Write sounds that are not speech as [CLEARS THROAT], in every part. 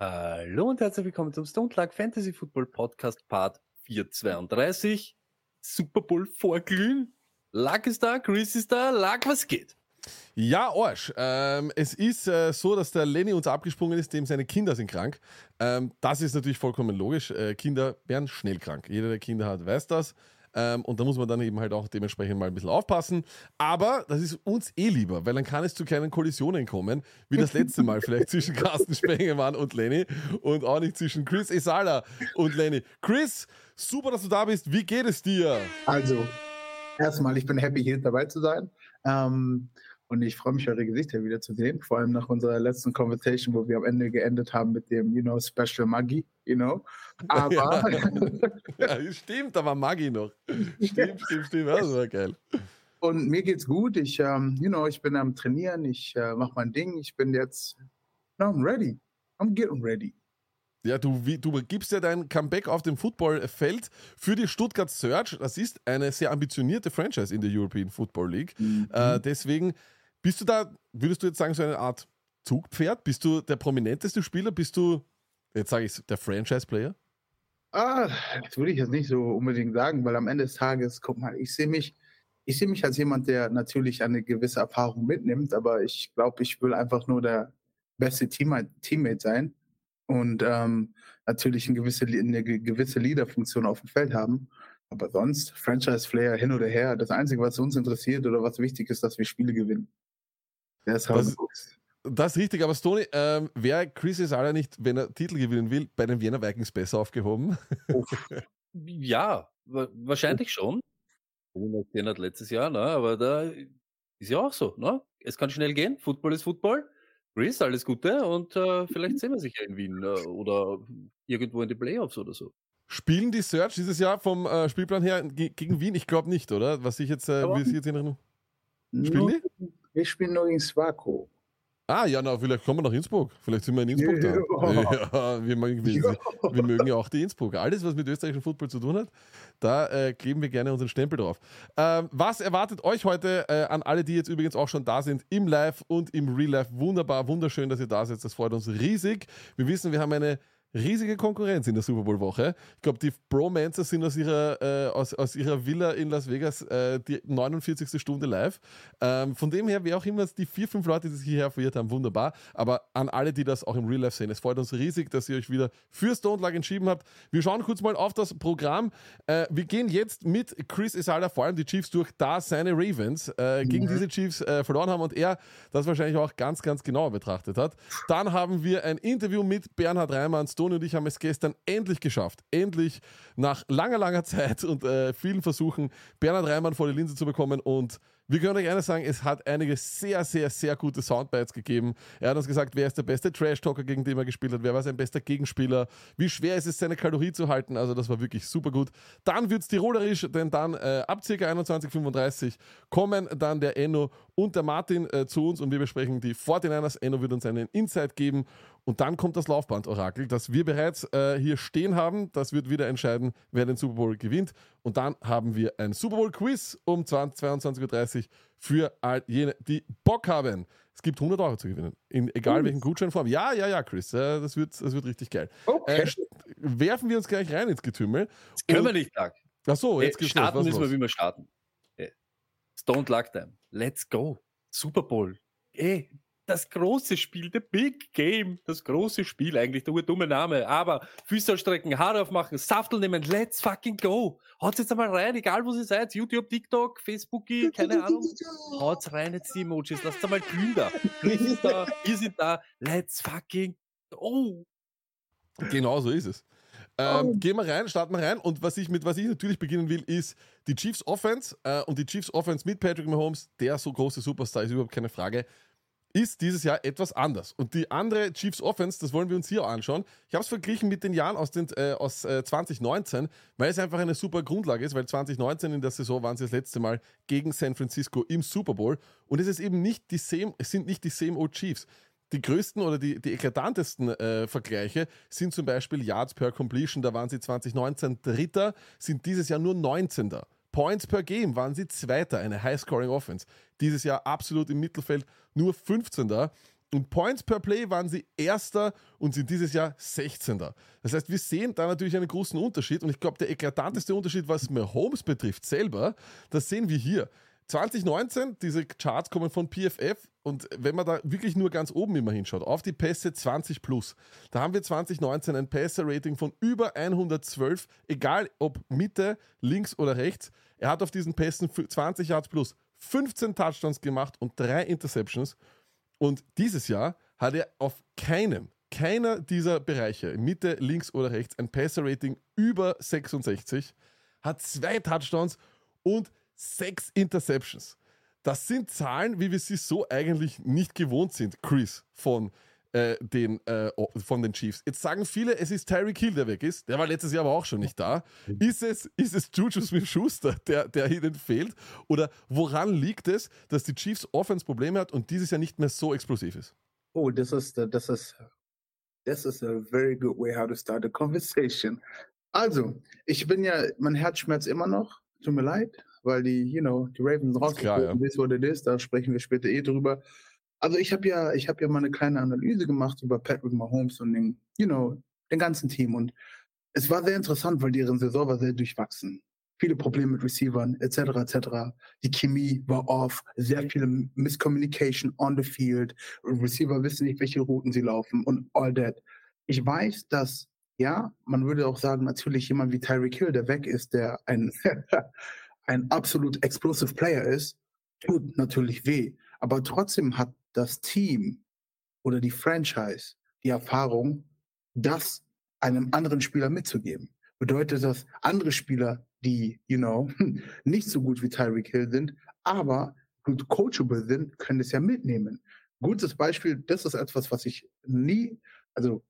Hallo und herzlich willkommen zum Stone Luck Fantasy Football Podcast Part 432. Super Bowl vorglühen. Luck ist da, Chris ist da. Luck, was geht? Ja, Arsch. Ähm, es ist äh, so, dass der Lenny uns abgesprungen ist, dem seine Kinder sind krank. Ähm, das ist natürlich vollkommen logisch. Äh, Kinder werden schnell krank. Jeder, der Kinder hat, weiß das. Ähm, und da muss man dann eben halt auch dementsprechend mal ein bisschen aufpassen. Aber das ist uns eh lieber, weil dann kann es zu kleinen Kollisionen kommen, wie das letzte Mal vielleicht zwischen [LAUGHS] Carsten Spengemann und Lenny und auch nicht zwischen Chris Esala und Lenny. Chris, super, dass du da bist. Wie geht es dir? Also, erstmal, ich bin happy, hier dabei zu sein. Ähm, und ich freue mich, eure Gesichter wiederzusehen. Vor allem nach unserer letzten Conversation, wo wir am Ende geendet haben mit dem, you know, Special Maggi, you know. Aber, [LAUGHS] [LAUGHS] Ja, stimmt, da war Maggi noch. Stimmt, stimmt, stimmt. Das war geil. und mir geht's gut. Ich, ähm, you know, ich bin am Trainieren, ich äh, mache mein Ding. Ich bin jetzt, no, I'm ready. I'm getting ready. Ja, du, wie, du gibst ja dein Comeback auf dem Footballfeld für die Stuttgart Search. Das ist eine sehr ambitionierte Franchise in der European Football League. Äh, deswegen bist du da, würdest du jetzt sagen, so eine Art Zugpferd? Bist du der prominenteste Spieler? Bist du, jetzt sage ich der Franchise-Player? Ah, das würde ich jetzt nicht so unbedingt sagen, weil am Ende des Tages, guck mal, ich sehe mich, ich sehe mich als jemand, der natürlich eine gewisse Erfahrung mitnimmt, aber ich glaube, ich will einfach nur der beste Teammate, Teammate sein und ähm, natürlich eine gewisse, eine ge- gewisse Leaderfunktion auf dem Feld haben. Aber sonst, Franchise-Player hin oder her, das Einzige, was uns interessiert oder was wichtig ist, dass wir Spiele gewinnen. Das Das- ist Das ist richtig, aber Stoney, ähm, wäre Chris Isala nicht, wenn er Titel gewinnen will, bei den Vienna Vikings besser aufgehoben? Ja, wa wahrscheinlich schon. Gesehen hat letztes Jahr, ne? aber da ist ja auch so. Ne? Es kann schnell gehen. Football ist Football. Chris, alles Gute und äh, vielleicht sehen wir sich ja in Wien äh, oder irgendwo in die Playoffs oder so. Spielen die Search dieses Jahr vom äh, Spielplan her ge gegen Wien? Ich glaube nicht, oder? Was ich jetzt, äh, wie ich jetzt in Erinnerung. Spielen die? Wir spielen nur gegen Swako. Ah, ja, na, vielleicht kommen wir nach Innsbruck. Vielleicht sind wir in Innsbruck da. Ja. [LAUGHS] Ja, wir, mögen- wir, wir mögen ja auch die Innsbrucker. Alles, was mit österreichischem Football zu tun hat, da äh, kleben wir gerne unseren Stempel drauf. Ähm, was erwartet euch heute äh, an alle, die jetzt übrigens auch schon da sind, im Live und im Real Life? Wunderbar, wunderschön, dass ihr da seid. Das freut uns riesig. Wir wissen, wir haben eine riesige Konkurrenz in der Super Bowl Woche. Ich glaube, die Bromancer sind aus ihrer, äh, aus, aus ihrer Villa in Las Vegas äh, die 49. Stunde live. Ähm, von dem her, wer auch immer die vier, fünf Leute, die sich hierher verirrt haben, wunderbar. Aber an alle, die das auch im Real Life sehen, es freut uns riesig, dass ihr euch wieder für Stone Lag entschieden habt. Wir schauen kurz mal auf das Programm. Äh, wir gehen jetzt mit Chris Isala, vor allem die Chiefs, durch, da seine Ravens äh, gegen diese Chiefs äh, verloren haben und er das wahrscheinlich auch ganz, ganz genau betrachtet hat. Dann haben wir ein Interview mit Bernhard Reimann. Stone und ich haben es gestern endlich geschafft. Endlich nach langer, langer Zeit und äh, vielen Versuchen, Bernhard Reimann vor die Linse zu bekommen. Und wir können euch eines sagen, es hat einige sehr, sehr, sehr gute Soundbites gegeben. Er hat uns gesagt, wer ist der beste Trash-Talker, gegen den er gespielt hat, wer war sein bester Gegenspieler, wie schwer ist es, seine Kalorie zu halten. Also das war wirklich super gut. Dann wird es tirolerisch, denn dann äh, ab ca. 21.35 kommen dann der Enno und der Martin äh, zu uns und wir besprechen die 49ers. Enno wird uns einen Insight geben und dann kommt das Laufband-Orakel, das wir bereits äh, hier stehen haben. Das wird wieder entscheiden, wer den Super Bowl gewinnt. Und dann haben wir ein Super Bowl-Quiz um 20 22.30 Uhr für all jene, die Bock haben. Es gibt 100 Euro zu gewinnen, in egal welchen Gutscheinform. Ja, ja, ja, Chris, äh, das, wird, das wird richtig geil. Okay. Äh, werfen wir uns gleich rein ins Getümmel. Das können wir nicht, Luck. Ach so, Äh, jetzt geht's starten los. Müssen wir, wie wir starten. Äh, Stone Luck Time. Let's go. Super Bowl. Ey, das große Spiel, the big game, das große Spiel, eigentlich der dumme Name, aber Füße strecken, Haare aufmachen, Saftel nehmen, let's fucking go. Haut's jetzt einmal rein, egal wo ihr seid, YouTube, TikTok, Facebook, keine [LAUGHS] Ahnung. Haut's rein jetzt die Emojis, lasst einmal glühen da. Chris ist da, [LAUGHS] wir sind da, let's fucking go. Genau so ist es. Ähm, Gehen wir rein, starten wir rein. Und was ich, mit was ich natürlich beginnen will, ist die Chiefs Offense. Äh, und die Chiefs Offense mit Patrick Mahomes, der so große Superstar ist überhaupt keine Frage. Ist dieses Jahr etwas anders. Und die andere Chiefs Offense, das wollen wir uns hier anschauen. Ich habe es verglichen mit den Jahren aus, den, äh, aus äh, 2019, weil es einfach eine super Grundlage ist, weil 2019 in der Saison waren sie das letzte Mal gegen San Francisco im Super Bowl. Und es ist eben nicht die same, es sind nicht die same old Chiefs. Die größten oder die, die eklatantesten äh, Vergleiche sind zum Beispiel Yards per Completion, da waren sie 2019 Dritter, sind dieses Jahr nur 19. Points per Game waren sie Zweiter, eine High-Scoring Offense. Dieses Jahr absolut im Mittelfeld nur 15. Und Points per Play waren sie Erster und sind dieses Jahr 16. Das heißt, wir sehen da natürlich einen großen Unterschied. Und ich glaube, der eklatanteste Unterschied, was Mahomes betrifft, selber, das sehen wir hier. 2019, diese Charts kommen von PFF und wenn man da wirklich nur ganz oben immer hinschaut, auf die Pässe 20 plus, da haben wir 2019 ein Passer-Rating von über 112, egal ob Mitte, links oder rechts. Er hat auf diesen Pässen 20 Yards plus 15 Touchdowns gemacht und drei Interceptions. Und dieses Jahr hat er auf keinem, keiner dieser Bereiche, Mitte, links oder rechts, ein Passer-Rating über 66, hat zwei Touchdowns und sechs Interceptions. Das sind Zahlen, wie wir sie so eigentlich nicht gewohnt sind, Chris, von, äh, den, äh, von den Chiefs. Jetzt sagen viele, es ist Tyreek Hill, der weg ist. Der war letztes Jahr aber auch schon nicht da. Ist es, ist es Juju Smith-Schuster, der, der ihnen fehlt? Oder woran liegt es, dass die Chiefs Offense Probleme hat und dieses Jahr nicht mehr so explosiv ist? Oh, this is the, this is this is a very good way how to start a conversation. Also, ich bin ja, mein Herz schmerzt immer noch. Tut mir leid, weil die, you know, die Ravens rausgekommen ist, what it is. Da sprechen wir später eh drüber. Also ich habe ja, ich habe ja mal eine kleine Analyse gemacht über Patrick Mahomes und den, you know, den ganzen Team und es war sehr interessant, weil deren Saison war sehr durchwachsen. Viele Probleme mit Receivern, etc., etc. Die Chemie war off, sehr viele Miscommunication on the field. Receiver wissen nicht, welche Routen sie laufen und all that. Ich weiß, dass, ja, man würde auch sagen, natürlich jemand wie Tyreek Hill, der weg ist, der ein, [LAUGHS] ein absolut explosive Player ist, tut natürlich weh. Aber trotzdem hat das Team oder die Franchise die Erfahrung, das einem anderen Spieler mitzugeben. Bedeutet das, andere Spieler, die, you know, [LAUGHS] nicht so gut wie Tyreek Hill sind, aber gut coachable sind, können es ja mitnehmen. Gutes Beispiel, das ist etwas, was ich nie, also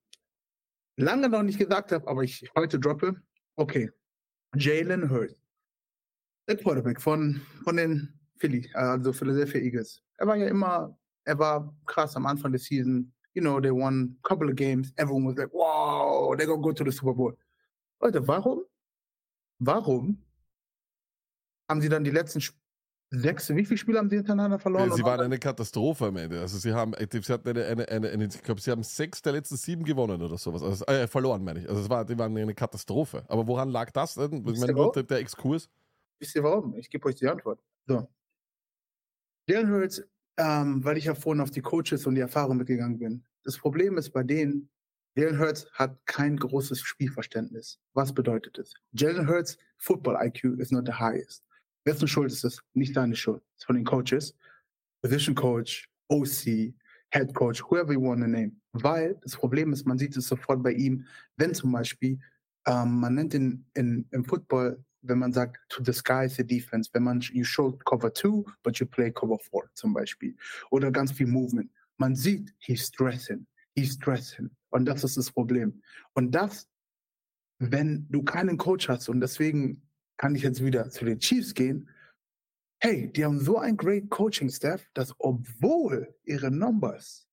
lange noch nicht gesagt habe, aber ich heute droppe. Okay, Jalen Hurts, der Quarterback von, von den Philly, also Philadelphia Eagles. Er war ja immer, er war krass am Anfang der Season. You know, they won a couple of games. Everyone was like, wow, they're gonna go to the Super Bowl. Leute, warum? Warum haben sie dann die letzten sechs, wie viele Spiele haben sie hintereinander verloren? sie Und waren eine Katastrophe am Ende. Also sie haben, sie hatten eine, eine, eine, eine ich glaube, sie haben sechs der letzten sieben gewonnen oder sowas. Also, äh, verloren, meine ich. Also es war, die waren eine Katastrophe. Aber woran lag das denn? Ich meine, der Exkurs. Wisst ihr warum? Ich gebe euch die Antwort. So. Jalen Hurts, ähm, weil ich ja vorhin auf die Coaches und die Erfahrung mitgegangen bin. Das Problem ist bei denen, Jalen Hurts hat kein großes Spielverständnis. Was bedeutet das? Jalen Hurts Football IQ is not the highest. Wessen Schuld ist es? Nicht seine Schuld. Es ist von den Coaches. Position Coach, OC, Head Coach, whoever you want to name. Weil das Problem ist, man sieht es sofort bei ihm, wenn zum Beispiel, ähm, man nennt ihn in, im Football, wenn man sagt, to disguise the defense, wenn man, you show cover two, but you play cover four zum Beispiel. Oder ganz viel Movement. Man sieht, he's stressing, he's stressing. Und das ist das Problem. Und das, wenn du keinen Coach hast, und deswegen kann ich jetzt wieder zu den Chiefs gehen, hey, die haben so ein great Coaching Staff, dass obwohl ihre Numbers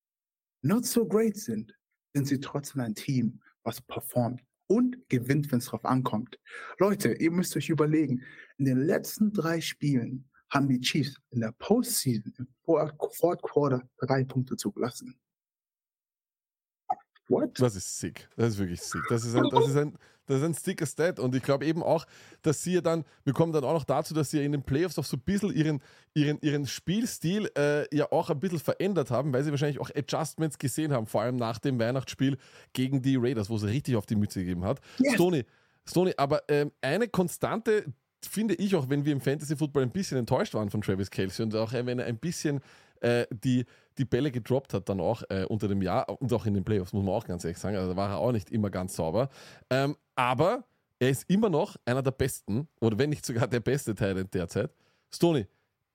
not so great sind, sind sie trotzdem ein Team, was performt und gewinnt, wenn es drauf ankommt. Leute, ihr müsst euch überlegen, in den letzten drei Spielen haben die Chiefs in der Postseason im Fourth Quarter drei Punkte zugelassen. What? Das ist sick. Das ist wirklich sick. Das ist ein, das ist ein, das ist ein sticker Stat. Und ich glaube eben auch, dass sie ja dann, wir kommen dann auch noch dazu, dass sie ja in den Playoffs auch so ein bisschen ihren, ihren, ihren Spielstil äh, ja auch ein bisschen verändert haben, weil sie wahrscheinlich auch Adjustments gesehen haben, vor allem nach dem Weihnachtsspiel gegen die Raiders, wo sie richtig auf die Mütze gegeben hat. Yes. Stoney, Stoney, aber ähm, eine Konstante finde ich auch, wenn wir im Fantasy Football ein bisschen enttäuscht waren von Travis Kelsey und auch äh, wenn er ein bisschen äh, die, die Bälle gedroppt hat, dann auch äh, unter dem Jahr und auch in den Playoffs, muss man auch ganz ehrlich sagen. Also da war er auch nicht immer ganz sauber. Ähm, aber er ist immer noch einer der besten, oder wenn nicht sogar der beste Teil derzeit. Stoney,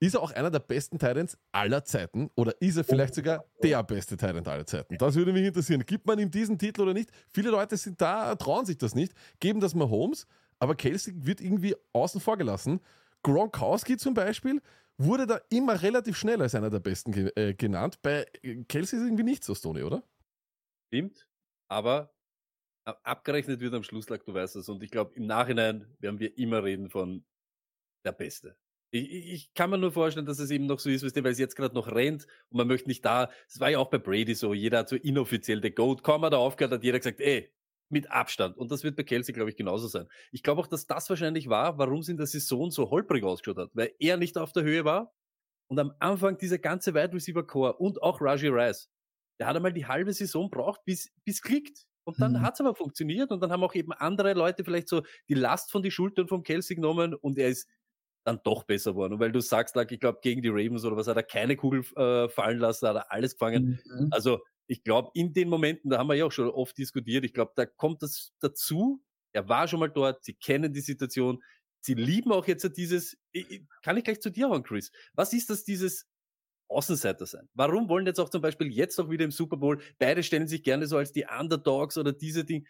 Ist er auch einer der besten Titans aller Zeiten oder ist er vielleicht sogar der beste Titan aller Zeiten? Das würde mich interessieren. Gibt man ihm diesen Titel oder nicht? Viele Leute sind da, trauen sich das nicht, geben das mal Holmes, aber Kelsey wird irgendwie außen vor gelassen. Gronkowski zum Beispiel wurde da immer relativ schnell als einer der besten äh, genannt. Bei Kelsey ist irgendwie nicht so, Stoney, oder? Stimmt, aber ab- abgerechnet wird am Schluss, lag, du weißt es. Und ich glaube, im Nachhinein werden wir immer reden von der Beste. Ich, ich kann mir nur vorstellen, dass es eben noch so ist, weil es jetzt gerade noch rennt und man möchte nicht da. Es war ja auch bei Brady so, jeder hat so inoffiziell der Goat. Kaum hat er aufgehört, hat jeder gesagt, ey, mit Abstand. Und das wird bei Kelsey, glaube ich, genauso sein. Ich glaube auch, dass das wahrscheinlich war, warum es in der Saison so holprig ausgeschaut hat, weil er nicht auf der Höhe war und am Anfang dieser ganze Wide Receiver Core und auch Raji Rice, der hat einmal die halbe Saison braucht, bis bis klickt. Und dann Mhm. hat's aber funktioniert und dann haben auch eben andere Leute vielleicht so die Last von die Schultern vom Kelsey genommen und er ist dann doch besser geworden. Und weil du sagst, like, ich glaube, gegen die Ravens oder was hat er keine Kugel äh, fallen lassen, hat er alles gefangen. Mhm. Also ich glaube, in den Momenten, da haben wir ja auch schon oft diskutiert, ich glaube, da kommt das dazu. Er war schon mal dort, sie kennen die Situation, sie lieben auch jetzt dieses, ich- ich- kann ich gleich zu dir hauen, Chris. Was ist das, dieses Außenseiter sein? Warum wollen jetzt auch zum Beispiel jetzt auch wieder im Super Bowl, beide stellen sich gerne so als die Underdogs oder diese Dinge.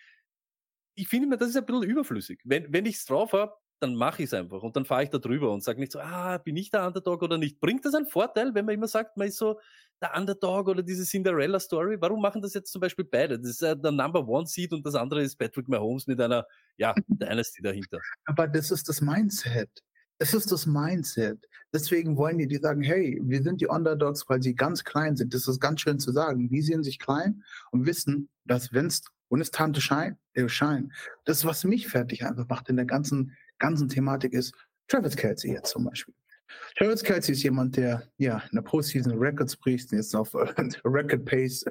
Ich finde mir, das ist ein bisschen überflüssig. Wenn, wenn ich's drauf habe, dann mache ich es einfach und dann fahre ich da drüber und sage nicht so, ah, bin ich der Underdog oder nicht. Bringt das einen Vorteil, wenn man immer sagt, man ist so der Underdog oder diese Cinderella-Story? Warum machen das jetzt zum Beispiel beide? Das ist äh, der Number One Seed und das andere ist Patrick Mahomes mit einer, ja, [LAUGHS] Dynasty dahinter. Aber das ist das Mindset. Das ist das Mindset. Deswegen wollen die, die sagen, hey, wir sind die Underdogs, weil sie ganz klein sind. Das ist ganz schön zu sagen. Die sehen sich klein und wissen, dass wenn's, when it's time to shine, they'll shine. Das, was mich fertig einfach macht in der ganzen, ganzen Thematik ist, Travis Kelsey jetzt zum Beispiel. Travis Kelsey ist jemand, der, ja, in der Postseason Records bricht, und jetzt auf [LAUGHS] Record Pace.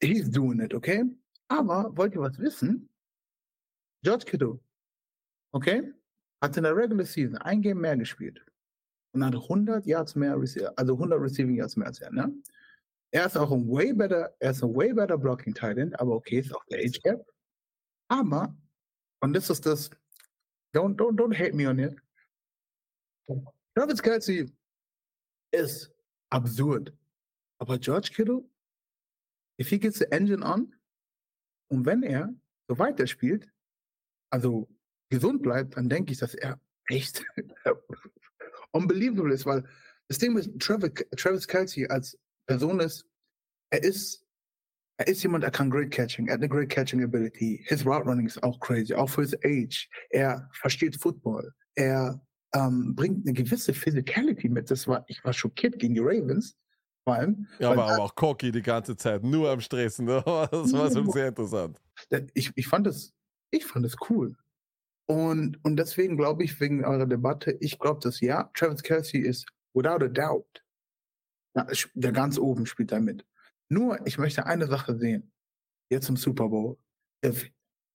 He's doing it, okay? Aber wollt ihr was wissen? George Kittle, okay? Hat in der Regular Season ein Game mehr gespielt und hat 100 Yards mehr, also 100 Receiving Yards mehr als er, ne? Er ist auch ein way better, er ist ein way better Blocking Tight End, aber okay, ist auch der Age Gap. Aber, und das ist das, don't, don't, don't hate me on it. Travis Kelsey ist absurd. Aber George Kittle, if he gets the engine on, und wenn er so weiterspielt, also gesund bleibt, dann denke ich, dass er echt [LAUGHS] unbelievable ist, weil das Ding mit Travis, Kelsey als Person ist, er ist, er ist jemand, der kann great catching, er hat eine great catching ability. His route running ist auch crazy, auch für his age. Er versteht Football. Er ähm, bringt eine gewisse Physicality mit. Das war, ich war schockiert gegen die Ravens, vor allem. Ja, aber, aber auch cocky die ganze Zeit, nur am Stressen. [LAUGHS] Das war schon sehr interessant. Ich, ich fand das, ich fand das cool. Und, und deswegen glaube ich, wegen eurer Debatte, ich glaube, dass ja, Travis Kelsey ist without a doubt, sch- der ganz oben spielt da mit. Nur, ich möchte eine Sache sehen. Jetzt im Super Bowl.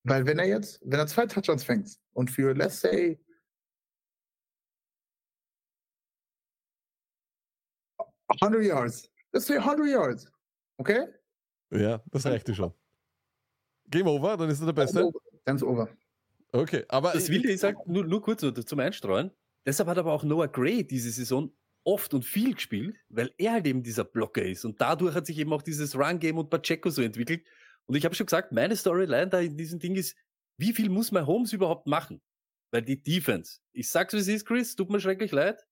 Weil wenn er jetzt, wenn er zwei Touchdowns fängt und für, let's say, 100 yards, let's say 100 yards, okay? Ja, das reichte schon. [LAUGHS] Game over, dann ist er der Beste. Ist over. Okay, aber Das Wilde ist halt, nur, nur kurz nur zum Einstreuen, deshalb hat aber auch Noah Gray diese Saison oft und viel gespielt, weil er halt eben dieser Blocker ist. Und dadurch hat sich eben auch dieses Run-Game und Pacheco so entwickelt. Und ich habe schon gesagt, meine Storyline da in diesem Ding ist, wie viel muss mein Holmes überhaupt machen? Weil die Defense, ich sag's wie es ist, Chris, tut mir schrecklich leid,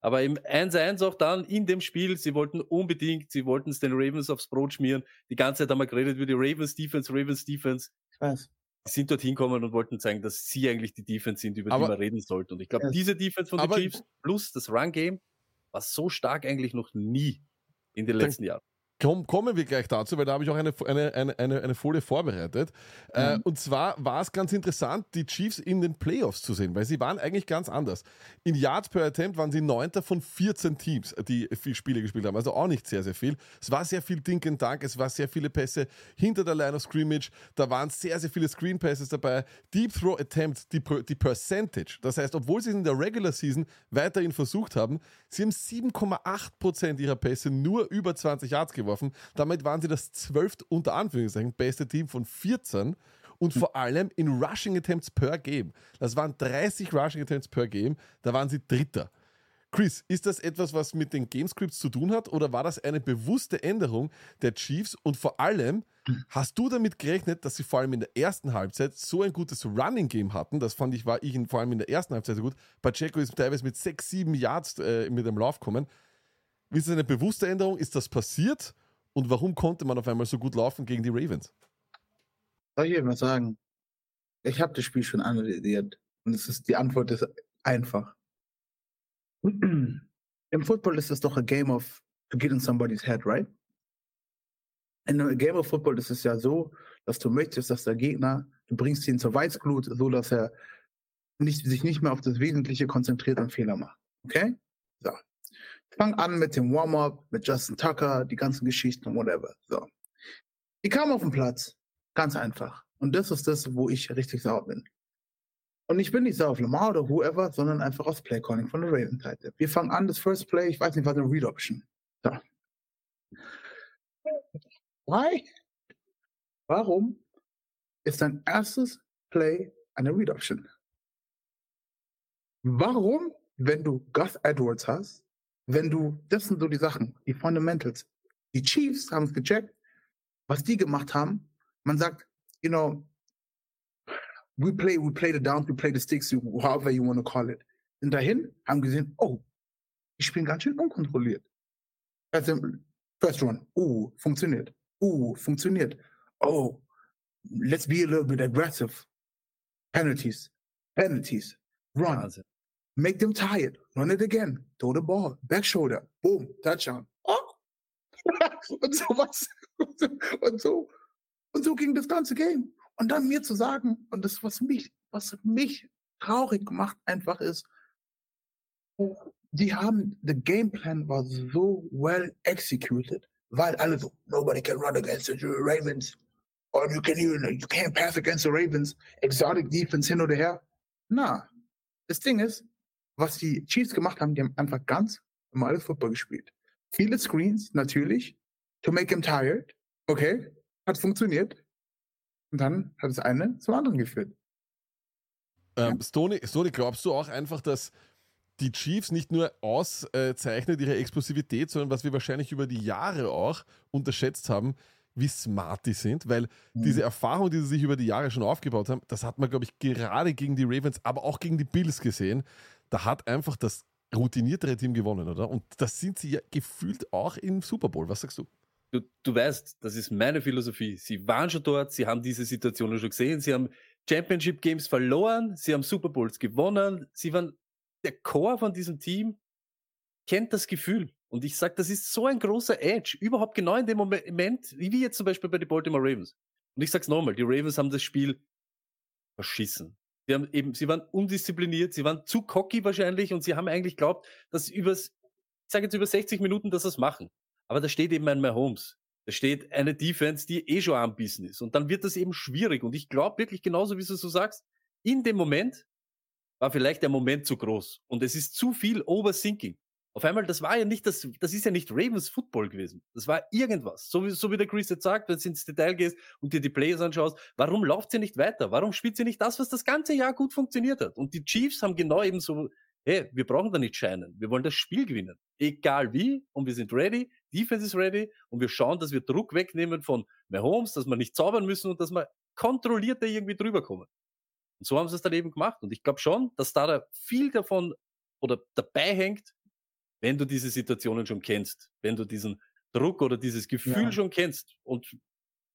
aber im 1-1 auch dann in dem Spiel, sie wollten unbedingt, sie wollten es den Ravens aufs Brot schmieren. Die ganze Zeit haben wir geredet über die Ravens Defense, Ravens Defense Ich weiß. die sind dorthin gekommen und wollten zeigen, dass sie eigentlich die Defense sind, über Aber- die man reden sollte. Und ich glaube, Ja. diese Defense von den Chiefs plus das Run-Game war so stark eigentlich noch nie in den Dann- letzten Jahren. Komm, kommen wir gleich dazu, weil da habe ich auch eine, eine, eine, eine, eine Folie vorbereitet. Äh, Mhm. und zwar war es ganz interessant, die Chiefs in den Playoffs zu sehen, weil sie waren eigentlich ganz anders. In Yards per Attempt waren sie neunter von 14 Teams, die viel Spiele gespielt haben, also auch nicht sehr, sehr viel. Es war sehr viel Dink and Dunk, es war sehr viele Pässe hinter der Line of Scrimmage, da waren sehr, sehr viele Screen Passes dabei. Deep Throw Attempt, die, die Percentage, das heißt, obwohl sie es in der Regular Season weiterhin versucht haben, sie haben 7,8% ihrer Pässe nur über 20 Yards geworfen. Damit waren sie das zwölft unter Anführungszeichen beste Team von 14 und vor allem in Rushing Attempts per Game. Das waren 30 Rushing Attempts per Game, da waren sie Dritter. Chris, ist das etwas, was mit den Gamescripts zu tun hat oder war das eine bewusste Änderung der Chiefs? Und vor allem, hast du damit gerechnet, dass sie vor allem in der ersten Halbzeit so ein gutes Running Game hatten? Das fand ich, war ich in, vor allem in der ersten Halbzeit so gut. Pacheco ist teilweise mit sechs, sieben Yards äh, mit dem Lauf kommen. Ist das eine bewusste Änderung? Ist das passiert? Und warum konnte man auf einmal so gut laufen gegen die Ravens? Soll ich etwas sagen? Ich habe das Spiel schon analysiert. Und es ist, die Antwort ist einfach. [CLEARS THROAT] Im Football ist es doch a game of to get in somebody's head, right? In einem Game of Football ist es ja so, dass du möchtest, dass der Gegner, du bringst ihn zur Weißglut, so dass er nicht, sich nicht mehr auf das Wesentliche konzentriert und Fehler macht. Okay? So. Fang an mit dem Warm-up, mit Justin Tucker, die ganzen Geschichten, whatever. So. Die kamen auf den Platz. Ganz einfach. Und das ist das, wo ich richtig sauer bin. Und ich bin nicht sauer auf Lamar oder whoever, sondern einfach aufs Play-Calling von der Ravens-Seite. Wir fangen an, das First Play, ich weiß nicht, was eine Read-Option. So. Why? Warum ist dein erstes Play eine Read-Option? Warum, wenn du Gus Edwards hast, wenn du, das sind so die Sachen, die Fundamentals. Die Chiefs haben es gecheckt, was die gemacht haben. Man sagt, you know, we play, we play the downs, we play the sticks, however you want to call it. Sind dahin, haben gesehen, oh, die spielen ganz schön unkontrolliert. Also, first run, uh, funktioniert. Uh, funktioniert. Oh, let's be a little bit aggressive. Penalties, penalties, run. Wahnsinn. Make them tired. Run it again. Throw the ball. Back shoulder. Boom. Touchdown. Oh. [LAUGHS] und so was. [LAUGHS] Und so. Und so ging das ganze Game. Und dann mir zu sagen, und das, was mich, was mich traurig macht, einfach ist, die haben, the game plan war so well executed, weil alle so, nobody can run against the Ravens. Or you can even, you can't pass against the Ravens. Exotic Defense hin oder her. Na, das Ding ist, was die Chiefs gemacht haben, die haben einfach ganz normales Football gespielt. Viele Screens, natürlich, to make him tired. Okay, hat funktioniert. Und dann hat das eine zum anderen geführt. Ähm, Stoney, Stoney, glaubst du auch einfach, dass die Chiefs nicht nur auszeichnet ihre Explosivität, sondern was wir wahrscheinlich über die Jahre auch unterschätzt haben, wie smart die sind, weil diese Erfahrung, die sie sich über die Jahre schon aufgebaut haben, das hat man, glaube ich, gerade gegen die Ravens, aber auch gegen die Bills gesehen. Da hat einfach das routiniertere Team gewonnen, oder? Und das sind sie ja gefühlt auch im Super Bowl. Was sagst du? Du, du weißt, das ist meine Philosophie. Sie waren schon dort, sie haben diese Situationen schon gesehen, sie haben Championship Games verloren, sie haben Super Bowls gewonnen, sie waren der Core von diesem Team, kennt das Gefühl. Und ich sage, das ist so ein großer Edge, überhaupt genau in dem Moment, wie jetzt zum Beispiel bei den Baltimore Ravens. Und ich sag's nochmal, die Ravens haben das Spiel verschissen. Sie haben eben, sie waren undiszipliniert, sie waren zu cocky wahrscheinlich und sie haben eigentlich glaubt, dass übers, ich sage jetzt über 60 Minuten, dass sie es machen. Aber da steht eben ein Mahomes. Da steht eine Defense, die eh schon anbissen ist. Und dann wird das eben schwierig. Und ich glaube wirklich genauso, wie du so sagst, in dem Moment war vielleicht der Moment zu groß. Und es ist zu viel Overthinking. Auf einmal, das war ja nicht das, das ist ja nicht Ravens Football gewesen. Das war irgendwas. So wie, so wie der Chris jetzt sagt, wenn du ins Detail gehst und dir die Players anschaust, warum läuft sie nicht weiter? Warum spielt sie nicht das, was das ganze Jahr gut funktioniert hat? Und die Chiefs haben genau eben so, hey, wir brauchen da nicht scheinen. Wir wollen das Spiel gewinnen. Egal wie. Und wir sind ready. Defense ist ready. Und wir schauen, dass wir Druck wegnehmen von Mahomes, dass wir nicht zaubern müssen und dass wir kontrolliert da irgendwie drüber kommen. Und so haben sie es dann eben gemacht. Und ich glaube schon, dass da, da viel davon oder dabei hängt, wenn du diese Situationen schon kennst, wenn du diesen Druck oder dieses Gefühl Ja. schon kennst. Und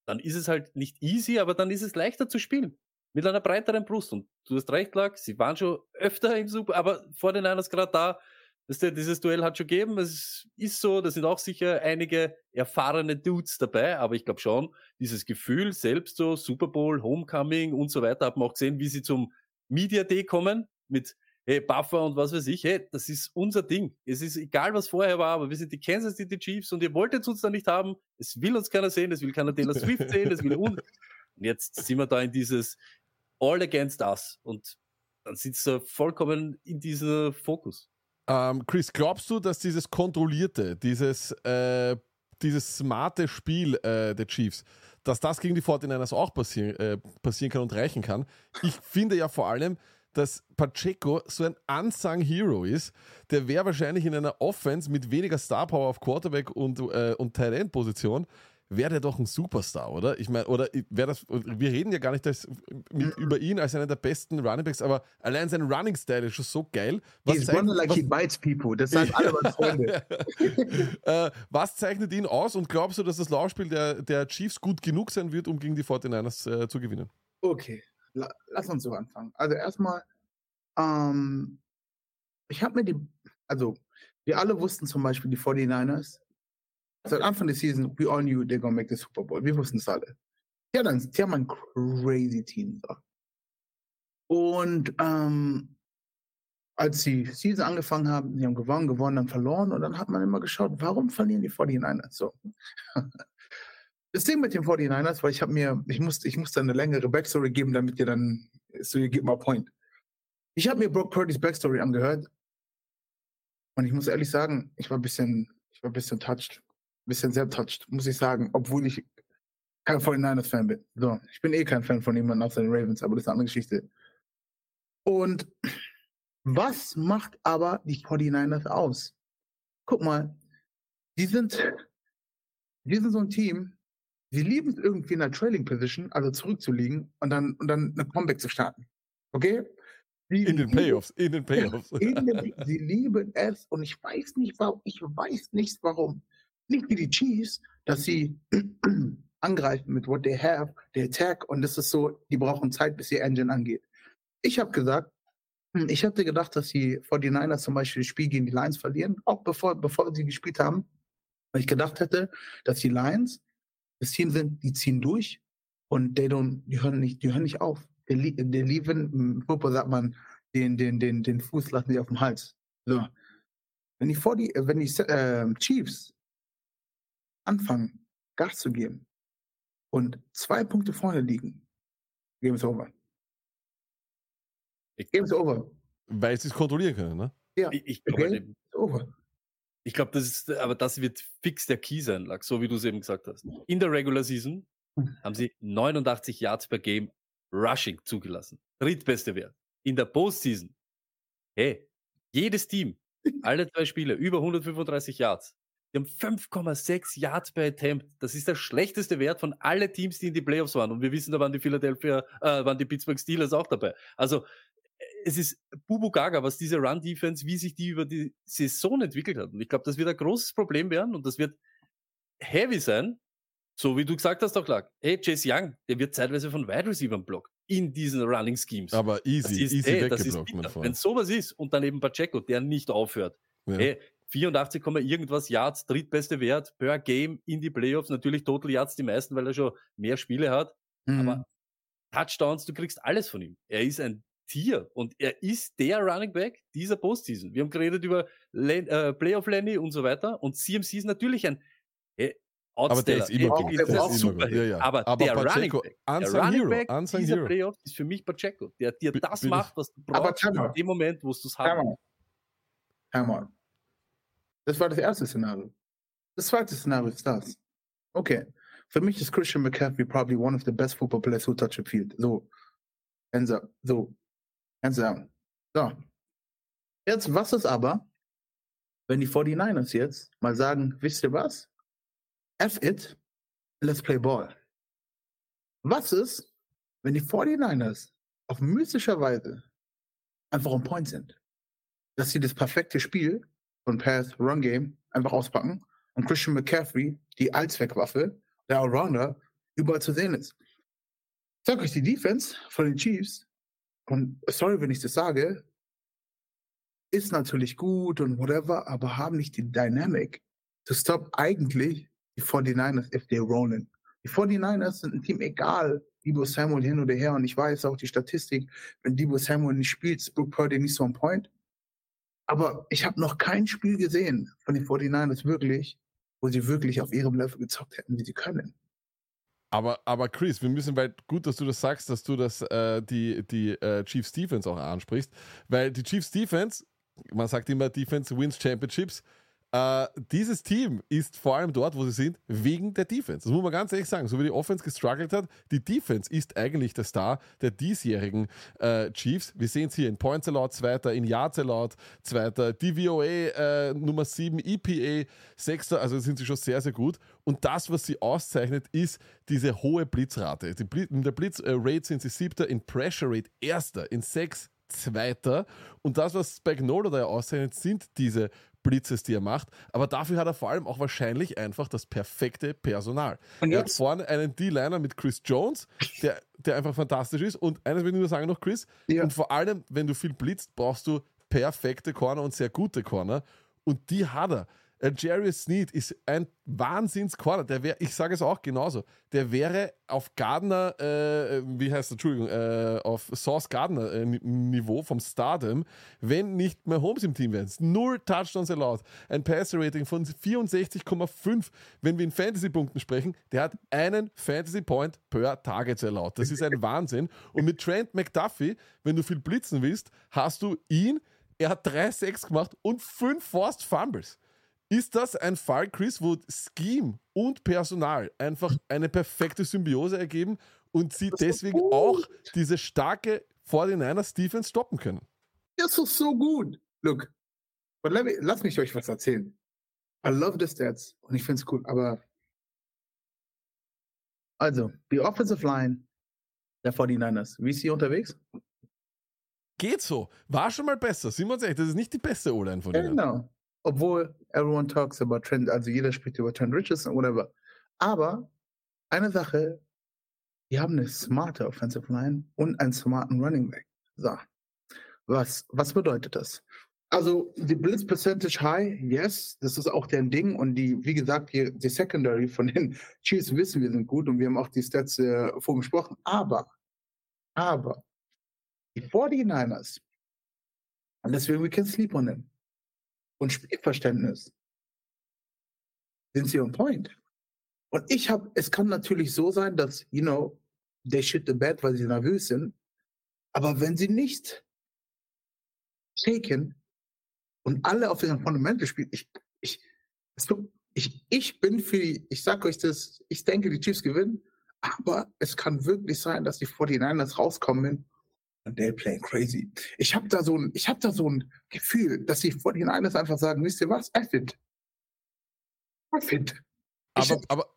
dann ist es halt nicht easy, aber dann ist es leichter zu spielen. Mit einer breiteren Brust. Und du hast recht, Lack, sie waren schon öfter im Super, aber vor den Niners gerade da, dass der, dieses Duell hat schon gegeben. Es ist so, da sind auch sicher einige erfahrene Dudes dabei, aber ich glaube schon, dieses Gefühl selbst so, Super Bowl, Homecoming und so weiter, hat man auch gesehen, wie sie zum Media Day kommen mit hey, Buffer und was weiß ich, hey, das ist unser Ding. Es ist egal, was vorher war, aber wir sind die Kansas City Chiefs und ihr wolltet uns da nicht haben. Es will uns keiner sehen, es will keiner Taylor Swift sehen, es will uns. [LAUGHS] Und jetzt sind wir da in dieses All Against Us und dann sitzt er vollkommen in diesem Fokus. Ähm, Chris, glaubst du, dass dieses kontrollierte, dieses, äh, dieses smarte Spiel äh, der Chiefs, dass das gegen die 49ers auch passieren, äh, passieren kann und reichen kann? Ich finde ja vor allem, dass Pacheco so ein unsung Hero ist. Der wäre wahrscheinlich in einer Offense mit weniger Star Power auf Quarterback und, äh, und Tight End Position wäre der doch ein Superstar, oder? Ich meine, oder wäre das, wir reden ja gar nicht das, mit, über ihn als einen der besten Runningbacks, aber allein sein Running Style ist schon so geil. Was, He's running like was, he bites people. Das sagen alle meine Freunde. [LAUGHS] äh, was zeichnet ihn aus und glaubst du, dass das Laufspiel der, der Chiefs gut genug sein wird, um gegen die 49ers äh, zu gewinnen? Okay, lass uns so anfangen. Also erstmal, ähm, ich habe mir die, also wir alle wussten zum Beispiel die 49ers, seit Anfang der Season, we all knew they're gonna make the Super Bowl. Wir wussten es alle. Die haben, ein, die haben ein crazy Team. So. Und ähm, als die Season angefangen haben, die haben gewonnen, gewonnen, dann verloren und dann hat man immer geschaut, warum verlieren die 49ers so? [LAUGHS] Das Ding mit den 49ers, weil ich habe mir, ich musste, ich musste eine längere Backstory geben, damit ihr dann, so ihr gebt mal Point. Ich habe mir Brock Purdy's Backstory angehört und ich muss ehrlich sagen, ich war ein bisschen, ich war ein bisschen touched, ein bisschen sehr touched, muss ich sagen, obwohl ich kein 49ers-Fan bin. So, ich bin eh kein Fan von jemandem außer den Ravens, aber das ist eine andere Geschichte. Und was macht aber die 49ers aus? Guck mal, die sind, die sind so ein Team, sie lieben es irgendwie in der Trailing Position, also zurückzuliegen und dann, und dann eine Comeback zu starten. Okay? Sie In den lieben- Playoffs, in den Playoffs. in den, [LAUGHS] sie lieben es und ich weiß nicht, warum. Ich weiß nicht, warum. Nicht wie die Chiefs, dass sie [CLEARS THROAT] angreifen mit what they have, the attack und das ist so, die brauchen Zeit, bis ihr Engine angeht. Ich habe gesagt, hm, ich hatte gedacht, dass die 49ers zum Beispiel das Spiel gegen die Lions verlieren, auch bevor, bevor sie gespielt haben, weil ich gedacht hätte, dass die Lions das Team sind, die ziehen durch und they don't, die hören nicht, die hören nicht auf. Die, lie- die lieben, im Football sagt man, den, den, den, den Fuß lassen sie auf dem Hals. So. Wenn die, 40, äh, wenn die äh, Chiefs anfangen, Gas zu geben und zwei Punkte vorne liegen, Game is over. Game is over. Weil sie es kontrollieren können, ne? Ja, Ich, ich glaube, Okay. over. Ich glaube, das ist, aber das wird fix der Key sein, Lack, so wie du es eben gesagt hast. In der Regular Season Hm. haben sie 89 Yards per Game Rushing zugelassen. Drittbeste Wert. In der Postseason, hey, jedes Team, alle zwei Spiele, über 135 Yards. Die haben 5,6 Yards per Attempt. Das ist der schlechteste Wert von allen Teams, die in die Playoffs waren. Und wir wissen, da waren die Philadelphia, äh, waren die Pittsburgh Steelers auch dabei. Also, es ist Bubu Gaga, was diese Run-Defense, wie sich die über die Saison entwickelt hat. Und ich glaube, das wird ein großes Problem werden und das wird heavy sein. So wie du gesagt hast, auch Clark. Hey, Chase Young, der wird zeitweise von Wide Receivers blockt in diesen Running Schemes. Aber das easy, ist, easy ey, das ist. Wenn sowas ist und dann eben Pacheco, der nicht aufhört. Ja. Hey, 84, Komma irgendwas Yards, drittbeste Wert per Game in die Playoffs. Natürlich Total Yards die meisten, weil er schon mehr Spiele hat. Mhm. Aber Touchdowns, du kriegst alles von ihm. Er ist ein Tier und er ist der Running Back dieser Postseason. Wir haben geredet über Len, äh, Playoff Lenny und so weiter und CMC ist natürlich ein äh, Aber der ist immer Hey, gut. der ist super. Ja, ja. Aber, Aber der Running Pacheco, Back, der Running Back unsung dieser Hero. Playoffs ist für mich Pacheco, der dir das bin ich- macht, was du Aber brauchst Timer. in dem Moment, wo du es haben out. Time out. Das war das erste Szenario. Das zweite Szenario ist das. Okay. Für mich ist Christian McCaffrey probably one of the best football players who touch a field. So. Hands up. Hands down. So. Jetzt, was ist aber, wenn die 49ers jetzt mal sagen, wisst ihr was? F it, let's play ball. Was ist, wenn die 49ers auf mystischer Weise einfach on point sind? Dass sie das perfekte Spiel von Pass Run Game einfach auspacken und Christian McCaffrey, die Allzweckwaffe, der Allrounder, überall zu sehen ist. Sag euch, die Defense von den Chiefs, und sorry, wenn ich das sage, ist natürlich gut und whatever, aber haben nicht die Dynamic to stop eigentlich die 49ers if they're rolling. Die 49ers sind ein Team egal, Debo Samuel hin oder her, und ich weiß auch die Statistik, wenn Debo Samuel nicht spielt, ist Brooke Purdy nicht so on point. Aber ich habe noch kein Spiel gesehen von den 49ers wirklich, wo sie wirklich auf ihrem Level gezockt hätten, wie sie können. Aber, aber Chris, wir müssen, weil gut, dass du das sagst, dass du das äh, die, die äh, Chiefs Defense auch ansprichst, weil die Chiefs Defense, man sagt immer, Defense wins Championships, Äh, dieses Team ist vor allem dort, wo sie sind, wegen der Defense. Das muss man ganz ehrlich sagen. So wie die Offense gestruggelt hat, die Defense ist eigentlich der Star der diesjährigen äh, Chiefs. Wir sehen es hier in Points Allowed Zweiter, in Yards Allowed Zweiter, DVOA äh, Nummer 7, EPA Sechster, also sind sie schon sehr, sehr gut. Und das, was sie auszeichnet, ist diese hohe Blitzrate. Die Bli- in der Blitzrate sind sie siebter, in Pressure Rate erster, in Sex Zweiter. Und das, was Spagnolo da ja auszeichnet, sind diese Blitzes, die er macht. Aber dafür hat er vor allem auch wahrscheinlich einfach das perfekte Personal. Und er hat vorne einen D-Liner mit Chris Jones, der, der einfach fantastisch ist. Und eines will ich nur sagen noch, Chris. Ja. Und vor allem, wenn du viel blitzt, brauchst du perfekte Corner und sehr gute Corner. Und die hat er. Äh, Jarius Sneed ist ein Wahnsinns-Corner. Der wäre, ich sage es auch genauso, der wäre auf Gardner, äh, wie heißt er, Entschuldigung, äh, auf Sauce Gardner äh, Ni- Niveau vom Stardom, wenn nicht mehr Holmes im Team wären. Null Touchdowns allowed. Ein Passer-Rating von 64,5. Wenn wir in Fantasy-Punkten sprechen, der hat einen Fantasy-Point per Target allowed. Das ist ein [LAUGHS] Wahnsinn. Und mit Trent McDuffie, wenn du viel blitzen willst, hast du ihn. Er hat drei Sacks gemacht und fünf Forced Fumbles. Ist das ein Fall, Chris, wo Scheme und Personal einfach eine perfekte Symbiose ergeben und sie deswegen gut. auch diese starke 49ers Defense stoppen können? Das ist so gut. Look, but let me, lass mich euch was erzählen. I love the stats und ich finde es cool, aber also, die Offensive Line der 49ers, wie ist sie unterwegs? Geht so. War schon mal besser. Sind wir uns ehrlich, das ist nicht die beste O-Line von ihnen. Genau. Obwohl everyone talks about Trent, also jeder spricht über Trent Richardson, whatever. Aber eine Sache, die haben eine smarte Offensive Line und einen smarten Running Back. So. Was, was bedeutet das? Also, die Blitz Percentage High, yes, das ist auch deren Ding. Und die, wie gesagt, die, die Secondary von den [LAUGHS] Chiefs wissen wir sind gut und wir haben auch die Stats äh, vorgesprochen. Aber, aber, die 49ers, und deswegen, we can sleep on them und Spielverständnis sind sie on point. Und ich habe, es kann natürlich so sein, dass, you know, they shit the bed, weil sie nervös sind. Aber wenn sie nicht shaken und alle auf ihren Fundamental spielen, ich, ich, ich, ich bin für die, ich sag euch das, ich denke, die Chiefs gewinnen, aber es kann wirklich sein, dass die 49ers rauskommen they're playing crazy. Ich habe da so ein, ich habe da so ein Gefühl, dass die 49ers einfach sagen, wisst ihr was, F it. F it. Ich- Aber, aber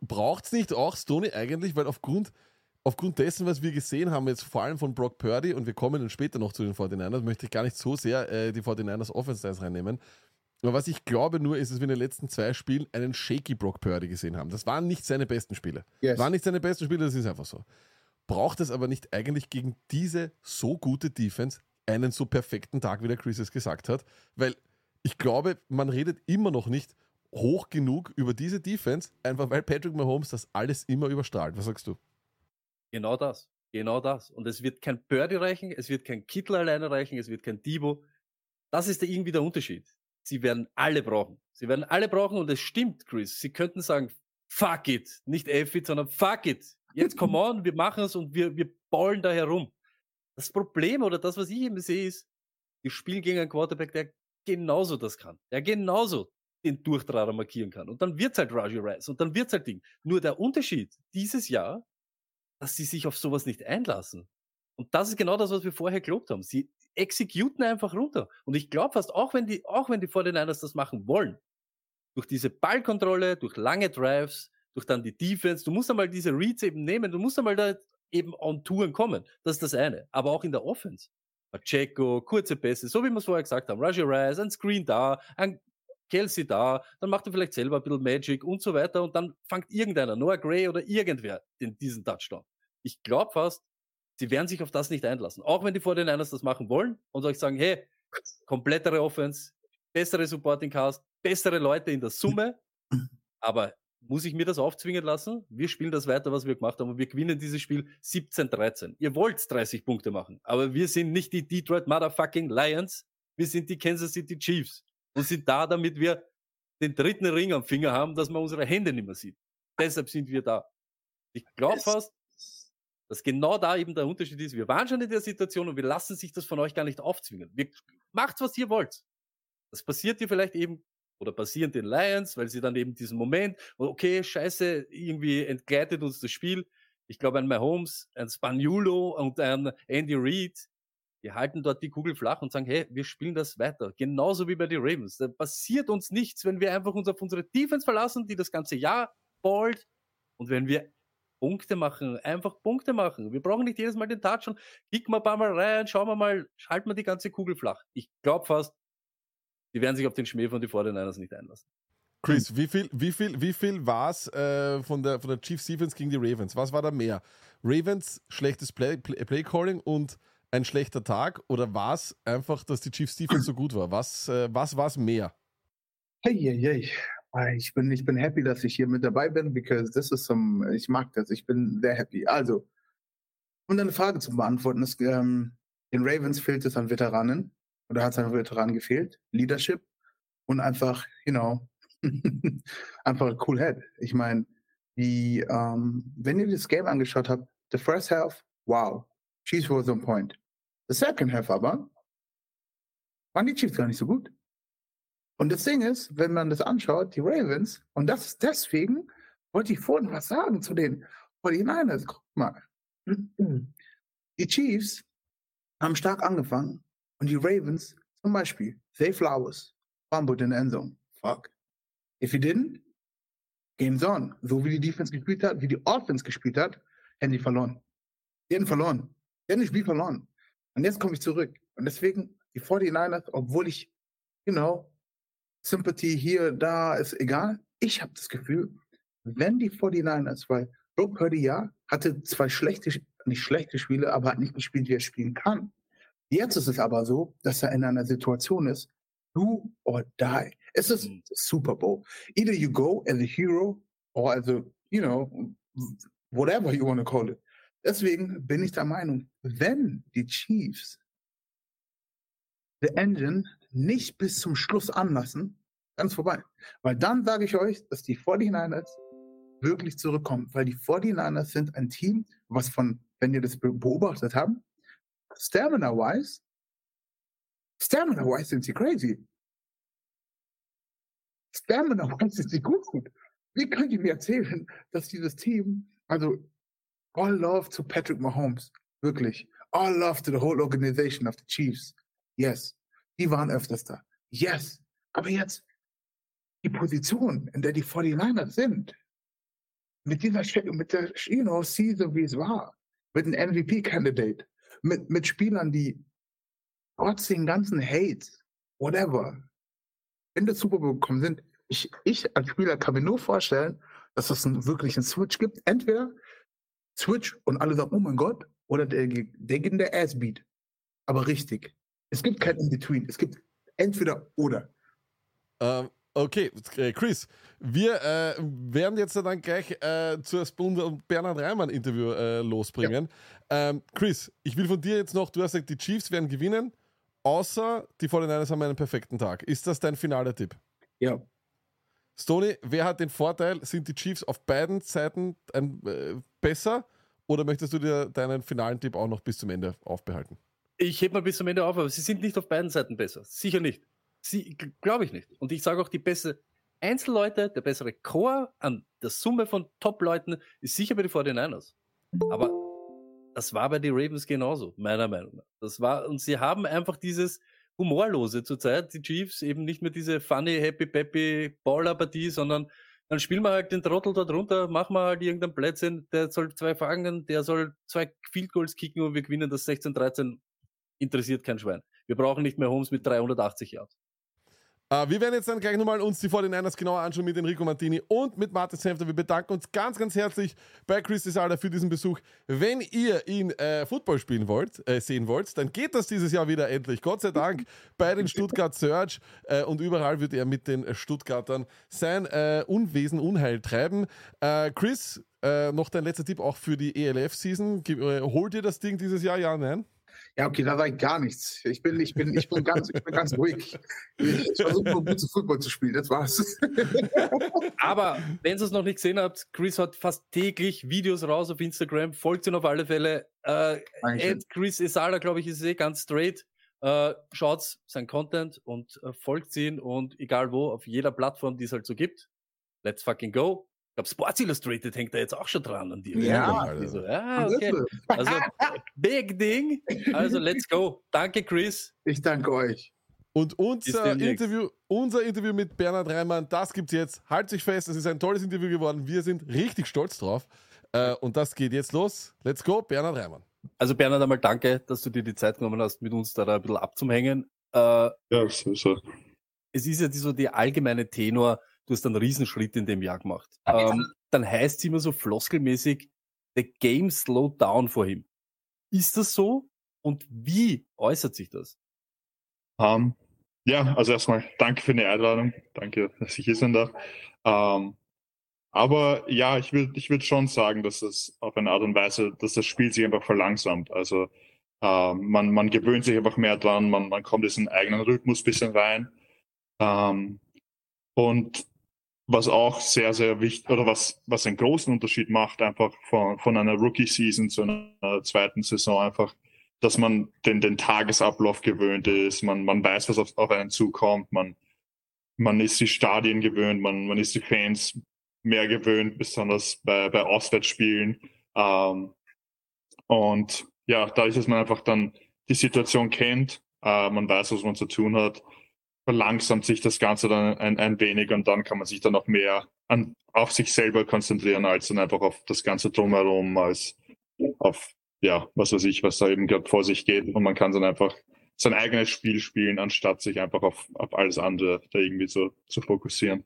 braucht es nicht auch Stoney eigentlich, weil aufgrund, aufgrund dessen, was wir gesehen haben, jetzt vor allem von Brock Purdy, und wir kommen dann später noch zu den 49ers, möchte ich gar nicht so sehr äh, die 49ers Offense reinnehmen. Aber was ich glaube nur, ist, dass wir in den letzten zwei Spielen einen shaky Brock Purdy gesehen haben. Das waren nicht seine besten Spiele. Yes. Waren nicht seine besten Spiele, das ist einfach so. Braucht es aber nicht eigentlich gegen diese so gute Defense einen so perfekten Tag, wie der Chris es gesagt hat? Weil ich glaube, man redet immer noch nicht hoch genug über diese Defense, einfach weil Patrick Mahomes das alles immer überstrahlt. Was sagst du? Genau das. Genau das. Und es wird kein Birdie reichen, es wird kein Kittel alleine reichen, es wird kein Debo. Das ist irgendwie der Unterschied. Sie werden alle brauchen. Sie werden alle brauchen und es stimmt, Chris. Sie könnten sagen, fuck it. Nicht F it, sondern fuck it. Jetzt come [LAUGHS] on, wir machen es und wir, wir ballen da herum. Das Problem oder das, was ich eben sehe, ist, wir spielen gegen einen Quarterback, der genauso das kann. Der genauso den Durchtrader markieren kann. Und dann wird's halt Raji Rice und dann wird's halt Ding. Nur der Unterschied dieses Jahr, dass sie sich auf sowas nicht einlassen. Und das ist genau das, was wir vorher gelobt haben. Sie exekuten einfach runter. Und ich glaube fast, auch wenn die, auch wenn die 49ers das machen wollen, durch diese Ballkontrolle, durch lange Drives, durch dann die Defense, du musst einmal diese Reads eben nehmen, du musst einmal da eben on Touren kommen. Das ist das eine. Aber auch in der Offense. Pacheco, kurze Pässe, so wie wir es vorher gesagt haben. Raji Rice, ein Screen da, ein Kelsey da, dann macht er vielleicht selber ein bisschen Magic und so weiter und dann fangt irgendeiner, Noah Gray oder irgendwer, den, diesen Touchdown. Ich glaube fast, sie werden sich auf das nicht einlassen. Auch wenn die 49ers das machen wollen und euch sagen, hey, komplettere Offense, bessere Supporting Cast, bessere Leute in der Summe, [LAUGHS] aber muss ich mir das aufzwingen lassen? Wir spielen das weiter, was wir gemacht haben und wir gewinnen dieses Spiel 17-13. Ihr wollt 30 Punkte machen, aber wir sind nicht die Detroit Motherfucking Lions, wir sind die Kansas City Chiefs und sind da, damit wir den dritten Ring am Finger haben, dass man unsere Hände nicht mehr sieht. Deshalb sind wir da. Ich glaube fast, dass genau da eben der Unterschied ist. Wir waren schon in der Situation und wir lassen sich das von euch gar nicht aufzwingen. Wir, macht, was ihr wollt. Das passiert dir vielleicht eben oder passieren den Lions, weil sie dann eben diesen Moment, oh, okay, scheiße, irgendwie entgleitet uns das Spiel. Ich glaube, ein Mahomes, ein Spaniolo und ein Andy Reid, die halten dort die Kugel flach und sagen, hey, wir spielen das weiter. Genauso wie bei den Ravens. Da passiert uns nichts, wenn wir einfach uns auf unsere Defense verlassen, die das ganze Jahr ballt. Und wenn wir Punkte machen, einfach Punkte machen. Wir brauchen nicht jedes Mal den Touch und kicken wir ein paar Mal rein, schauen wir mal, schalten wir die ganze Kugel flach. Ich glaube fast, die werden sich auf den Schmäh von den 49ers nicht einlassen. Chris, wie viel, wie viel, wie viel war es äh, von, der, von der Chiefs Defense gegen die Ravens? Was war da mehr? Ravens schlechtes Play, Play, Play Calling und ein schlechter Tag oder war es einfach, dass die Chiefs Defense so gut war? Was, äh, was war es mehr? Hey, hey, hey. Ah, Ich bin, ich bin happy, dass ich hier mit dabei bin, because this is some, ich mag das, ich bin sehr happy. Also, um deine Frage zu beantworten, ist, ähm, den Ravens fehlt es an Veteranen, oder hat es an Veteranen gefehlt, Leadership und einfach, you know, [LAUGHS] einfach ein cool Head. Ich meine, die, ähm, wenn ihr das Game angeschaut habt, the first half, wow, Chiefs was on point. The second half aber, waren die Chiefs gar nicht so gut. Und das Ding ist, wenn man das anschaut, die Ravens, und das ist deswegen, wollte ich vorhin was sagen zu den 49ers. Guck mal. Die Chiefs haben stark angefangen und die Ravens, zum Beispiel, Zay Flowers, fumbled in the end zone. Fuck. If he didn't, game's on. So wie die Defense gespielt hat, wie die Offense gespielt hat, hätten die verloren. Die hätten verloren. Die hätten das Spiel verloren. Und jetzt komme ich zurück. Und deswegen, die 49ers, obwohl ich, you know, Sympathie hier, da, ist egal. Ich habe das Gefühl, wenn die 49ers, weil Brock Purdy ja, hatte zwei schlechte, nicht schlechte Spiele, aber hat nicht gespielt, wie er spielen kann. Jetzt ist es aber so, dass er in einer Situation ist, do or die. Es ist Mhm. Super Bowl. Either you go as a hero or as a, you know, whatever you want to call it. Deswegen bin ich der Meinung, wenn die Chiefs the Engine nicht bis zum Schluss anlassen, ganz vorbei. Weil dann sage ich euch, dass die 49ers wirklich zurückkommen. Weil die 49ers sind ein Team, was von, wenn ihr das be- beobachtet habt, Stamina-wise, Stamina-wise sind sie crazy. Stamina-wise sind sie gut. Wie könnt ihr mir erzählen, dass dieses Team, also all love to Patrick Mahomes, wirklich, all love to the whole organization of the Chiefs. Yes, die waren öfters da. Yes, aber jetzt die Position, in der die 49ers sind, mit dieser, mit der, you know, Season, wie es war, mit einem MVP-Candidate, mit, mit Spielern, die trotz den ganzen Hates, whatever, in der Super Bowl gekommen sind, ich, ich als Spieler kann mir nur vorstellen, dass es einen wirklichen Switch gibt. Entweder Switch und alle sagen, oh mein Gott, oder der, der in der Ass-Beat. Aber richtig. Es gibt kein In-Between. Es gibt entweder oder. Ähm, okay, äh, Chris, wir äh, werden jetzt dann gleich äh, zur Spund und Bernhard Reimann Interview äh, losbringen. Ähm, Chris, ich will von dir jetzt noch, du hast gesagt, die Chiefs werden gewinnen, außer die 49ers haben einen perfekten Tag. Ist das dein finaler Tipp? Ja. Stoney, wer hat den Vorteil? Sind die Chiefs auf beiden Seiten ein, äh, besser oder möchtest du dir deinen finalen Tipp auch noch bis zum Ende aufbehalten? Ich heb mal bis zum Ende auf, aber sie sind nicht auf beiden Seiten besser. Sicher nicht. Sie, glaube ich nicht. Und ich sage auch, die bessere Einzelleute, der bessere Chor an der Summe von Top-Leuten ist sicher bei den 49ers. Aber das war bei den Ravens genauso, meiner Meinung nach. Das war, und sie haben einfach dieses Humorlose zurzeit, die Chiefs, eben nicht mehr diese funny, happy, peppy Baller-Partie, sondern dann spielen wir halt den Trottel da drunter, machen wir halt irgendeinen Plätzchen, der soll zwei fangen, der soll zwei Field Goals kicken und wir gewinnen das 16-13 interessiert kein Schwein. Wir brauchen nicht mehr Holmes mit 380 Yards. Äh, wir werden jetzt dann gleich nochmal uns die 49ers genauer anschauen mit Enrico Martini und mit Martin Senfter. Wir bedanken uns ganz, ganz herzlich bei Chris Desalda für diesen Besuch. Wenn ihr ihn äh, Football spielen wollt, äh, sehen wollt, dann geht das dieses Jahr wieder endlich. Gott sei Dank [LAUGHS] bei den Stuttgart Search äh, und überall wird er mit den Stuttgartern sein äh, Unwesen, Unheil treiben. Äh, Chris, noch dein letzter Tipp auch für die ELF-Season. Holt ihr das Ding dieses Jahr? Ja, nein? Ja, okay, da sage ich gar nichts. Ich bin, ich bin, ich bin ganz, ich bin ganz ruhig. Ich versuche nur gut zu Football zu spielen. Das war's. [LAUGHS] Aber wenn ihr es noch nicht gesehen habt, Chris hat fast täglich Videos raus auf Instagram. Folgt ihn auf alle Fälle. Äh. Ed Chris Esala, glaube ich, ist eh ganz straight. Äh, schaut sein Content und äh, folgt ihn und egal wo, auf jeder Plattform, die es halt so gibt. Let's fucking go. Ich glaube, Sports Illustrated hängt da jetzt auch schon dran an dir. Ja. Die so, ja okay. Also, [LAUGHS] big Ding. Also, let's go. Danke, Chris. Ich danke euch. Und unser. Interview, unser Interview mit Bernhard Reimann, das gibt's jetzt. Halt sich fest, es ist ein tolles Interview geworden. Wir sind richtig stolz drauf. Äh, und das geht jetzt los. Let's go, Bernhard Reimann. Also, Bernhard, einmal danke, dass du dir die Zeit genommen hast, mit uns da ein bisschen abzuhängen. Äh, Ja, so, so. es ist ja die- so der allgemeine Tenor, du hast einen Riesenschritt in dem Jahr gemacht. Ähm, dann heißt es immer so floskelmäßig, the game slowed down for him. Ist das so? Und wie äußert sich das? Ähm, ja, also erstmal danke für die Einladung. Danke, dass ich hier sein darf. Ähm, aber ja, ich würde ich würd schon sagen, dass es auf eine Art und Weise, dass das Spiel sich einfach verlangsamt. Also ähm, man, man gewöhnt sich einfach mehr dran, man, man kommt in diesen eigenen Rhythmus ein bisschen rein. Ähm, und was auch sehr, sehr wichtig, oder was, was einen großen Unterschied macht, einfach von, von einer Rookie-Season zu einer zweiten Saison, einfach, dass man den, den Tagesablauf gewöhnt ist, man, man weiß, was auf, auf einen zukommt, man, man ist die Stadien gewöhnt, man, man ist die Fans mehr gewöhnt, besonders bei, bei Auswärtsspielen. Ähm, und ja, dadurch, dass man einfach dann die Situation kennt, äh, man weiß, was man zu tun hat, verlangsamt sich das Ganze dann ein, ein wenig und dann kann man sich dann auch mehr an, auf sich selber konzentrieren, als dann einfach auf das Ganze drumherum, als auf, ja, was weiß ich, was da eben gerade vor sich geht. Und man kann dann einfach sein eigenes Spiel spielen, anstatt sich einfach auf, auf alles andere da irgendwie so zu fokussieren.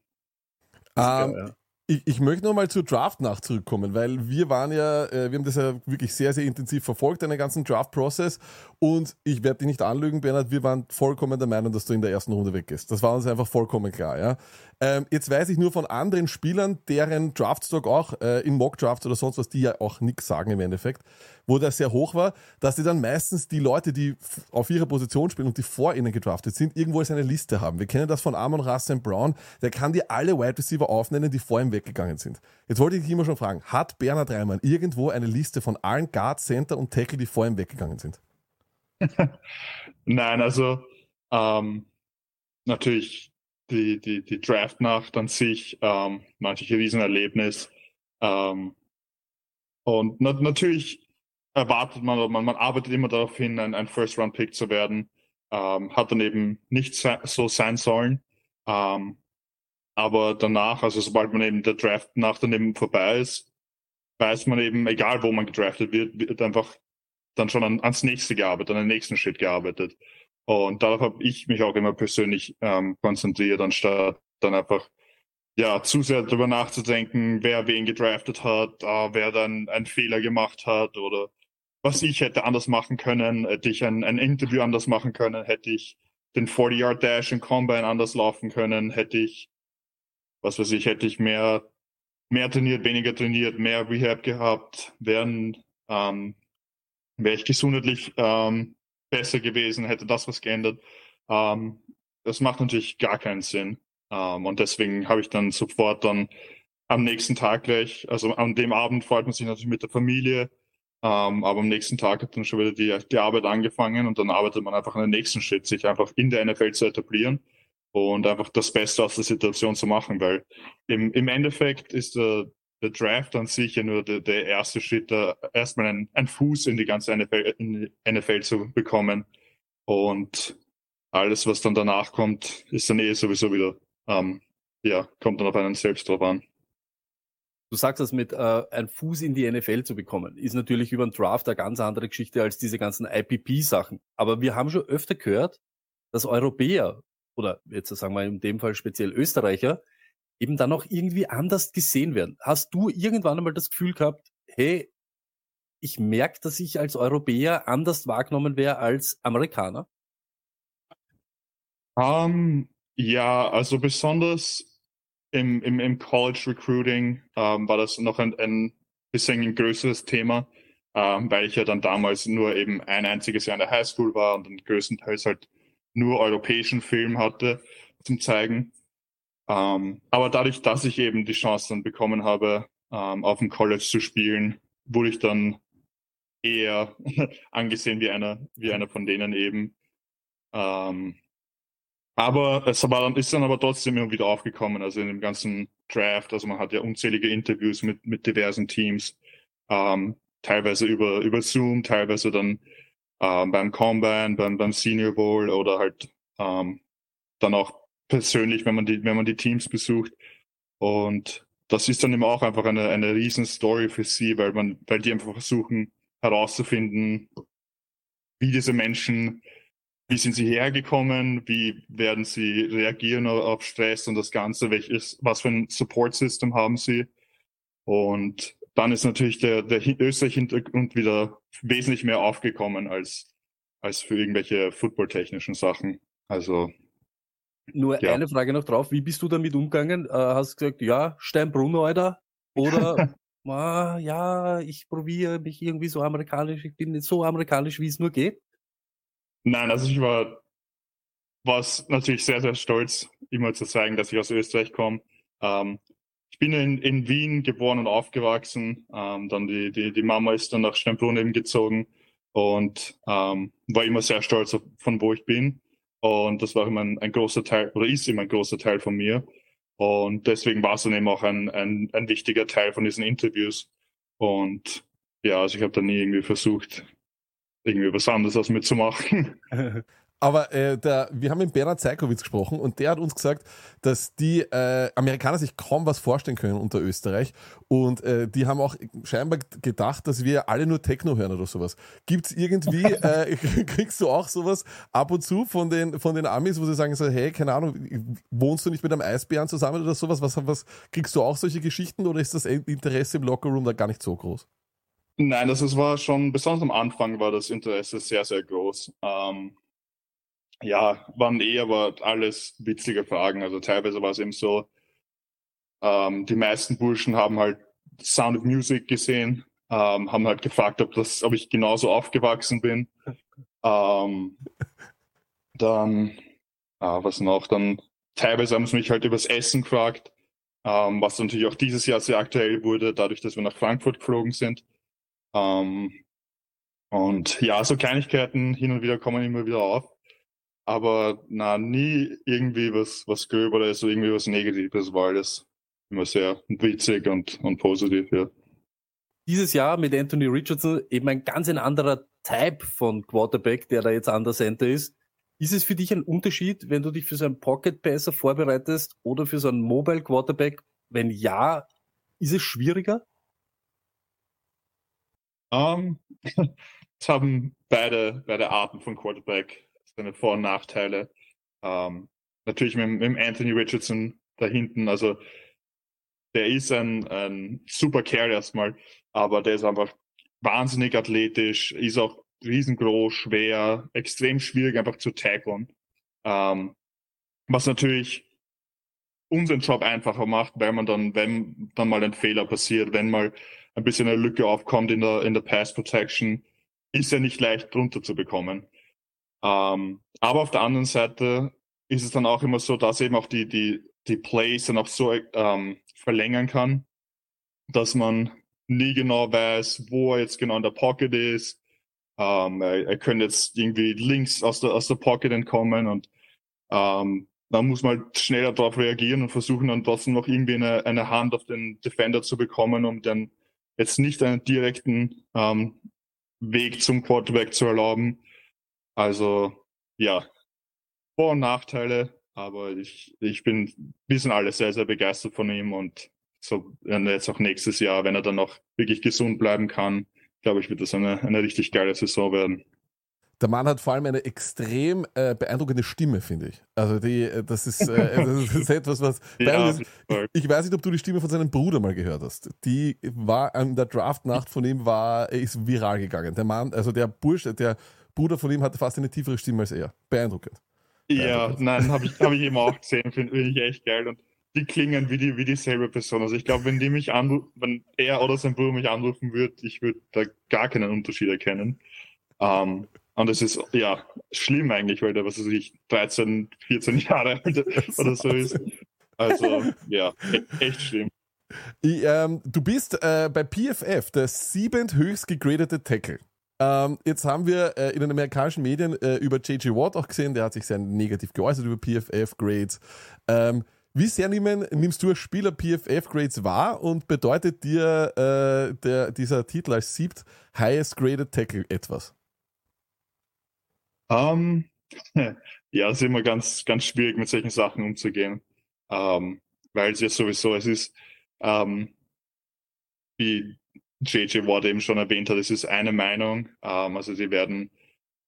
Ähm, Ja. Ich, ich möchte nochmal zur Draft nach zurückkommen, weil wir waren ja, äh, wir haben das ja wirklich sehr, sehr intensiv verfolgt, den ganzen Draft-Prozess. Und ich werde dich nicht anlügen, Bernhard, wir waren vollkommen der Meinung, dass du in der ersten Runde weg bist. Das war uns einfach vollkommen klar, ja. Ähm, jetzt weiß ich nur von anderen Spielern, deren Draftstock auch äh, in Mock-Drafts oder sonst was, die ja auch nichts sagen im Endeffekt, wo das sehr hoch war, dass die dann meistens die Leute, die auf ihrer Position spielen und die vor ihnen gedraftet sind, irgendwo als eine Liste haben. Wir kennen das von Amon Russell Brown, der kann dir alle Wide Receiver aufnennen, die vor ihm weggegangen sind. Jetzt wollte ich dich immer schon fragen, hat Bernhard Reimann irgendwo eine Liste von allen Guard, Center und Tackle, die vor ihm weggegangen sind? [LAUGHS] Nein, also ähm, natürlich die, die, die Draft-Nacht an sich, ähm, ein Riesenerlebnis. Ähm, und na, natürlich erwartet man, man, man arbeitet immer darauf hin, ein, ein First-Round-Pick zu werden. Ähm, hat dann eben nicht so sein sollen. Ähm, aber danach, also sobald man eben der Draft-Nacht dann eben vorbei ist, weiß man eben, egal wo man gedraftet wird, wird einfach dann schon an, ans nächste gearbeitet, an den nächsten Schritt gearbeitet. Und darauf habe ich mich auch immer persönlich ähm, konzentriert, anstatt dann einfach ja zu sehr darüber nachzudenken, wer wen gedraftet hat, äh, wer dann einen Fehler gemacht hat oder was ich hätte anders machen können, hätte ich ein, ein Interview anders machen können, hätte ich den 40-Yard-Dash in Combine anders laufen können, hätte ich, was weiß ich, hätte ich mehr, mehr trainiert, weniger trainiert, mehr Rehab gehabt, wären ähm, wäre ich gesundheitlich ähm, besser gewesen, hätte das was geändert. Ähm, das macht natürlich gar keinen Sinn. Ähm, und deswegen habe ich dann sofort dann am nächsten Tag gleich, also an dem Abend freut man sich natürlich mit der Familie, ähm, aber am nächsten Tag hat dann schon wieder die, die Arbeit angefangen und dann arbeitet man einfach an den nächsten Schritt, sich einfach in der NFL zu etablieren und einfach das Beste aus der Situation zu machen, weil im, im Endeffekt ist der, der Draft an sich ja nur der, der erste Schritt, da erstmal einen, einen Fuß in die ganze NFL, die NFL zu bekommen. Und alles, was dann danach kommt, ist dann eh sowieso wieder, ähm, ja, kommt dann auf einen selbst drauf an. Du sagst das mit äh, einen Fuß in die NFL zu bekommen, ist natürlich über den Draft eine ganz andere Geschichte als diese ganzen IPP-Sachen. Aber wir haben schon öfter gehört, dass Europäer oder jetzt sagen wir in dem Fall speziell Österreicher eben dann auch irgendwie anders gesehen werden. Hast du irgendwann einmal das Gefühl gehabt, hey, ich merke, dass ich als Europäer anders wahrgenommen wäre als Amerikaner? Ähm, ja, also besonders im, im, im College Recruiting ähm, war das noch ein, ein bisschen ein größeres Thema, ähm, weil ich ja dann damals nur eben ein einziges Jahr in der Highschool war und dann größtenteils halt nur europäischen Film hatte zum Zeigen. Ähm, aber dadurch, dass ich eben die Chance dann bekommen habe, ähm, auf dem College zu spielen, wurde ich dann eher [LAUGHS] angesehen wie einer, wie einer von denen eben. Ähm, aber es war dann, ist dann aber trotzdem immer wieder aufgekommen, also in dem ganzen Draft. Also man hat ja unzählige Interviews mit, mit diversen Teams, ähm, teilweise über, über Zoom, teilweise dann ähm, beim Combine, beim, beim Senior Bowl oder halt ähm, dann auch persönlich, wenn man die, wenn man die Teams besucht. Und das ist dann eben auch einfach eine, eine riesen Story für sie, weil man, weil die einfach versuchen herauszufinden, wie diese Menschen, wie sind sie hergekommen, wie werden sie reagieren auf Stress und das Ganze, welches, was für ein Support-System haben sie. Und dann ist natürlich der, der Österreich-Hintergrund wieder wesentlich mehr aufgekommen als, als für irgendwelche footballtechnischen Sachen. Also Nur Ja. eine Frage noch drauf. Wie bist du damit umgegangen? Äh, hast du gesagt, ja, Steinbrunner, Alter? Oder, [LAUGHS] ah, ja, ich probiere mich irgendwie so amerikanisch, ich bin nicht so amerikanisch, wie es nur geht? Nein, also ich war, war natürlich sehr, sehr stolz, immer zu zeigen, dass ich aus Österreich komme. Ähm, ich bin in, in Wien geboren und aufgewachsen. Ähm, dann die, die, die Mama ist dann nach Steinbrunn eben gezogen und ähm, war immer sehr stolz, auf, von wo ich bin. Und das war immer ein, ein großer Teil, oder ist immer ein großer Teil von mir. Und deswegen war es dann eben auch ein, ein, ein wichtiger Teil von diesen Interviews. Und ja, also ich habe da nie irgendwie versucht, irgendwie was anderes aus mir zu machen. [LAUGHS] Aber äh, der, wir haben mit Bernhard Zeikowitz gesprochen und der hat uns gesagt, dass die äh, Amerikaner sich kaum was vorstellen können unter Österreich. Und äh, die haben auch scheinbar gedacht, dass wir alle nur Techno hören oder sowas. Gibt es irgendwie, [LAUGHS] äh, [LAUGHS] kriegst du auch sowas ab und zu von den, von den Amis, wo sie sagen so, hey, keine Ahnung, wohnst du nicht mit einem Eisbären zusammen oder sowas? Was, was kriegst du auch solche Geschichten oder ist das Interesse im Lockerroom da gar nicht so groß? Nein, das ist, war schon, besonders am Anfang war das Interesse sehr, sehr groß. Ähm, ja, waren eh aber alles witzige Fragen. Also teilweise war es eben so, ähm, die meisten Burschen haben halt Sound of Music gesehen, ähm, haben halt gefragt, ob, das, ob ich genauso aufgewachsen bin. Ähm, dann, ah, was noch? Dann teilweise haben sie mich halt übers Essen gefragt, ähm, was natürlich auch dieses Jahr sehr aktuell wurde, dadurch, dass wir nach Frankfurt geflogen sind. Ähm, und ja, so Kleinigkeiten hin und wieder kommen immer wieder auf. Aber na, nie irgendwie was, was Gröberes oder irgendwie was Negatives war alles immer sehr witzig und, und positiv, ja. Dieses Jahr mit Anthony Richardson eben ein ganz ein anderer Type von Quarterback, der da jetzt an der Center ist. Ist es für dich ein Unterschied, wenn du dich für so einen Pocket Passer vorbereitest oder für so einen Mobile Quarterback? Wenn ja, ist es schwieriger? Ähm, [LAUGHS] es haben beide, beide Arten von Quarterback seine Vor- und Nachteile. Ähm, natürlich mit, mit Anthony Richardson da hinten, also der ist ein, ein super Kerl erstmal, aber der ist einfach wahnsinnig athletisch, ist auch riesengroß, schwer, extrem schwierig einfach zu tackeln. Ähm, was natürlich unseren Job einfacher macht, weil man dann, wenn dann mal ein Fehler passiert, wenn mal ein bisschen eine Lücke aufkommt in der, in der Pass Protection, ist ja nicht leicht drunter zu bekommen. Ähm, aber auf der anderen Seite ist es dann auch immer so, dass eben auch die, die, die Plays dann auch so ähm, verlängern kann, dass man nie genau weiß, wo er jetzt genau in der Pocket ist. Ähm, er, er könnte jetzt irgendwie links aus der, aus der Pocket entkommen und ähm, dann muss man halt schneller darauf reagieren und versuchen dann trotzdem noch irgendwie eine, eine Hand auf den Defender zu bekommen, um dann jetzt nicht einen direkten ähm, Weg zum Quarterback zu erlauben. Also ja, Vor- und Nachteile, aber ich, ich bin, wir sind alle sehr, sehr begeistert von ihm und so jetzt auch nächstes Jahr, wenn er dann noch wirklich gesund bleiben kann, glaube ich, wird das eine, eine richtig geile Saison werden. Der Mann hat vor allem eine extrem äh, beeindruckende Stimme, finde ich. Also die, äh, das ist, äh, [LAUGHS] das ist etwas, was Ja, ist. Ich weiß nicht, ob du die Stimme von seinem Bruder mal gehört hast. Die war an der Draftnacht von ihm war, ist viral gegangen. Der Mann, also der Bursche, der Bruder von ihm hatte fast eine tiefere Stimme als er. Beeindruckend. Ja, nein, habe ich, hab ich eben auch gesehen, finde find ich echt geil. Und die klingen wie, die, wie dieselbe Person. Also ich glaube, wenn die mich anrufen, wenn er oder sein Bruder mich anrufen würde, ich würde da gar keinen Unterschied erkennen. Ähm, und es ist ja schlimm eigentlich, weil der, was weiß ich, 13, 14 Jahre alt [LAUGHS] oder so ist. Also ja, e echt schlimm. Ich, ähm, du bist äh, bei PFF der siebend höchst gegradete Tackle. Ähm, jetzt haben wir äh, in den amerikanischen Medien äh, über J.J. Watt auch gesehen, der hat sich sehr negativ geäußert über PFF-Grades. Ähm, wie sehr nehmen, nimmst du als Spieler PFF-Grades wahr und bedeutet dir äh, der, dieser Titel als siebt Highest Graded Tackle etwas? Ähm, [LAUGHS] ja, es ist immer ganz, ganz schwierig, mit solchen Sachen umzugehen. Ähm, weil es ja sowieso, es ist, ähm, wie JJ Watt eben schon erwähnt hat, es ist eine Meinung. Ähm, also sie werden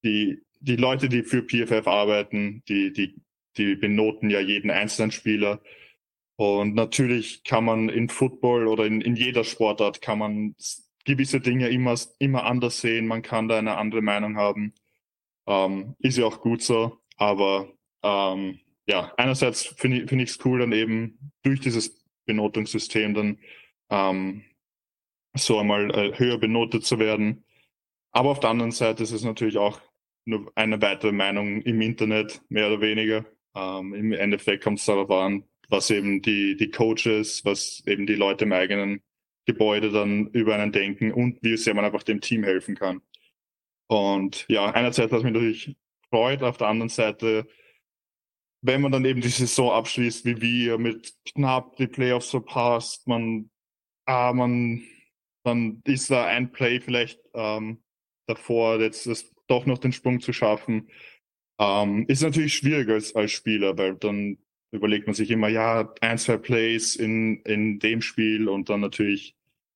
die, die Leute, die für PFF arbeiten, die, die, die benoten ja jeden einzelnen Spieler. Und natürlich kann man in Football oder in, in jeder Sportart kann man gewisse Dinge immer, immer anders sehen. Man kann da eine andere Meinung haben. Ähm, ist ja auch gut so. Aber ähm, ja, einerseits finde ich es cool, dann eben durch dieses Benotungssystem dann ähm, so einmal äh, höher benotet zu werden. Aber auf der anderen Seite ist es natürlich auch nur eine weitere Meinung im Internet, mehr oder weniger. Ähm, Im Endeffekt kommt es darauf an, was eben die, die Coaches, was eben die Leute im eigenen Gebäude dann über einen denken und wie sehr man einfach dem Team helfen kann. Und ja, einerseits hat mich natürlich freut, auf der anderen Seite, wenn man dann eben die Saison abschließt, wie wir mit knapp die Playoffs verpasst, man, ah, man dann ist da ein Play vielleicht ähm, davor, jetzt das doch noch den Sprung zu schaffen. Ähm, ist natürlich schwierig als, als Spieler, weil dann überlegt man sich immer, ja, ein, zwei Plays in, in dem Spiel und dann natürlich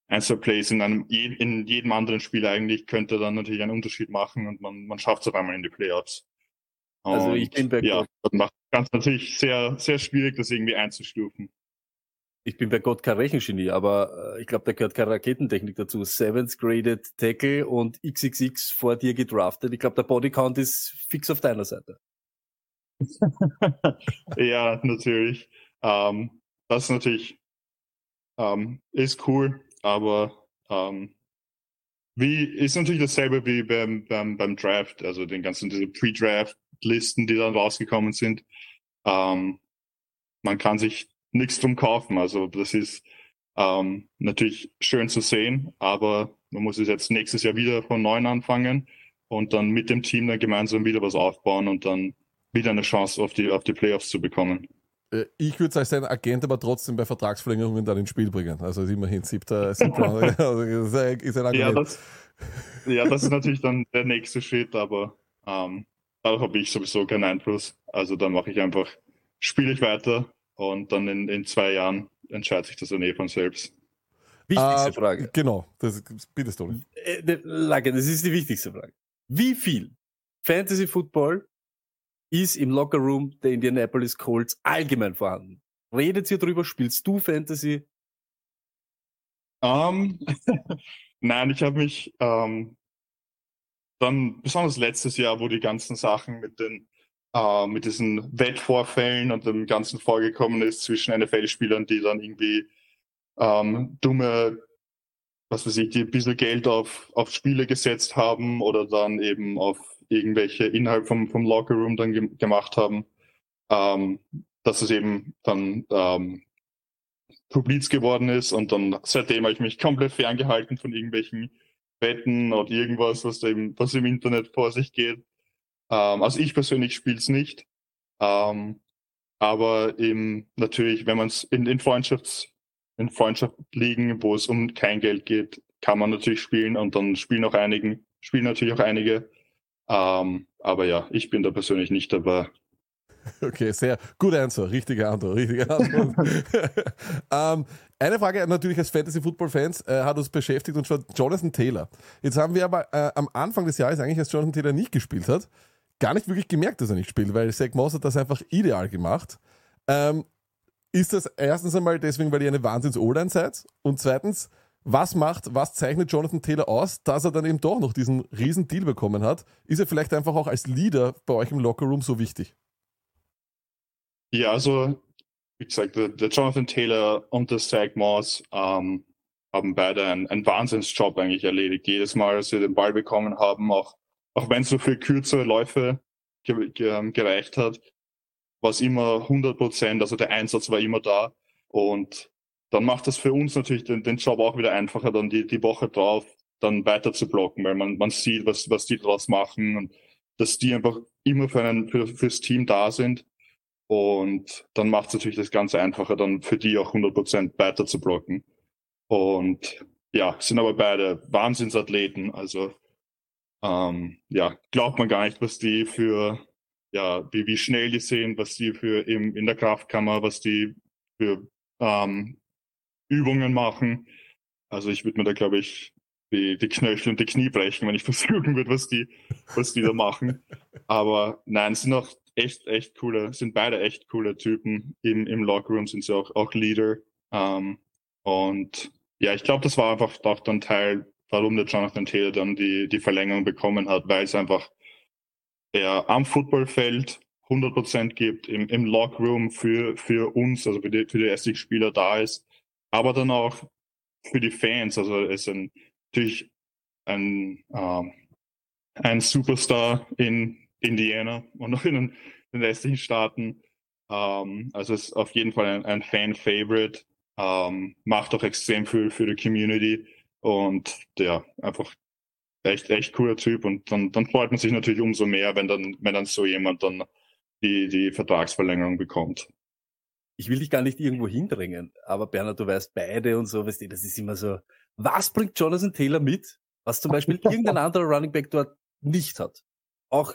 ein, zwei Plays in einem, in jedem anderen Spiel eigentlich könnte dann natürlich einen Unterschied machen und man, man schafft es auf einmal in die Playoffs. Also ich bin bei ja, das macht ganz natürlich sehr, sehr schwierig, das irgendwie einzustufen ich bin bei Gott kein Rechengenie, aber äh, ich glaube, da gehört keine Raketentechnik dazu. Seventh Graded Tackle und XXX vor dir gedraftet. Ich glaube, der Bodycount ist fix auf deiner Seite. [LAUGHS] ja, natürlich. Ähm, das ist natürlich ähm, ist cool, aber ähm, wie ist natürlich dasselbe wie beim, beim, beim Draft, also den ganzen Pre-Draft-Listen, die dann rausgekommen sind. Ähm, man kann sich nichts drum kaufen. Also das ist ähm, natürlich schön zu sehen, aber man muss es jetzt nächstes Jahr wieder von neuem anfangen und dann mit dem Team dann gemeinsam wieder was aufbauen und dann wieder eine Chance auf die, auf die Playoffs zu bekommen. Äh, ich würde als sein Agent aber trotzdem bei Vertragsverlängerungen dann ins Spiel bringen. Also immerhin siebter, siebter [LAUGHS] also ist ein Argument. Ja das, ja, das ist natürlich dann der nächste Schritt, aber ähm, darauf habe ich sowieso keinen Einfluss. Also dann mache ich einfach, spiele ich weiter und dann in, in zwei Jahren entscheidet sich das dann eh von selbst. Wichtigste äh, Frage. Genau, das, bitte Stoli. Äh, das ist die wichtigste Frage. Wie viel Fantasy Football ist im Locker Room der Indianapolis Colts allgemein vorhanden? Redet ihr drüber? Spielst du Fantasy? Um, ähm, [LAUGHS] Nein, ich habe mich ähm, dann besonders letztes Jahr, wo die ganzen Sachen mit den äh, mit diesen Wettvorfällen und dem ganzen vorgekommen ist zwischen NFL-Spielern, die dann irgendwie ähm, dumme, was weiß ich, die ein bisschen Geld auf, auf Spiele gesetzt haben oder dann eben auf irgendwelche innerhalb vom, vom Lockerroom dann ge gemacht haben, ähm, dass es eben dann ähm, publik geworden ist und dann seitdem habe ich mich komplett ferngehalten von irgendwelchen Wetten oder irgendwas, was, eben, was im Internet vor sich geht. Ähm, also ich persönlich spiele es nicht. Ähm, aber eben natürlich, wenn man es in, in Freundschafts, in Freundschaft liegen, wo es um kein Geld geht, kann man natürlich spielen und dann spielen auch einigen, spielen natürlich auch einige. Ähm, aber ja, ich bin da persönlich nicht dabei. [LAUGHS] Okay, sehr gut Answer, richtige Antwort, richtige Antwort. [LAUGHS] ähm, eine Frage natürlich als Fantasy-Football-Fans äh, hat uns beschäftigt und zwar Jonathan Taylor. Jetzt haben wir aber äh, am Anfang des Jahres eigentlich, als Jonathan Taylor nicht gespielt hat, gar nicht wirklich gemerkt, dass er nicht spielt, weil Zach Moss hat das einfach ideal gemacht. Ähm, ist das erstens einmal deswegen, weil ihr eine Wahnsinns-O-Line seid? Und zweitens, was macht, was zeichnet Jonathan Taylor aus, dass er dann eben doch noch diesen riesen Deal bekommen hat? Ist er vielleicht einfach auch als Leader bei euch im Lockerroom so wichtig? Ja, also, wie gesagt, der, der Jonathan Taylor und der Zach Moss ähm, haben beide einen, einen Wahnsinnsjob eigentlich erledigt. Jedes Mal, als sie den Ball bekommen haben, auch auch wenn es nur für kürzere Läufe ge ge ähm, gereicht hat, war es immer 100 Prozent, also der Einsatz war immer da und dann macht das für uns natürlich den, den Job auch wieder einfacher, dann die, die Woche drauf dann weiter zu blocken, weil man, man sieht, was, was die daraus machen und dass die einfach immer für einen, für, fürs Team da sind. Und dann macht es natürlich das Ganze einfacher, dann für die auch 100% weiter zu blocken. Und ja, sind aber beide Wahnsinnsathleten. Also ähm, ja, glaubt man gar nicht, was die für, ja, wie, wie schnell die sind, was die für im, in der Kraftkammer, was die für ähm, Übungen machen. Also ich würde mir da, glaube ich, die, die Knöchel und die Knie brechen, wenn ich [LAUGHS] versuchen würde, was die, was die da machen. Aber nein, sind auch echt, echt coole, sind beide echt coole Typen. Im, im Lockerroom sind sie auch, auch Leader. Ähm, und ja, ich glaube, das war einfach auch dann Teil, warum der Jonathan Taylor dann die, die Verlängerung bekommen hat, weil es einfach er am Footballfeld 100% gibt, im, im Lockroom für, für uns, also für die, für die ersten Spieler da ist, aber dann auch für die Fans. Also es ist ein, natürlich ein, ähm, ein Superstar in Indiana und auch in den, in den restlichen Staaten. Ähm, also ist auf jeden Fall ein, ein Fan-Favorite, ähm, macht auch extrem viel für die Community und ja, einfach echt, echt cooler Typ und dann, dann freut man sich natürlich umso mehr, wenn dann, wenn dann so jemand dann die, die Vertragsverlängerung bekommt. Ich will dich gar nicht irgendwo hindrängen, aber Bernhard, du weißt beide und so, weißt du, das ist immer so, was bringt Jonathan Taylor mit, was zum Beispiel [LAUGHS] irgendein anderer Running Back dort nicht hat? Auch,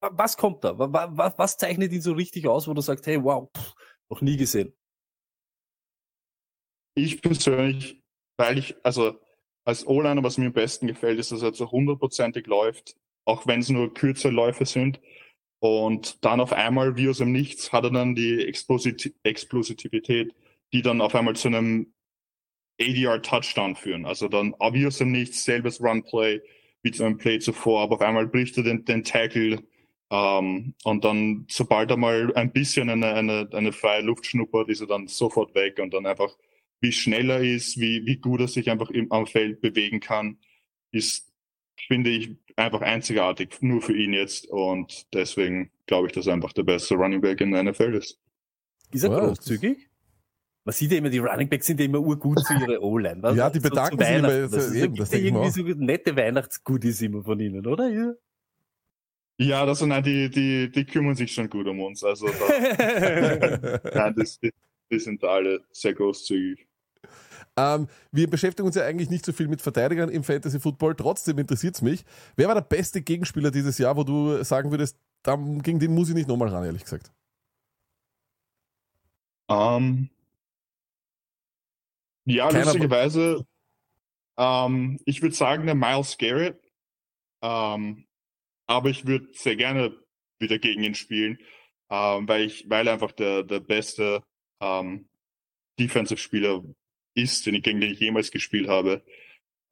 was kommt da? Was, was zeichnet ihn so richtig aus, wo du sagst, hey, wow, pff, noch nie gesehen? Ich persönlich, weil ich, also als O-Liner, was mir am besten gefällt, ist, dass er so hundertprozentig läuft, auch wenn es nur kürzere Läufe sind. Und dann auf einmal, wie aus dem Nichts, hat er dann die Explosit Explosivität, die dann auf einmal zu einem ADR-Touchdown führen. Also dann wie aus dem Nichts, selbes Run-Play, wie zu einem Play zuvor, aber auf einmal bricht er den, den Tackle ähm, und dann, sobald er mal ein bisschen eine, eine, eine freie Luft schnuppert, ist er dann sofort weg und dann einfach wie schnell er ist, wie, wie gut er sich einfach im, am Feld bewegen kann, ist, finde ich, einfach einzigartig, nur für ihn jetzt. Und deswegen glaube ich, dass er einfach der beste Running Back in der NFL ist. Ist er wow. großzügig? Man sieht ja immer, die Running Backs sind ja immer urgut zu ihrer O-Line. [LAUGHS] ja, die bedanken so sich immer. Das, das, eben, das ja irgendwie so nette Weihnachtsgoodies immer von ihnen, oder? Ja. Ja, das sind die, die, die kümmern sich schon gut um uns. Also da, [LAUGHS] [LAUGHS] nein, das, die, die sind alle sehr großzügig. Ähm, wir beschäftigen uns ja eigentlich nicht so viel mit Verteidigern im Fantasy Football. Trotzdem interessiert es mich. Wer war der beste Gegenspieler dieses Jahr, wo du sagen würdest, gegen den muss ich nicht nochmal ran, ehrlich gesagt? Um, ähm, ja, Keiner lustigerweise, ähm, ich würde sagen, der Miles Garrett. Ähm, aber ich würde sehr gerne wieder gegen ihn spielen, ähm, weil ich, weil er einfach der, der beste ähm, Defensive-Spieler ist, den ich, gegen den ich jemals gespielt habe.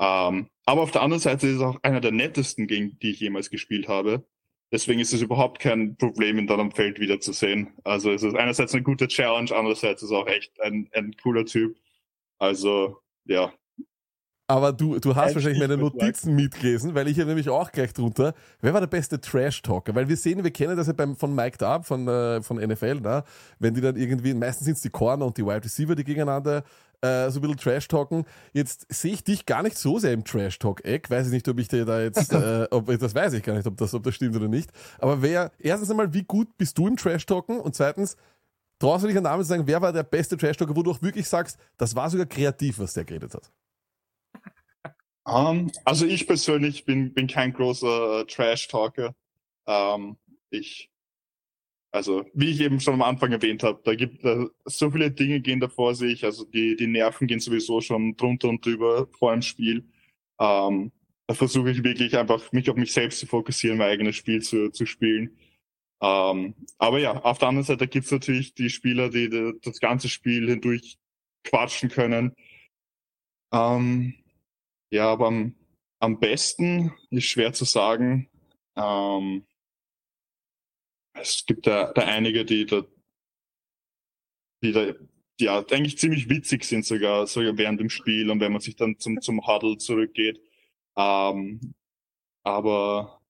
Ähm, aber auf der anderen Seite ist es auch einer der nettesten, gegen die ich jemals gespielt habe. Deswegen ist es überhaupt kein Problem, ihn dann am Feld wiederzusehen. Also es ist einerseits eine gute Challenge, andererseits ist es auch echt ein, ein cooler Typ. Also, ja, aber du, du hast wahrscheinlich meine Notizen mitgelesen, weil ich habe nämlich auch gleich drunter. Wer war der beste Trash-Talker? Weil wir sehen, wir kennen das ja beim, von Mike Darb, von, äh, von NFL, da, wenn die dann irgendwie, meistens sind es die Corner und die Wide Receiver, die gegeneinander äh, so ein bisschen Trash-Talken. Jetzt sehe ich dich gar nicht so sehr im Trash-Talk-Eck. Weiß ich nicht, ob ich dir da jetzt, [LAUGHS] äh, ob, das weiß ich gar nicht, ob das, ob das stimmt oder nicht. Aber wer, erstens einmal, wie gut bist du im Trash-Talken? Und zweitens, traust du dich einen Namen zu sagen, wer war der beste Trash-Talker, wo du auch wirklich sagst, das war sogar kreativ, was der geredet hat? Um, also ich persönlich bin, bin kein großer Trash-Talker. Um, ich, also wie ich eben schon am Anfang erwähnt habe, da gibt äh, so viele Dinge gehen da vor sich. Also die, die Nerven gehen sowieso schon drunter und drüber vor einem Spiel. Um, da versuche ich wirklich einfach mich auf mich selbst zu fokussieren, mein eigenes Spiel zu, zu spielen. Um, aber ja, auf der anderen Seite gibt es natürlich die Spieler, die, die, das ganze Spiel hindurch quatschen können. Um, ja, aber am, am besten ist schwer zu sagen. Ähm, es gibt da, da einige, die da, die da ja, eigentlich ziemlich witzig sind sogar, sogar während dem Spiel und wenn man sich dann zum, zum Huddle zurückgeht. Ähm, aber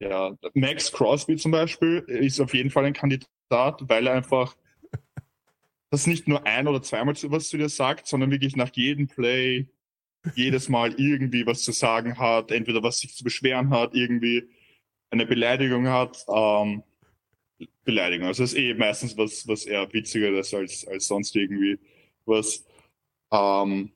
ja, Max Crosby zum Beispiel ist auf jeden Fall ein Kandidat, weil er einfach das nicht nur ein oder zweimal was zu dir sagt, sondern wirklich nach jedem Play jedes Mal irgendwie was zu sagen hat, entweder was sich zu beschweren hat, irgendwie eine Beleidigung hat. Ähm, Beleidigung. Also das ist eh meistens was, was eher witzigeres als, als sonst irgendwie was. Ähm,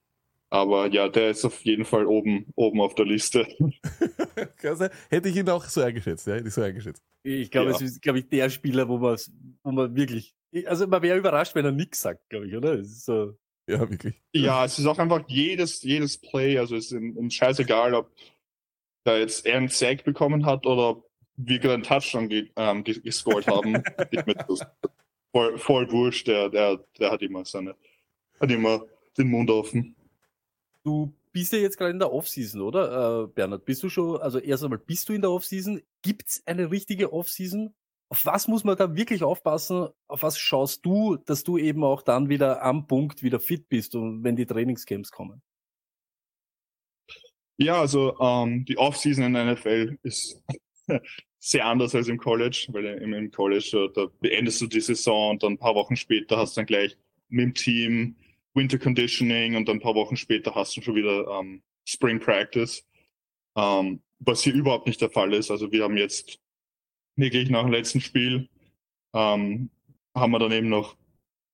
aber ja, der ist auf jeden Fall oben, oben auf der Liste. [LAUGHS] Hätte ich ihn auch so eingeschätzt, ja, hätte ich so eingeschätzt. Ich glaube, Ja. es ist, glaube ich, der Spieler, wo man, wo man wirklich, also man wäre überrascht, wenn er nichts sagt, glaube ich, oder? Es ist so, Ja, wirklich. Ja, es ist auch einfach jedes, jedes Play, also es ist ihm, ihm scheißegal, ob da jetzt er einen Sack bekommen hat oder wir gerade einen Touchdown ge ähm, ge gescored haben. [LAUGHS] Ich mit, voll, voll wurscht, der, der, der hat immer seine, hat immer den Mund offen. du bist ja jetzt gerade in der Offseason, oder? Äh, Bernhard, bist du schon, also erst einmal, bist du in der Offseason? Gibt's eine richtige Offseason? Auf was muss man da wirklich aufpassen? Auf was schaust du, dass du eben auch dann wieder am Punkt wieder fit bist und wenn die Trainingscamps kommen? Ja, also ähm, die Offseason in der NFL ist sehr anders als im College, weil im, College äh, da beendest du die Saison und dann ein paar Wochen später hast du dann gleich mit dem Team Winter Conditioning und dann ein paar Wochen später hast du schon wieder ähm, Spring Practice, ähm, was hier überhaupt nicht der Fall ist. Also wir haben jetzt wirklich nach dem letzten Spiel ähm, haben wir dann eben noch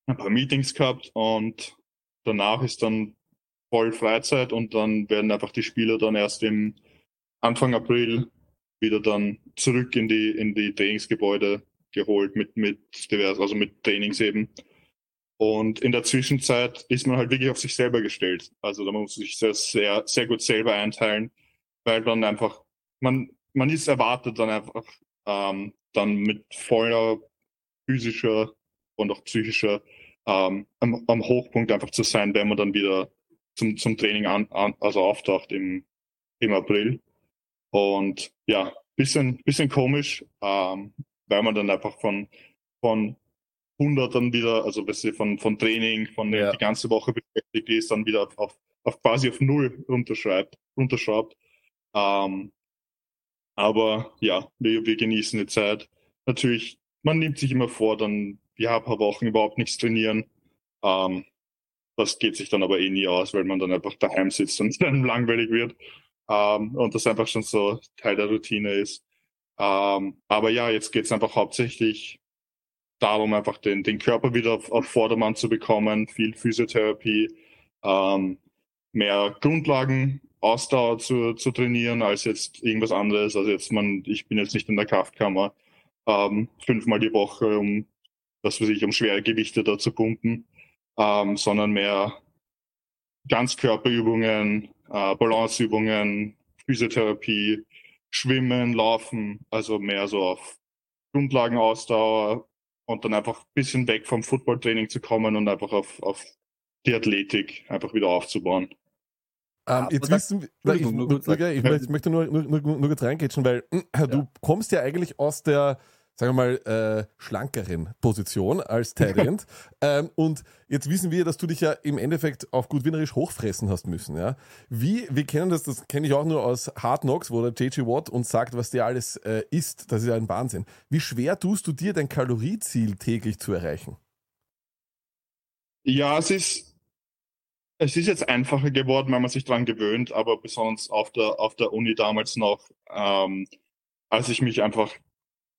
ein paar Meetings gehabt und danach ist dann voll Freizeit und dann werden einfach die Spieler dann erst im Anfang April wieder dann zurück in die in die Trainingsgebäude geholt mit mit divers, also mit Trainings eben. Und in der Zwischenzeit ist man halt wirklich auf sich selber gestellt. Also da muss man sich sehr sehr sehr gut selber einteilen, weil dann einfach man man ist erwartet dann einfach ähm, dann mit voller physischer und auch psychischer ähm, am, am Hochpunkt einfach zu sein, wenn man dann wieder zum, zum Training an, an, also auftaucht im, im April. Und ja, bisschen, bisschen komisch, ähm, weil man dann einfach von, von 100 dann wieder, also weißt du, von, von Training, von Ja. die ganze Woche beschäftigt ist, dann wieder auf, auf, auf quasi auf Null runterschreibt, runterschraubt. Ähm, aber ja, wir, wir genießen die Zeit. Natürlich, man nimmt sich immer vor, dann ja, ein paar Wochen überhaupt nichts trainieren. Ähm, das geht sich dann aber eh nie aus, weil man dann einfach daheim sitzt und [LAUGHS] dann langweilig wird. Ähm, und das einfach schon so Teil der Routine ist. Ähm, aber ja, jetzt geht es einfach hauptsächlich darum, einfach den, den Körper wieder auf, auf Vordermann zu bekommen, viel Physiotherapie, ähm, mehr Grundlagen, Ausdauer zu, zu trainieren, als jetzt irgendwas anderes. Also jetzt man, ich bin jetzt nicht in der Kraftkammer ähm, fünfmal die Woche, um was weiß ich, um schwere Gewichte da zu pumpen, ähm, sondern mehr Ganzkörperübungen, äh, Balanceübungen, Physiotherapie, Schwimmen, Laufen, also mehr so auf Grundlagenausdauer und dann einfach ein bisschen weg vom Footballtraining zu kommen und einfach auf, auf die Athletik einfach wieder aufzubauen. Ähm, Aber jetzt da- wissen wir, ich, ich, möchte, ich möchte nur, nur, nur, nur kurz reingrätschen, weil äh, du kommst ja eigentlich aus der, sagen wir mal, äh, schlankeren Position als Tyrant. ähm, und jetzt wissen wir, dass du dich ja im Endeffekt auf gut Wienerisch hochfressen hast müssen. Ja? Wie, wir kennen das, das kenne ich auch nur aus Hard Knocks, wo der JJ Watt uns sagt, was der alles äh, isst. Das ist ja ein Wahnsinn. Wie schwer tust du dir dein Kalorieziel täglich zu erreichen? Ja, es ist, es ist jetzt einfacher geworden, weil man sich dran gewöhnt, aber besonders auf der, auf der Uni damals noch, ähm, als ich mich einfach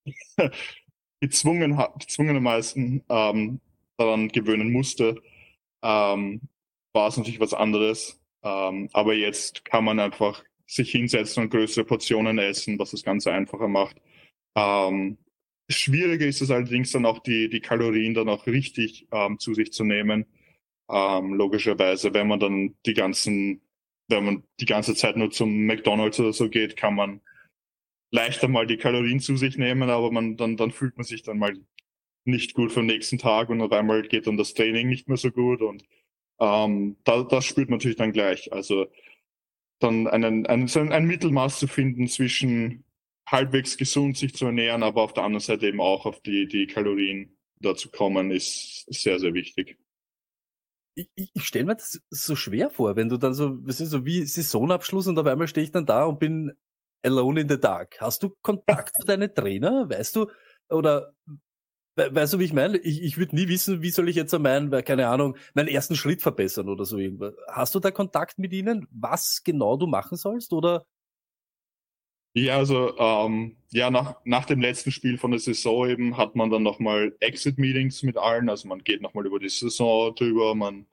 [LAUGHS] gezwungen, ha- gezwungenermaßen ähm, daran gewöhnen musste, ähm, war es natürlich was anderes. Ähm, aber jetzt kann man einfach sich hinsetzen und größere Portionen essen, was das Ganze einfacher macht. Ähm, schwieriger ist es allerdings dann auch, die, die Kalorien dann auch richtig ähm, zu sich zu nehmen. Ähm, logischerweise, wenn man dann die ganzen, wenn man die ganze Zeit nur zum McDonalds oder so geht, kann man leichter mal die Kalorien zu sich nehmen, aber man dann, dann fühlt man sich dann mal nicht gut den nächsten Tag und auf einmal geht dann das Training nicht mehr so gut und ähm, da, das spürt man natürlich dann gleich. Also dann einen, einen, so ein, Mittelmaß zu finden zwischen halbwegs gesund sich zu ernähren, aber auf der anderen Seite eben auch auf die, die Kalorien da zu kommen, ist sehr, sehr wichtig. ich, ich, ich stelle mir das so schwer vor, wenn du dann so, was ist so wie Saisonabschluss und auf einmal stehe ich dann da und bin alone in the dark. Hast du Kontakt zu deinen Trainer? Weißt du, oder We weißt du, wie ich meine? Ich, ich würde nie wissen, wie soll ich jetzt meinen, keine Ahnung, meinen ersten Schritt verbessern oder so irgendwas. Hast du da Kontakt mit ihnen, was genau du machen sollst? Oder Ja, also ähm, ja, nach, nach dem letzten Spiel von der Saison eben hat man dann nochmal Exit-Meetings mit allen. Also man geht nochmal über die Saison drüber, man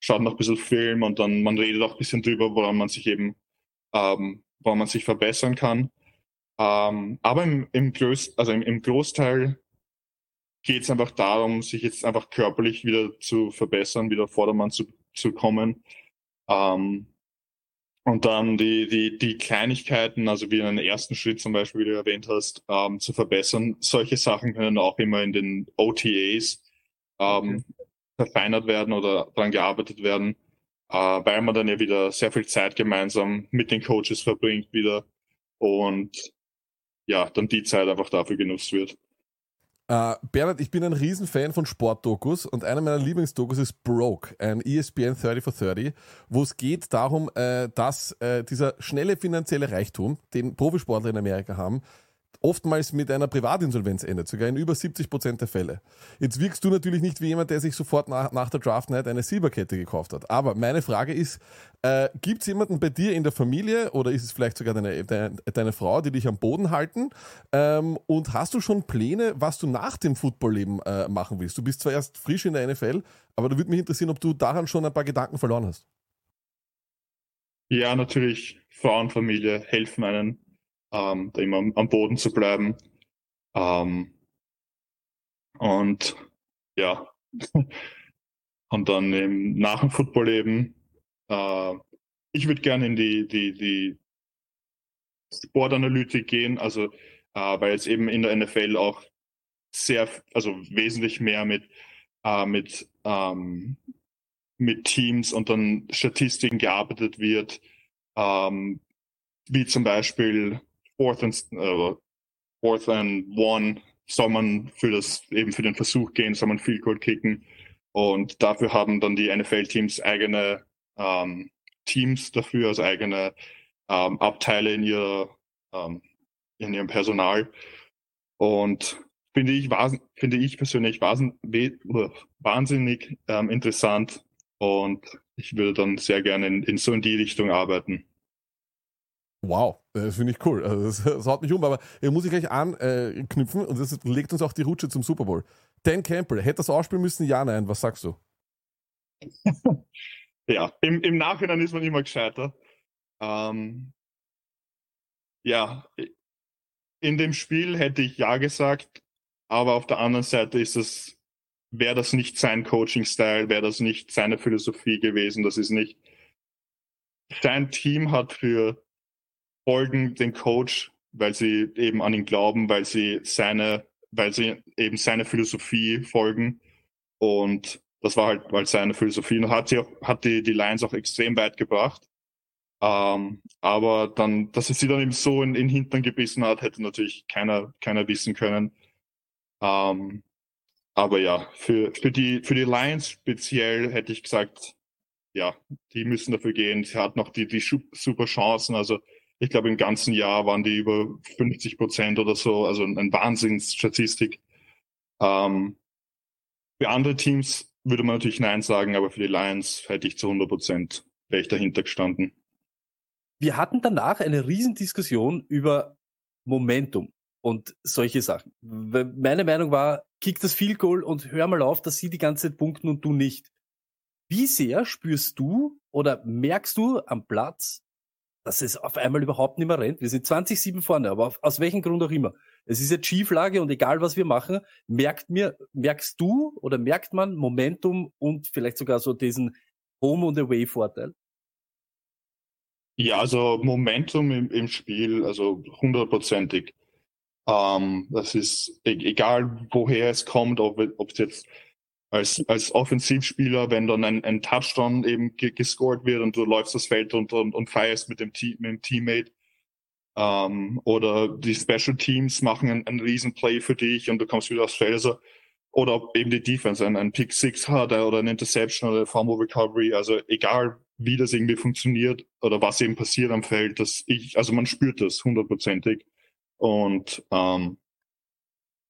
schaut noch ein bisschen Film und dann man redet auch ein bisschen drüber, woran man sich eben, ähm, woran man sich verbessern kann. Ähm, aber im, im, Groß, also im, im Großteil geht es einfach darum, sich jetzt einfach körperlich wieder zu verbessern, wieder Vordermann zu, zu kommen. Ähm, und dann die, die, die Kleinigkeiten, also wie einen ersten Schritt zum Beispiel, wie du erwähnt hast, ähm, zu verbessern. Solche Sachen können auch immer in den OTAs ähm, verfeinert werden oder daran gearbeitet werden, weil man dann ja wieder sehr viel Zeit gemeinsam mit den Coaches verbringt wieder und ja, dann die Zeit einfach dafür genutzt wird. Äh, Bernhard, ich bin ein Riesenfan von Sportdokus und einer meiner Lieblingsdokus ist Broke, ein ESPN 30 for 30, wo es geht darum, äh, dass äh, dieser schnelle finanzielle Reichtum, den Profisportler in Amerika haben, oftmals mit einer Privatinsolvenz endet, sogar in über 70 Prozent der Fälle. Jetzt wirkst du natürlich nicht wie jemand, der sich sofort nach, nach der Draft Night eine Silberkette gekauft hat. Aber meine Frage ist, äh, gibt es jemanden bei dir in der Familie oder ist es vielleicht sogar deine, deine, deine Frau, die dich am Boden halten? Ähm, und hast du schon Pläne, was du nach dem Footballleben äh, machen willst? Du bist zwar erst frisch in der NFL, aber da würde mich interessieren, ob du daran schon ein paar Gedanken verloren hast. Ja, natürlich, Frauenfamilie helfen einen, ähm, da immer am, Boden zu bleiben. Ähm, und ja, [LAUGHS] und dann eben nach dem Footballleben, äh, ich würde gerne in die, die, die Sportanalytik gehen, also äh, weil jetzt eben in der NFL auch sehr, also wesentlich mehr mit, äh, mit, ähm, mit Teams und dann Statistiken gearbeitet wird, ähm, wie zum Beispiel Fourth and, äh, Fourth and One soll man für das eben für den Versuch gehen, soll man Field Goal kicken. Und dafür haben dann die NFL-Teams eigene ähm, Teams dafür, also eigene ähm, Abteile in ihrer ähm, in ihrem Personal. Und finde ich finde ich persönlich wahnsinnig ähm, interessant. Und ich würde dann sehr gerne in, in so in die Richtung arbeiten. Wow, das finde ich cool. Also das, das haut mich um, aber hier muss ich gleich anknüpfen und das legt uns auch die Rutsche zum Super Bowl. Dan Campbell, hätte das ausspielen müssen? Ja, nein, was sagst du? [LAUGHS] Ja, im, im Nachhinein ist man immer gescheiter. Ähm, ja, in dem Spiel hätte ich ja gesagt, aber auf der anderen Seite ist es, wäre das nicht sein Coaching-Style, wäre das nicht seine Philosophie gewesen, das ist nicht. Sein Team hat für Folgen den Coach, weil sie eben an ihn glauben, weil sie seine, weil sie eben seine Philosophie folgen. Und das war halt weil seine Philosophie und hat sie hat die, die Lions auch extrem weit gebracht. Ähm, aber dann, dass es sie dann eben so in, in den Hintern gebissen hat, hätte natürlich keiner, keiner wissen können. Ähm, aber ja, für, für die, für die Lions speziell hätte ich gesagt, ja, die müssen dafür gehen. Sie hat noch die, die super Chancen. Also, ich glaube, im ganzen Jahr waren die über 50 Prozent oder so. Also, ein Wahnsinnsstatistik. Ähm, für andere Teams würde man natürlich Nein sagen, aber für die Lions hätte ich zu 100 Prozent ich dahinter gestanden. wir hatten danach eine Riesendiskussion über Momentum und solche Sachen. Meine Meinung war, kick das Field Goal und hör mal auf, dass sie die ganze Zeit punkten und du nicht. Wie sehr spürst du oder merkst du am Platz, dass es auf einmal überhaupt nicht mehr rennt? Wir sind 20-7 vorne, aber auf, aus welchem Grund auch immer. Es ist jetzt Schieflage und egal was wir machen, merkt mir, merkst du oder merkt man Momentum und vielleicht sogar so diesen Home- und Away-Vorteil? Ja, also Momentum im, im Spiel, also hundertprozentig. Ähm, das ist e egal, woher es kommt, ob ob es jetzt als, als Offensivspieler, wenn dann ein, ein Touchdown eben ge gescored wird und du läufst das Feld und, und, und feierst mit dem, Team, mit dem Teammate. Ähm, oder die Special Teams machen ein, ein Riesenplay für dich und du kommst wieder aufs Feld. Also, oder eben die Defense ein, ein Pick Six hat oder ein Interception oder Fumble Recovery. Also egal, wie das irgendwie funktioniert oder was eben passiert am Feld, dass ich, also man spürt das hundertprozentig. Und ähm,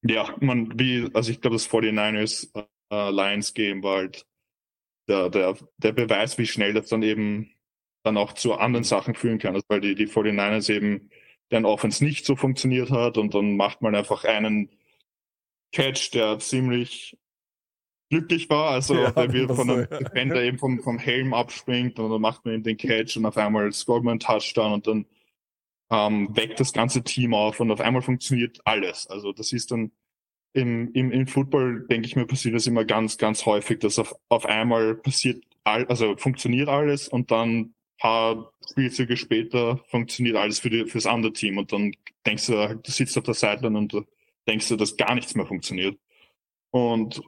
Ja, man, wie, also ich glaube, das 49ers äh, Lions Game war halt der, der, der Beweis, wie schnell das dann eben dann auch zu anderen Sachen führen kann. Also weil die, die 49ers eben deren Offense nicht so funktioniert hat und dann macht man einfach einen Catch, der ziemlich glücklich war. Also Ja, der wird von so, einem ja. Defender eben vom, vom Helm abspringt und dann macht man eben den Catch und auf einmal scoret man einen Touchdown und dann ähm, weckt das ganze Team auf und auf einmal funktioniert alles. Also das ist dann im, im, im Football, denke ich mir, passiert das immer ganz, ganz häufig, dass auf, auf einmal passiert, all, also funktioniert alles und dann paar Spielzüge später funktioniert alles für die, fürs andere Team und dann denkst du, du sitzt auf der Seite und denkst du, dass gar nichts mehr funktioniert. Und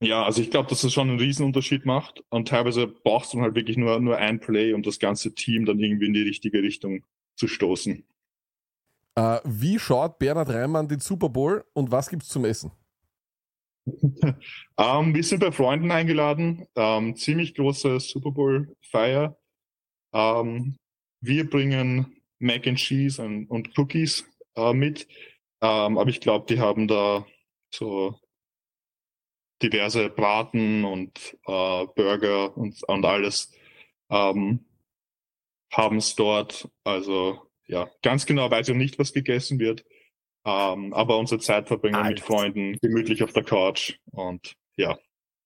ja, also ich glaube, dass das schon einen Riesenunterschied macht und teilweise brauchst du halt wirklich nur, nur ein Play, um das ganze Team dann irgendwie in die richtige Richtung zu stoßen. Äh, wie schaut Bernhard Reimann den Super Bowl und was gibt's zum Essen? [LAUGHS] Ähm, wir sind bei Freunden eingeladen, ähm, ziemlich große Super Bowl-Feier. Ähm, wir bringen Mac and Cheese und, und Cookies äh, mit, aber ich glaube, die haben da so diverse Braten und äh, Burger und, und alles haben es dort. Also ja, ganz genau weiß ich noch nicht, was gegessen wird. Ähm, aber unsere Zeit verbringen wir mit Alter. Freunden, gemütlich auf der Couch und ja,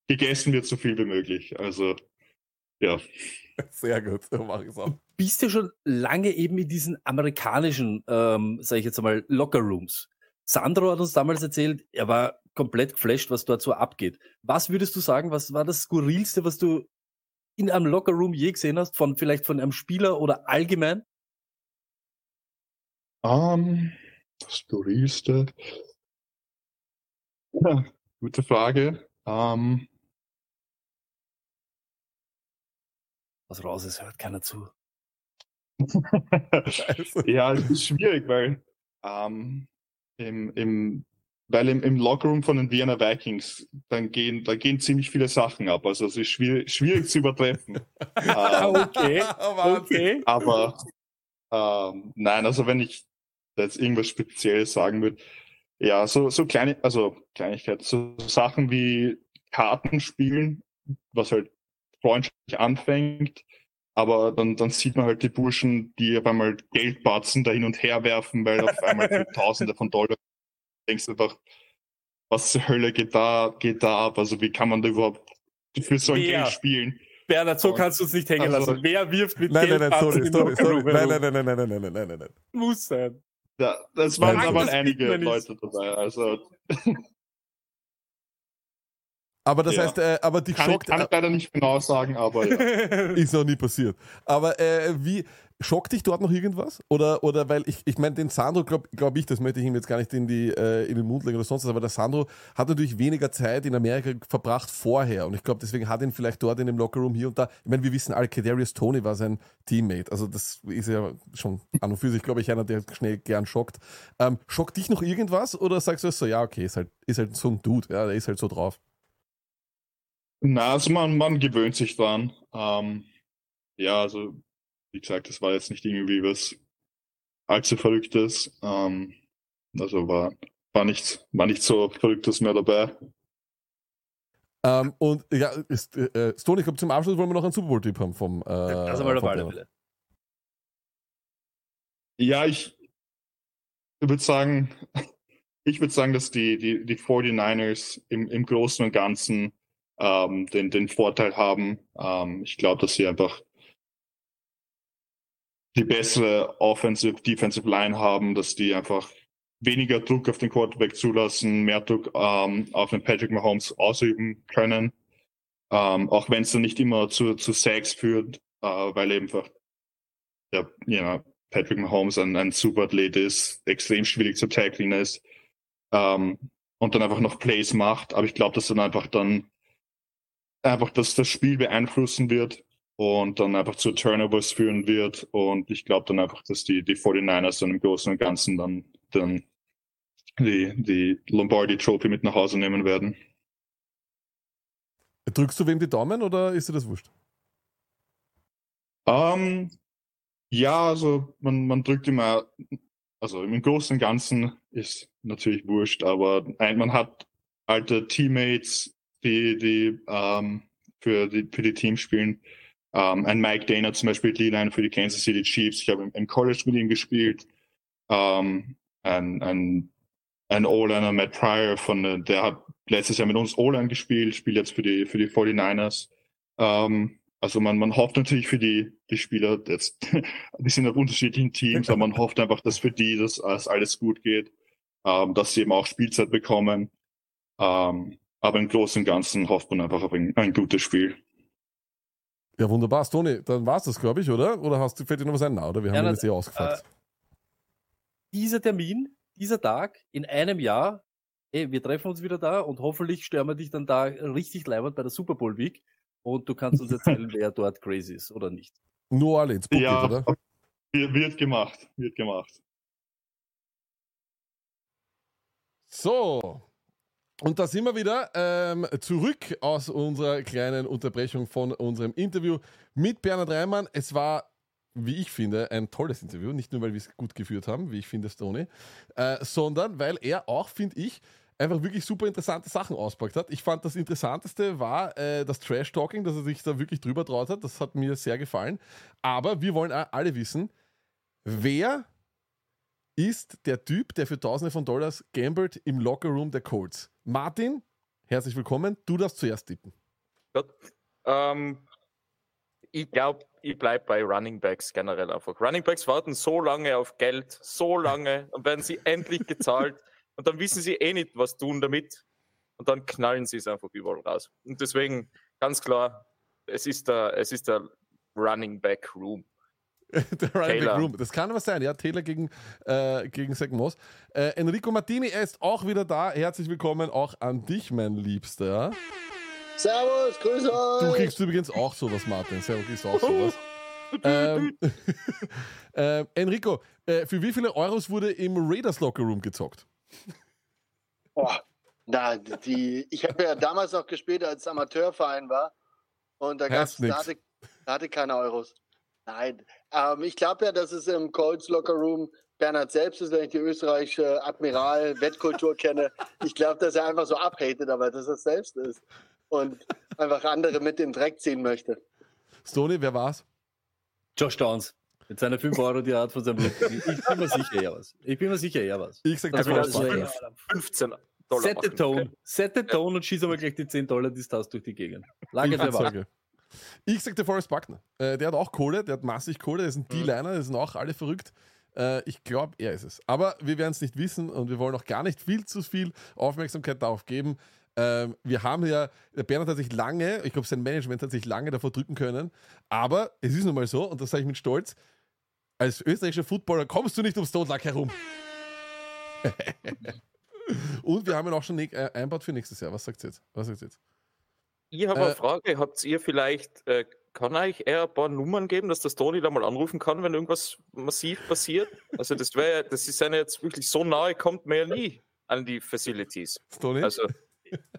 gegessen wird so viel wie möglich. Also ja, [LAUGHS] Sehr gut, so mache ich auch. bist ja schon lange eben in diesen amerikanischen, ähm, sage ich jetzt einmal, Locker-Rooms. Sandro hat uns damals erzählt, er war komplett geflasht, was dort so abgeht. Was würdest du sagen, was war das Skurrilste, was du in einem Locker-Room je gesehen hast, von vielleicht von einem Spieler oder allgemein? Ähm, das Skurrilste. Ja, gute Frage. Ähm, Was raus ist, hört keiner zu. [LAUGHS] Ja, es ist schwierig, weil ähm, im, im, weil im, im Lockerroom von den Vienna Vikings, dann gehen, da gehen ziemlich viele Sachen ab. Also es ist schwierig, schwierig zu übertreffen. ähm, [LAUGHS] okay, [LAUGHS] okay. Aber ähm, nein, also wenn ich da jetzt irgendwas Spezielles sagen würde, ja, so, so kleine, also Kleinigkeiten, so Sachen wie Kartenspielen, was halt freundschaftlich anfängt, aber dann, dann sieht man halt die Burschen, die auf einmal Geldbatzen da hin und her werfen, weil auf einmal [LAUGHS] Tausende von Dollar denkst du einfach, was zur Hölle geht da, geht da ab? Also wie kann man da überhaupt für so ein Wer? Geld spielen? Bernhard, so kannst du uns nicht hängen Also- lassen. Wer wirft mit Nein, nein, nein, Geldbarren sorry, sorry, sorry. Nein, nein, nein, nein, nein, nein, nein, nein, nein, nein, nein. Muss sein. Ja, das waren Nein, aber das einige. Leute dabei. Also [LAUGHS] Aber das Ja. heißt, äh, aber die kann ich, schockt, kann ich leider nicht genau sagen, aber ja. [LAUGHS] ist noch nie passiert. Aber äh, wie schockt dich dort noch irgendwas? Oder, oder weil ich, ich meine, den Sandro, glaube glaub ich, das möchte ich ihm jetzt gar nicht in, die, äh, in den Mund legen oder sonst was, aber der Sandro hat natürlich weniger Zeit in Amerika verbracht vorher. Und ich glaube, deswegen hat ihn vielleicht dort in dem Lockerroom hier und da. Ich meine, wir wissen alle, Kadarius Tony war sein Teammate. Also das ist ja schon an und für sich, glaube ich, einer, der schnell gern schockt. Ähm, schockt dich noch irgendwas oder sagst du so, ja, okay, ist halt, ist halt so ein Dude, ja, der ist halt so drauf. Na, also man, man gewöhnt sich dran. Ähm, ja, also wie gesagt, das war jetzt nicht irgendwie was allzu Verrücktes. Ähm, also war, war nichts, war nicht so Verrücktes mehr dabei. Ähm, und ja, ist, äh, Stone, ich glaube, zum Abschluss wollen wir noch einen Super Bowl-Tipp haben vom. Äh, Das einmal auf alle. Fälle. Ja, ich würde sagen, [LAUGHS] ich würde sagen, dass die, die, die 49ers im, im Großen und Ganzen ähm, den, den Vorteil haben. Ähm, ich glaube, dass sie einfach die bessere Offensive, Defensive Line haben, dass die einfach weniger Druck auf den Quarterback zulassen, mehr Druck ähm, auf den Patrick Mahomes ausüben können. Ähm, auch wenn es dann nicht immer zu, zu Sacks führt, äh, weil eben einfach der, know, Patrick Mahomes ein, ein Superathlet ist, extrem schwierig zu tackeln ist ähm, und dann einfach noch Plays macht. Aber ich glaube, dass dann einfach dann einfach dass das Spiel beeinflussen wird und dann einfach zu Turnovers führen wird. Und ich glaube dann einfach, dass die, die 49ers dann im Großen und Ganzen dann, dann die, die Lombardi Trophy mit nach Hause nehmen werden. Drückst du wem die Daumen oder ist dir das wurscht? Ähm, ja, also man, man drückt immer, also im Großen und Ganzen ist natürlich wurscht, aber ein, man hat alte Teammates, die, die ähm, für die, für die Teams spielen. Ähm, ein Mike Dana zum Beispiel, D-Line für die Kansas City Chiefs. Ich habe im, im College mit ihm gespielt. Ähm, ein, ein, ein O-Liner, Matt Pryor, von, äh, der hat letztes Jahr mit uns O-Line gespielt, spielt jetzt für die, für die 49ers. Ähm, also man, man hofft natürlich für die, die Spieler, jetzt, [LAUGHS] die sind auf unterschiedlichen Teams, aber man [LAUGHS] hofft einfach, dass für die das dass alles gut geht, dass sie eben auch Spielzeit bekommen. Aber im Großen und Ganzen hofft man einfach auf ein, ein gutes Spiel. Ja, wunderbar. Toni, dann war es das, glaube ich, oder? Oder hast du, fällt dir noch was ein? Na, oder? Wir haben Ja, das eh ausgefragt. Dieser Termin, dieser Tag in einem Jahr, ey, wir treffen uns wieder da und hoffentlich stören wir dich dann da richtig leibend bei der Super Bowl Week und du kannst uns erzählen, [LAUGHS] wer dort crazy ist oder nicht. New Orleans, Book ja, oder? wird gemacht, wird gemacht. So. Und da sind wir wieder ähm, zurück aus unserer kleinen Unterbrechung von unserem Interview mit Bernhard Reimann. Es war, wie ich finde, ein tolles Interview. Nicht nur, weil wir es gut geführt haben, wie ich finde, Stoney, äh, sondern weil er auch, finde ich, einfach wirklich super interessante Sachen auspackt hat. Ich fand, das Interessanteste war äh, das Trash-Talking, dass er sich da wirklich drüber traut hat. Das hat mir sehr gefallen. Aber wir wollen alle wissen, wer ist der Typ, der für Tausende von Dollars gambelt im Lockerroom der Colts. Martin, herzlich willkommen. Du darfst zuerst tippen. Gut. Ähm, ich glaube, ich bleibe bei Running Backs generell einfach. Running Backs warten so lange auf Geld, so lange, dann werden sie endlich gezahlt und dann wissen sie eh nicht, was tun damit und dann knallen sie es einfach überall raus. Und deswegen ganz klar, es ist der, es ist der Running Back Room. [LAUGHS] der Running Back Taylor. Room. Das kann aber sein, ja. Taylor gegen, äh, gegen Zach Moss. Äh, Enrico Martini, er ist auch wieder da. Herzlich willkommen auch an dich, mein Liebster. Servus, grüß euch. Du kriegst übrigens auch sowas, Martin. Gut, ist auch sowas. [LAUGHS] ähm, [LAUGHS] äh, Enrico, äh, für wie viele Euros wurde im Raiders Locker Room gezockt? Boah, na, die, ich habe ja damals noch gespielt, als es Amateurverein war. Und da, gab's, Heißt nix. da, hatte, da hatte keiner Euros. Nein. Ähm, ich glaube ja, dass es im Colts Locker Room Bernhard selbst ist, wenn ich die österreichische Admiral-Wettkultur [LAUGHS] kenne. Ich glaube, dass er einfach so abhatet, aber dass er es selbst ist. Und einfach andere mit dem Dreck ziehen möchte. Stoney, wer war's? Josh Downs mit seiner 5 Euro, die er hat von seinem Rücken. Ich bin mir sicher, er was. Ich bin mir sicher, er was. Ich sag Forrest ja, Buckner. 15 Dollar. Set the tone. Set the tone und schieß aber gleich die 10 Dollar Distanz durch die Gegend. Lange für Ich sag der Forrest Buckner. Äh, der hat auch Kohle, der hat massig Kohle, der ist ein D-Liner, das sind auch alle verrückt. Äh, ich glaube, er ist es. Aber wir werden es nicht wissen und wir wollen auch gar nicht viel zu viel Aufmerksamkeit darauf geben. Ähm, wir haben ja, der Bernhard hat sich lange, ich glaube, sein Management hat sich lange davor drücken können. Aber es ist nun mal so, und das sage ich mit Stolz, als österreichischer Footballer kommst du nicht ums Stone Luck herum. [LAUGHS] und wir haben ihn auch schon einbaut für nächstes Jahr. Was sagt jetzt? Was sagt jetzt? Ich habe Äh, eine Frage. Habt ihr vielleicht, äh, kann euch eher ein paar Nummern geben, dass das Tony da mal anrufen kann, wenn irgendwas massiv passiert? Also das wäre, das ist ja jetzt wirklich so nahe, kommt man ja nie an die Facilities. Stoney? Also,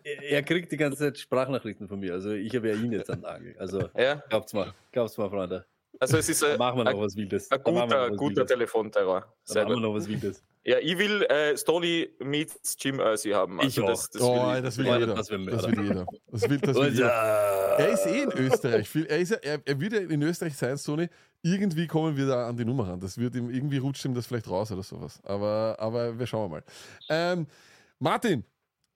Er kriegt die ganze Zeit Sprachnachrichten von mir. Also ich habe ja ihn jetzt an der Angel. Also ja, glaubt's mal, glaubt's mal, Freunde. Also es ist ein, machen wir noch ein, was Wildes. ein guter, guter. Telefonterror. Sehr machen wir noch was Wildes. Ja, ich will äh, Stony meets Jim Irsay haben. Also Ich das, auch. das oh, will das will jeder. das will Das will jeder. Das will, das will Und, jeder. ja, Er ist eh in Österreich. Er, ist ja, er, er wird ja in Österreich sein, Sony. Irgendwie kommen wir da an die Nummer ran. Das wird ihm, irgendwie rutscht ihm das vielleicht raus oder sowas. Aber, aber wir schauen mal. Ähm, Martin,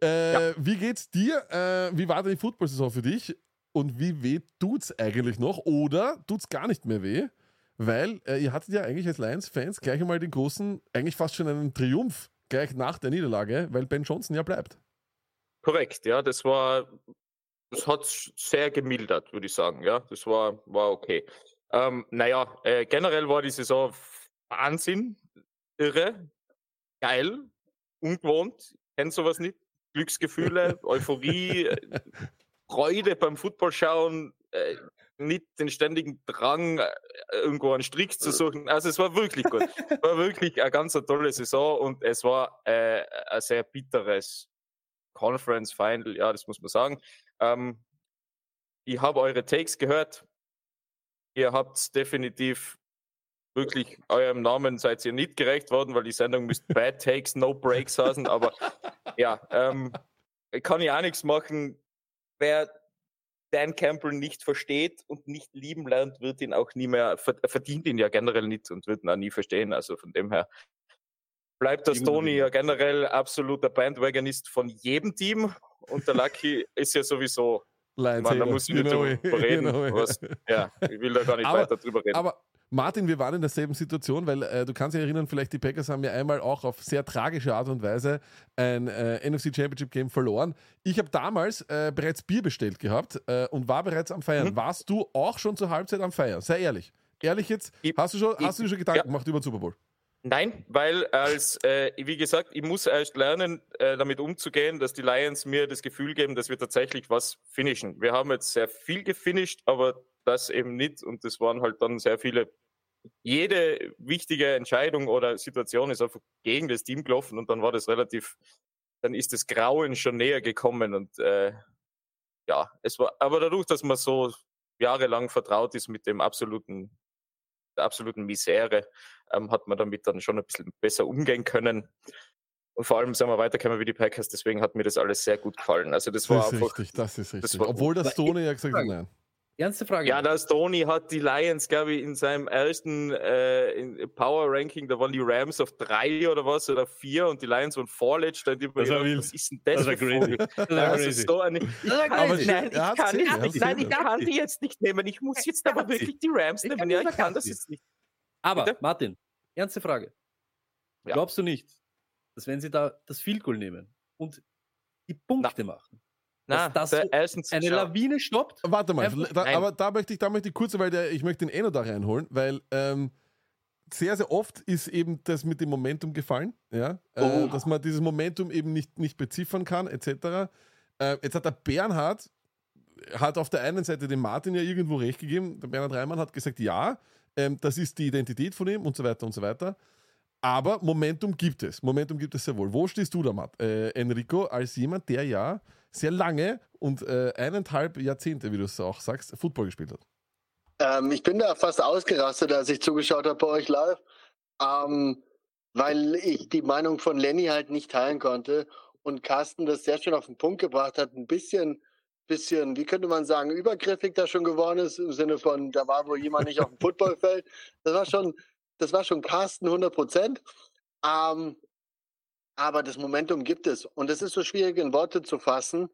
äh, wie geht's dir? Äh, wie war denn die Football-Saison für dich? Und wie weh tut's eigentlich noch? Oder tut's gar nicht mehr weh? Weil äh, ihr hattet ja eigentlich als Lions-Fans gleich einmal den großen, eigentlich fast schon einen Triumph gleich nach der Niederlage, weil Ben Johnson ja bleibt. Korrekt, ja, das war, das hat sehr gemildert, würde ich sagen, ja, das war, war okay. Ähm, naja, äh, generell war die Saison Wahnsinn, irre, geil, ungewohnt, kennt sowas nicht, Glücksgefühle, [LAUGHS] Euphorie, äh, Freude beim Football schauen, äh, nicht den ständigen Drang, äh, irgendwo einen Strick zu suchen. Also es war wirklich gut. war wirklich eine ganz tolle Saison und es war äh, ein sehr bitteres Conference Final, ja, das muss man sagen. Ähm, ich habe eure Takes gehört. Ihr habt definitiv wirklich eurem Namen seid ihr nicht gerecht worden, weil die Sendung müsste Bad Takes, No Breaks heißen. Aber ja, ähm, kann ich auch nichts machen. Wer Dan Campbell nicht versteht und nicht lieben lernt, wird ihn auch nie mehr, ver- verdient ihn ja generell nicht und wird ihn auch nie verstehen. Also von dem her bleibt der wieder. ja generell absoluter Bandwagonist von jedem Team und der Lucky [LAUGHS] ist ja sowieso, Lions man, da muss ich nicht drüber [LAUGHS] reden. Was, ja, ich will da gar nicht Aber- weiter drüber reden. Aber Martin, wir waren in derselben Situation, weil äh, du kannst dich erinnern, vielleicht die Packers haben ja einmal auch auf sehr tragische Art und Weise ein äh, NFC Championship Game verloren. Ich habe damals äh, bereits Bier bestellt gehabt äh, und war bereits am Feiern. Mhm. Warst du auch schon zur Halbzeit am Feiern? Sei ehrlich. Ehrlich jetzt, Ich- hast du schon, ich- hast du dir schon Gedanken ja. gemacht über den Super Bowl? Nein, weil als, äh, wie gesagt, ich muss erst lernen, äh, damit umzugehen, dass die Lions mir das Gefühl geben, dass wir tatsächlich was finishen. Wir haben jetzt sehr viel gefinisht, aber das eben nicht und das waren halt dann sehr viele. Jede wichtige Entscheidung oder Situation ist einfach gegen das Team gelaufen und dann war das relativ, dann ist das Grauen schon näher gekommen und äh, ja, es war, aber dadurch, dass man so jahrelang vertraut ist mit dem absoluten, der absoluten Misere, ähm, hat man damit dann schon ein bisschen besser umgehen können. Und vor allem sind wir weitergekommen wie die Packers, deswegen hat mir das alles sehr gut gefallen. Also das, war Das ist einfach. richtig, das ist richtig. war- Obwohl das Aber Stoney ja gesagt hat, nein. Ernste Frage. Ja, der Stoney hat die Lions, glaube ich, in seinem ersten äh, in Power Ranking, da waren die Rams auf drei oder was oder vier und die Lions waren vorletzter. Und ich Das gedacht, was ist denn das, Das crazy. Das so eine, ich kann, nein, ich kann, nicht, nein, ich kann die jetzt nicht nehmen. Ich muss jetzt Er aber wirklich die Rams nehmen. Ja, ich kann das jetzt nicht. Aber, Bitte? Martin, ernste Frage. Ja. Glaubst du nicht, dass wenn sie da das Field Goal nehmen und die Punkte machen, Na, das der so erstens eine Lawine stoppt? Warte mal, da, aber da möchte ich, da möchte ich kurz, weil der, ich möchte den Eno da reinholen, weil ähm, sehr, sehr oft ist eben das mit dem Momentum gefallen, ja, äh, Oh. dass man dieses Momentum eben nicht, nicht beziffern kann, etc. Äh, jetzt hat der Bernhard hat auf der einen Seite dem Martin ja irgendwo recht gegeben. Der Bernhard Reimann hat gesagt, ja, ähm, das ist die Identität von ihm und so weiter und so weiter. Aber Momentum gibt es. Momentum gibt es sehr wohl. Wo stehst du da, Matt? Äh, Enrico, als jemand, der ja sehr lange und äh, eineinhalb Jahrzehnte, wie du es auch sagst, Football gespielt hat. Ähm, ich bin da fast ausgerastet, als ich zugeschaut habe bei euch live, ähm, weil ich die Meinung von Lenny halt nicht teilen konnte und Carsten das sehr schön auf den Punkt gebracht hat, ein bisschen, bisschen, wie könnte man sagen, übergriffig da schon geworden ist, im Sinne von, da war wohl jemand nicht auf dem [LAUGHS] Footballfeld. Das war schon, das war schon Carsten 100 Prozent. Ähm, aber das Momentum gibt es und es ist so schwierig in Worte zu fassen,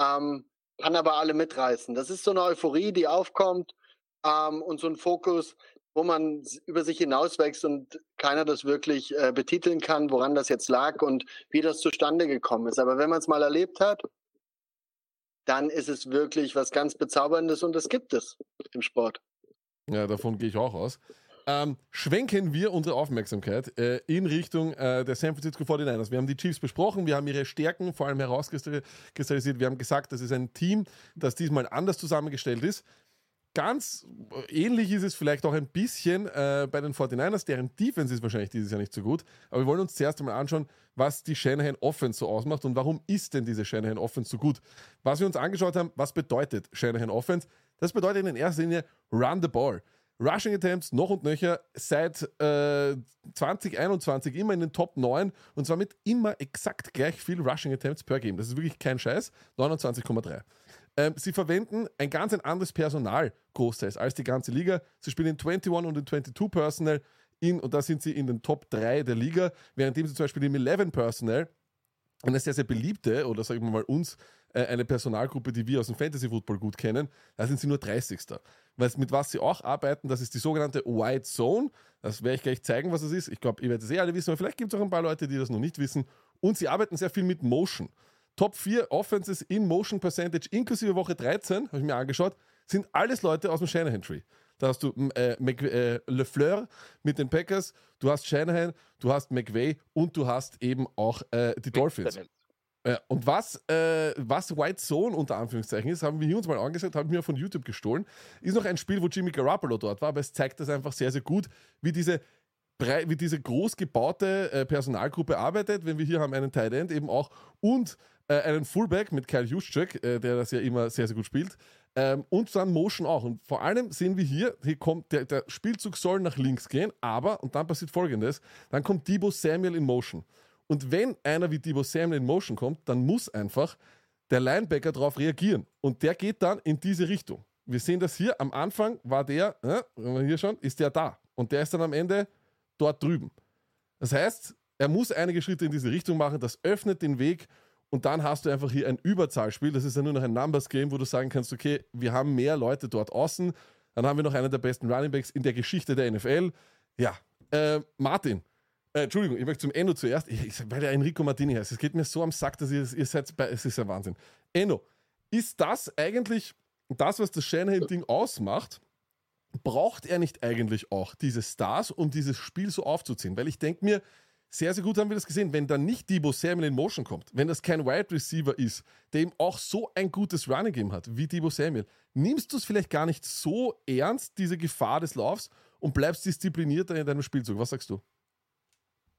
ähm, kann aber alle mitreißen. Das ist so eine Euphorie, die aufkommt ähm, und so ein Fokus, wo man über sich hinauswächst und keiner das wirklich äh, betiteln kann, woran das jetzt lag und wie das zustande gekommen ist. Aber wenn man es mal erlebt hat, dann ist es wirklich was ganz Bezauberndes und das gibt es im Sport. Ja, davon gehe ich auch aus. Ähm, schwenken wir unsere Aufmerksamkeit äh, in Richtung äh, der San Francisco 49ers. Wir haben die Chiefs besprochen, wir haben ihre Stärken vor allem herauskristallisiert. Wir haben gesagt, das ist ein Team, das diesmal anders zusammengestellt ist. Ganz äh, ähnlich ist es vielleicht auch ein bisschen äh, bei den 49ers, deren Defense ist wahrscheinlich dieses Jahr nicht so gut. Aber wir wollen uns zuerst einmal anschauen, was die Shanahan Offense so ausmacht und warum ist denn diese Shanahan Offense so gut. Was wir uns angeschaut haben, was bedeutet Shanahan Offense? Das bedeutet in erster Linie Run the Ball. Rushing Attempts noch und nöcher seit äh, 2021 immer in den Top 9 und zwar mit immer exakt gleich viel Rushing Attempts per Game. Das ist wirklich kein Scheiß. 29,3. Ähm, sie verwenden ein ganz ein anderes Personal großteils als die ganze Liga. Sie spielen in 21 und in 22 Personal in, und da sind sie in den Top 3 der Liga, währenddem sie zum Beispiel im 11 Personal eine sehr, sehr beliebte, oder sagen wir mal uns, eine Personalgruppe, die wir aus dem Fantasy Football gut kennen, da sind sie nur 30. Weil mit was sie auch arbeiten, das ist die sogenannte White Zone. Das werde ich gleich zeigen, was das ist. Ich glaube, ihr werdet es eh alle wissen, aber vielleicht gibt es auch ein paar Leute, die das noch nicht wissen. Und sie arbeiten sehr viel mit Motion. Top 4 Offenses in Motion Percentage inklusive Woche 13, habe ich mir angeschaut, sind alles Leute aus dem Shanahan Tree. Da hast du äh, Mc, äh, LeFleur mit den Packers, du hast Shanahan, du hast McVay und du hast eben auch äh, die Dolphins. Ja, und was, äh, was White Zone unter Anführungszeichen ist, haben wir hier uns mal angeschaut, haben wir von YouTube gestohlen. Ist noch ein Spiel, wo Jimmy Garoppolo dort war, aber es zeigt das einfach sehr, sehr gut, wie diese, wie diese groß gebaute äh, Personalgruppe arbeitet. Wenn wir hier haben einen Tight End eben auch und äh, einen Fullback mit Kyle Juszczyk, äh, der das ja immer sehr, sehr gut spielt. Ähm, und dann Motion auch. Und vor allem sehen wir hier, hier kommt der, der Spielzug soll nach links gehen, aber, und dann passiert folgendes, dann kommt Debo Samuel in Motion. Und wenn einer wie Debo Samuel in Motion kommt, dann muss einfach der Linebacker darauf reagieren. Und der geht dann in diese Richtung. Wir sehen das hier, am Anfang war der, äh, hier schon, ist der da. Und der ist dann am Ende dort drüben. Das heißt, er muss einige Schritte in diese Richtung machen, das öffnet den Weg und dann hast du einfach hier ein Überzahlspiel. Das ist ja nur noch ein Numbers Game, wo du sagen kannst, okay, wir haben mehr Leute dort außen. Dann haben wir noch einen der besten Runningbacks in der Geschichte der NFL. Ja, äh, Martin, äh, Entschuldigung, ich möchte zum Endo zuerst, ich, ich, weil der Enrico Martini heißt. Es geht mir so am Sack, dass ihr, ihr seid bei, es ist ja Wahnsinn. Endo, ist das eigentlich das, was das Shanahan-Ding ausmacht? Braucht er nicht eigentlich auch diese Stars, um dieses Spiel so aufzuziehen? Weil ich denke mir, sehr, sehr gut haben wir das gesehen, wenn dann nicht Debo Samuel in Motion kommt, wenn das kein Wide Receiver ist, der ihm auch so ein gutes Running Game hat wie Debo Samuel, nimmst du es vielleicht gar nicht so ernst, diese Gefahr des Laufs, und bleibst disziplinierter in deinem Spielzug. Was sagst du?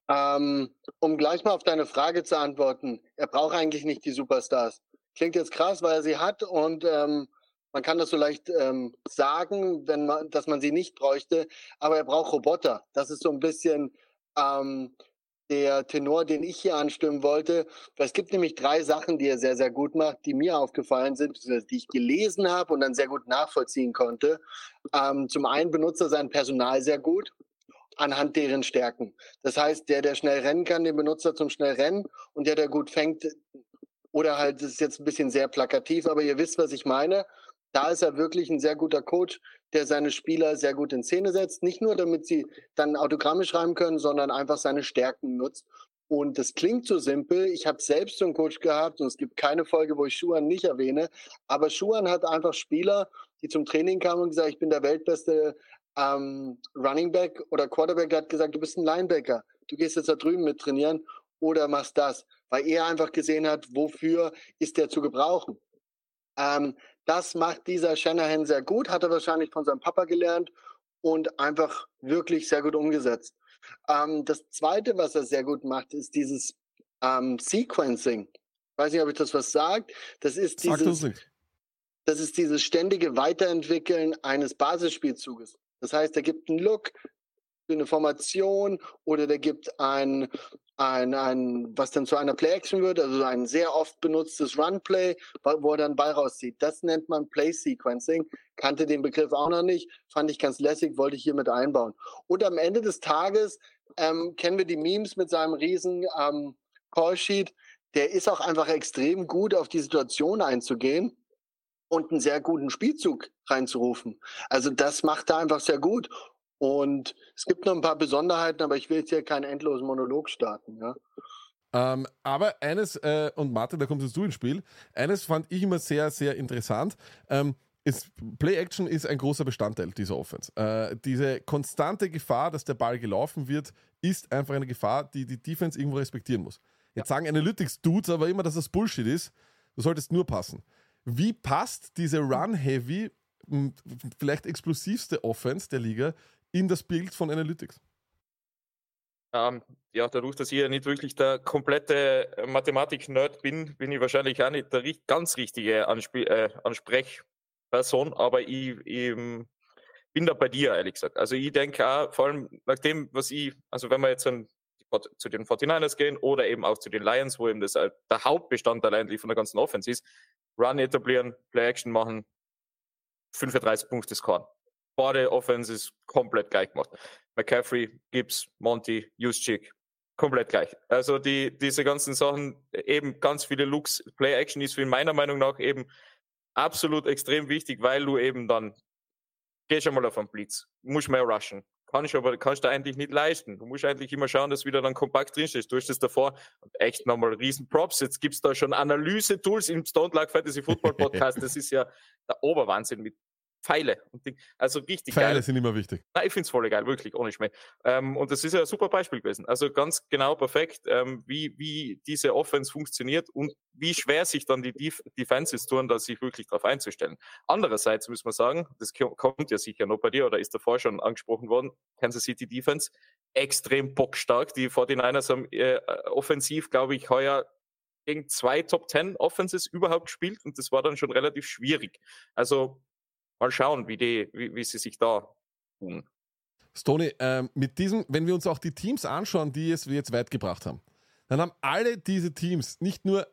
Ähm, um gleich mal auf deine Frage zu antworten, er braucht eigentlich nicht die Superstars. Klingt jetzt krass, weil er sie hat und ähm, man kann das so leicht ähm, sagen, wenn man, dass man sie nicht bräuchte, aber er braucht Roboter. Das ist so ein bisschen ähm, der Tenor, den ich hier anstimmen wollte. Es gibt nämlich drei Sachen, die er sehr, sehr gut macht, die mir aufgefallen sind, die ich gelesen habe und dann sehr gut nachvollziehen konnte. Ähm, zum einen benutzt er sein Personal sehr gut anhand deren Stärken. Das heißt, der, der schnell rennen kann, den benutzt er zum schnell rennen und der, der gut fängt, oder halt, das ist jetzt ein bisschen sehr plakativ, aber ihr wisst, was ich meine. Da ist er wirklich ein sehr guter Coach, der seine Spieler sehr gut in Szene setzt. Nicht nur, damit sie dann Autogramme schreiben können, sondern einfach seine Stärken nutzt. Und das klingt so simpel. Ich habe selbst so einen Coach gehabt und es gibt keine Folge, wo ich Schuhan nicht erwähne. Aber Schuhan hat einfach Spieler, die zum Training kamen und gesagt, ich bin der weltbeste ähm, Running Back oder Quarterback, der hat gesagt, du bist ein Linebacker. Du gehst jetzt da drüben mit trainieren oder machst das. Weil er einfach gesehen hat, wofür ist der zu gebrauchen. Ähm, das macht dieser Shanahan sehr gut, hat er wahrscheinlich von seinem Papa gelernt und einfach wirklich sehr gut umgesetzt. Ähm, das Zweite, was er sehr gut macht, ist dieses ähm, Sequencing. Ich weiß nicht, ob ich das was sagt. Das ist dieses, das ist dieses ständige Weiterentwickeln eines Basisspielzuges. Das heißt, er gibt einen Look für eine Formation oder der gibt ein, ein, ein was dann zu einer Play-Action wird, also ein sehr oft benutztes Run-Play, wo er dann Ball rauszieht. Das nennt man Play-Sequencing. Kannte den Begriff auch noch nicht, fand ich ganz lässig, wollte ich hier mit einbauen. Und am Ende des Tages ähm, kennen wir die Memes mit seinem riesen ähm, Callsheet. Der ist auch einfach extrem gut, auf die Situation einzugehen und einen sehr guten Spielzug reinzurufen. Also das macht er einfach sehr gut. Und es gibt noch ein paar Besonderheiten, aber ich will jetzt hier keinen endlosen Monolog starten. Ja. Ähm, aber eines, äh, und Martin, da kommst jetzt du ins Spiel, eines fand ich immer sehr, sehr interessant. Ähm, ist, Play-Action ist ein großer Bestandteil dieser Offense. Äh, diese konstante Gefahr, dass der Ball gelaufen wird, ist einfach eine Gefahr, die die Defense irgendwo respektieren muss. Jetzt sagen Analytics-Dudes aber immer, dass das Bullshit ist. Du solltest nur passen. Wie passt diese Run-Heavy, vielleicht explosivste Offense der Liga in das Bild von Analytics? Ähm, ja, dadurch, dass ich ja nicht wirklich der komplette Mathematik-Nerd bin, bin ich wahrscheinlich auch nicht der ganz richtige Anspie äh, Ansprechperson, aber ich, ich bin da bei dir, ehrlich gesagt. Also ich denke auch, vor allem nach dem, was ich, also wenn wir jetzt an, zu den 49ers gehen oder eben auch zu den Lions, wo eben das halt der Hauptbestandteil eigentlich von der ganzen Offense ist, Run etablieren, Play-Action machen, 35 Punkte scoren. Beide Offenses komplett gleich gemacht. McCaffrey, Gibbs, Monty, Juszczyk, komplett gleich. Also die, diese ganzen Sachen, eben ganz viele Looks, Play-Action ist für meiner Meinung nach eben absolut extrem wichtig, weil du eben dann gehst einmal auf einen Blitz, musst mehr rushen. Kannst aber kannst du eigentlich nicht leisten. Du musst eigentlich immer schauen, dass wieder dann kompakt drinstehst. Du hast das davor und echt nochmal riesen Props. Jetzt gibt's da schon Analyse-Tools im Stone Luck Fantasy Football Podcast. [LAUGHS] Das ist ja der Oberwahnsinn mit Pfeile und Ding. Also richtig Pfeile geil. sind immer wichtig. Nein, ich find's voll geil, wirklich, ohne Schmäh. Ähm, und das ist ja ein super Beispiel gewesen. Also ganz genau perfekt, ähm, wie, wie diese Offense funktioniert und wie schwer sich dann die Def Defenses tun, da sich wirklich darauf einzustellen. Andererseits muss man sagen, das ko- kommt ja sicher noch bei dir oder ist davor schon angesprochen worden, Kansas City Defense, extrem bockstark. Die 49ers haben äh, offensiv, glaube ich, heuer gegen zwei Top 10 Offenses überhaupt gespielt und das war dann schon relativ schwierig. Also mal schauen, wie, die, wie, wie sie sich da tun. Stoney, ähm, mit diesem, wenn wir uns auch die Teams anschauen, die es jetzt weit gebracht haben, dann haben alle diese Teams nicht nur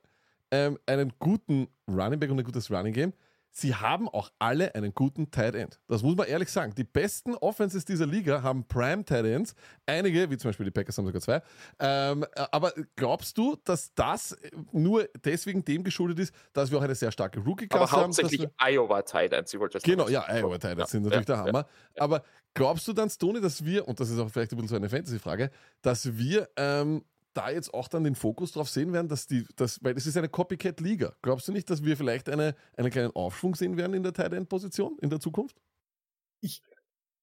ähm, einen guten Running Back und ein gutes Running Game, sie haben auch alle einen guten Tight End. Das muss man ehrlich sagen. Die besten Offenses dieser Liga haben Prime Tight Ends. Einige, wie zum Beispiel die Packers, haben sogar zwei. Ähm, aber glaubst du, dass das nur deswegen dem geschuldet ist, dass wir auch eine sehr starke Aber Rookie-Klasse haben? dass hauptsächlich wir- Iowa Tight Ends, Genau, ja. Iowa Titans Ja, sind natürlich ja, der Hammer. Aber glaubst du dann, Stoney, dass wir, und das ist auch vielleicht ein bisschen so eine Fantasy-Frage, dass wir ähm, da jetzt auch dann den Fokus drauf sehen werden, dass die, dass, weil es ist eine Copycat-Liga. Glaubst du nicht, dass wir vielleicht eine, einen kleinen Aufschwung sehen werden in der Tight End-Position in der Zukunft? Ich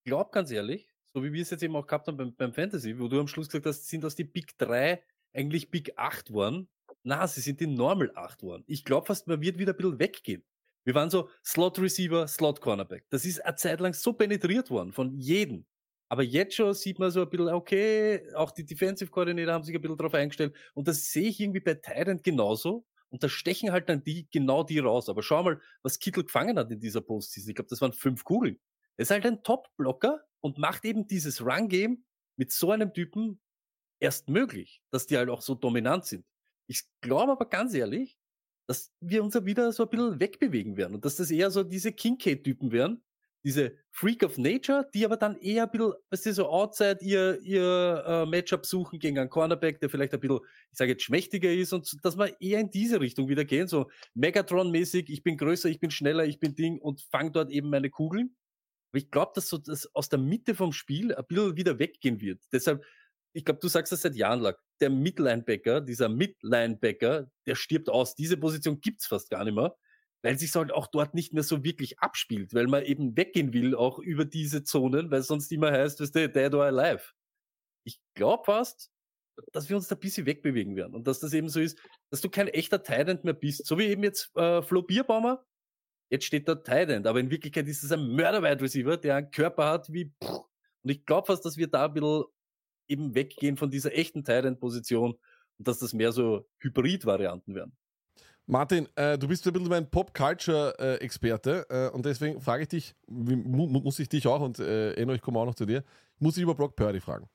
glaube ganz ehrlich, so wie wir es jetzt eben auch gehabt haben beim, beim Fantasy, wo du am Schluss gesagt hast, sind aus die Big 3 eigentlich Big 8 worden. Na, sie sind die Normal 8 worden. Ich glaube fast, man wird wieder ein bisschen weggehen. Wir waren so Slot Receiver, Slot Cornerback. Das ist eine Zeit lang so penetriert worden von jedem. Aber jetzt schon sieht man so ein bisschen, okay, auch die Defensive Coordinator haben sich ein bisschen drauf eingestellt. Und das sehe ich irgendwie bei Tyrant genauso. Und da stechen halt dann die, genau die raus. Aber schau mal, was Kittel gefangen hat in dieser Postseason. Ich glaube, das waren fünf Kugeln. Er ist halt ein Top-Blocker und macht eben dieses Run-Game mit so einem Typen erst möglich, dass die halt auch so dominant sind. Ich glaube aber ganz ehrlich, dass wir uns ja wieder so ein bisschen wegbewegen werden und dass das eher so diese Kincaid-Typen wären, diese Freak of Nature, die aber dann eher ein bisschen, weißt du, so outside ihr, ihr äh, Matchup suchen gegen einen Cornerback, der vielleicht ein bisschen, ich sage jetzt, schmächtiger ist und dass wir eher in diese Richtung wieder gehen, so Megatron-mäßig, ich bin größer, ich bin schneller, ich bin Ding und fang dort eben meine Kugeln. Aber ich glaube, dass so das aus der Mitte vom Spiel ein bisschen wieder weggehen wird. Deshalb, ich glaube, du sagst das seit Jahren lang. Der Midlinebacker, dieser Midlinebacker, der stirbt aus. Diese Position gibt's fast gar nicht mehr, weil sich halt auch dort nicht mehr so wirklich abspielt, weil man eben weggehen will, auch über diese Zonen, weil sonst immer heißt, weißt du, dead or alive. Ich glaube fast, dass wir uns da ein bisschen wegbewegen werden und dass das eben so ist, dass du kein echter Tident mehr bist. So wie eben jetzt äh, Flo Bierbaumer, jetzt steht da Tident, aber in Wirklichkeit ist es ein Mörder-Wide Receiver, der einen Körper hat wie pff. und ich glaube fast, dass wir da ein bisschen eben weggehen von dieser echten Tident-Position und dass das mehr so Hybrid-Varianten werden. Martin, äh, du bist ein bisschen mein Pop-Culture-Experte äh, und deswegen frage ich dich, wie, mu muss ich dich auch und äh, Eno, ich komme auch noch zu dir, muss ich über Brock Purdy fragen.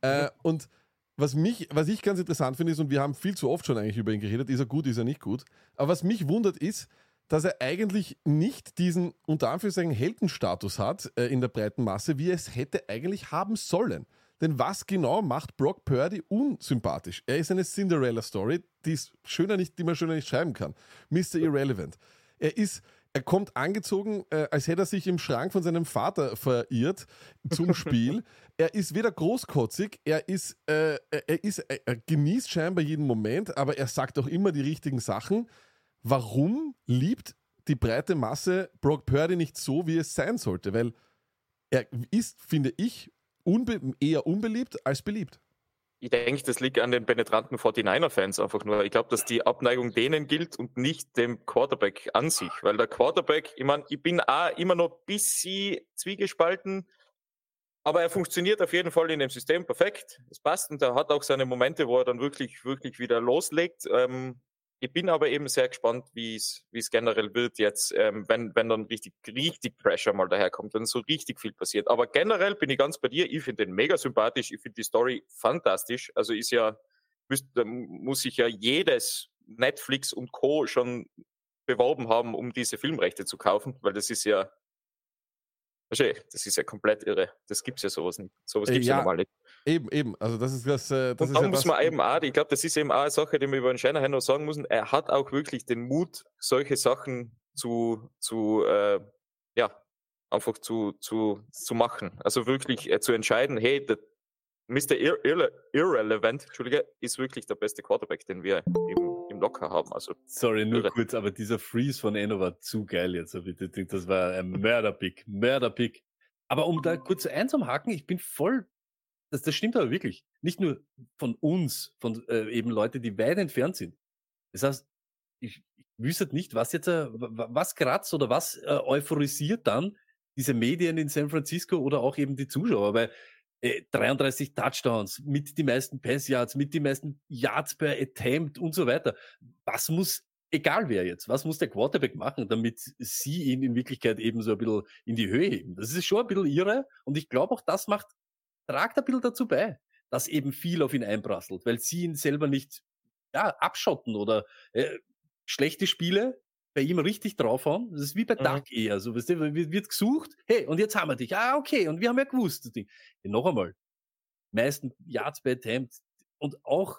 Äh, Und was mich, was ich ganz interessant finde, ist, und wir haben viel zu oft schon eigentlich über ihn geredet, ist er gut, ist er nicht gut, aber was mich wundert ist, dass er eigentlich nicht diesen, unter Anführungszeichen, Heldenstatus hat äh, in der breiten Masse, wie er es hätte eigentlich haben sollen. Denn was genau macht Brock Purdy unsympathisch? Er ist eine Cinderella-Story, die, ist schöner nicht, die man schöner nicht schreiben kann. Mr. Irrelevant. Er ist, er kommt angezogen, äh, als hätte er sich im Schrank von seinem Vater verirrt zum Spiel. [LAUGHS] er ist weder großkotzig, er ist, äh, er, ist, er genießt scheinbar jeden Moment, aber er sagt auch immer die richtigen Sachen. Warum liebt die breite Masse Brock Purdy nicht so, wie es sein sollte? Weil er ist, finde ich, unbe eher unbeliebt als beliebt. Ich denke, das liegt an den penetranten 49er-Fans einfach nur. Ich glaube, dass die Abneigung denen gilt und nicht dem Quarterback an sich. Weil der Quarterback, ich meine, ich bin auch immer noch ein bisschen zwiegespalten, aber er funktioniert auf jeden Fall in dem System perfekt. Es passt und er hat auch seine Momente, wo er dann wirklich, wirklich wieder loslegt. Ähm, ich bin aber eben sehr gespannt, wie es wie es generell wird jetzt, ähm, wenn, wenn dann richtig, richtig Pressure mal daherkommt, wenn so richtig viel passiert. Aber generell bin ich ganz bei dir. Ich finde den mega sympathisch. Ich finde die Story fantastisch. Also ist ja, müsst, da muss sich ja jedes Netflix und Co. schon beworben haben, um diese Filmrechte zu kaufen, weil das ist ja, das ist ja komplett irre. Das gibt's ja sowas nicht. Sowas Äh, gibt's ja, ja, normal nicht. Eben, eben. Also das ist das. Äh, das Und dann ja muss das, man eben auch, ich glaube, das ist eben auch eine Sache, die man über den Shanahan noch sagen muss. Er hat auch wirklich den Mut, solche Sachen zu, zu äh, ja, einfach zu, zu, zu machen. Also wirklich äh, zu entscheiden, hey, der Mr. Ir Irre Irrelevant, Entschuldige, ist wirklich der beste Quarterback, den wir im, Locker haben. Also Sorry, nur Irre. kurz, aber dieser Freeze von Enno war zu geil jetzt. Das war ein Mörderpick, Mörderpick. Aber um da kurz einzuhaken, ich bin voll, das, das stimmt aber wirklich. Nicht nur von uns, von äh, eben Leute, die weit entfernt sind. Das heißt, ich, ich wüsste nicht, was jetzt, äh, wa- wa- was kratzt oder was äh, euphorisiert dann diese Medien in San Francisco oder auch eben die Zuschauer, weil äh, 33 Touchdowns, mit die meisten Pass-Yards, mit die meisten Yards per Attempt und so weiter. Was muss, egal wer jetzt, was muss der Quarterback machen, damit sie ihn in Wirklichkeit eben so ein bisschen in die Höhe heben? Das ist schon ein bisschen irre und ich glaube auch, das macht, tragt ein bisschen dazu bei, dass eben viel auf ihn einprasselt, weil sie ihn selber nicht ja, abschotten oder äh, schlechte Spiele bei ihm richtig draufhauen. Das ist wie bei Mhm. Duck eher. So, weißt du, wird gesucht, hey, und jetzt haben wir dich. Ah, okay, und wir haben ja gewusst. das Ding. Ja, noch einmal, meisten Yards bei Attempt und auch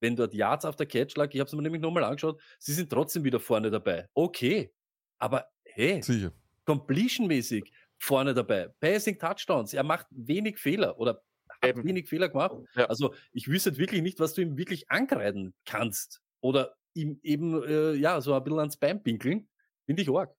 wenn dort Yards auf der Catch lag, ich habe es mir nämlich nochmal angeschaut, sie sind trotzdem wieder vorne dabei. Okay, aber hey, Sicher. completion-mäßig vorne dabei. Passing Touchdowns, er macht wenig Fehler oder hat Eben. wenig Fehler gemacht. Ja. Also ich wüsste wirklich nicht, was du ihm wirklich ankreiden kannst oder ihm eben äh, ja so ein bisschen ans Bein pinkeln. Finde ich arg.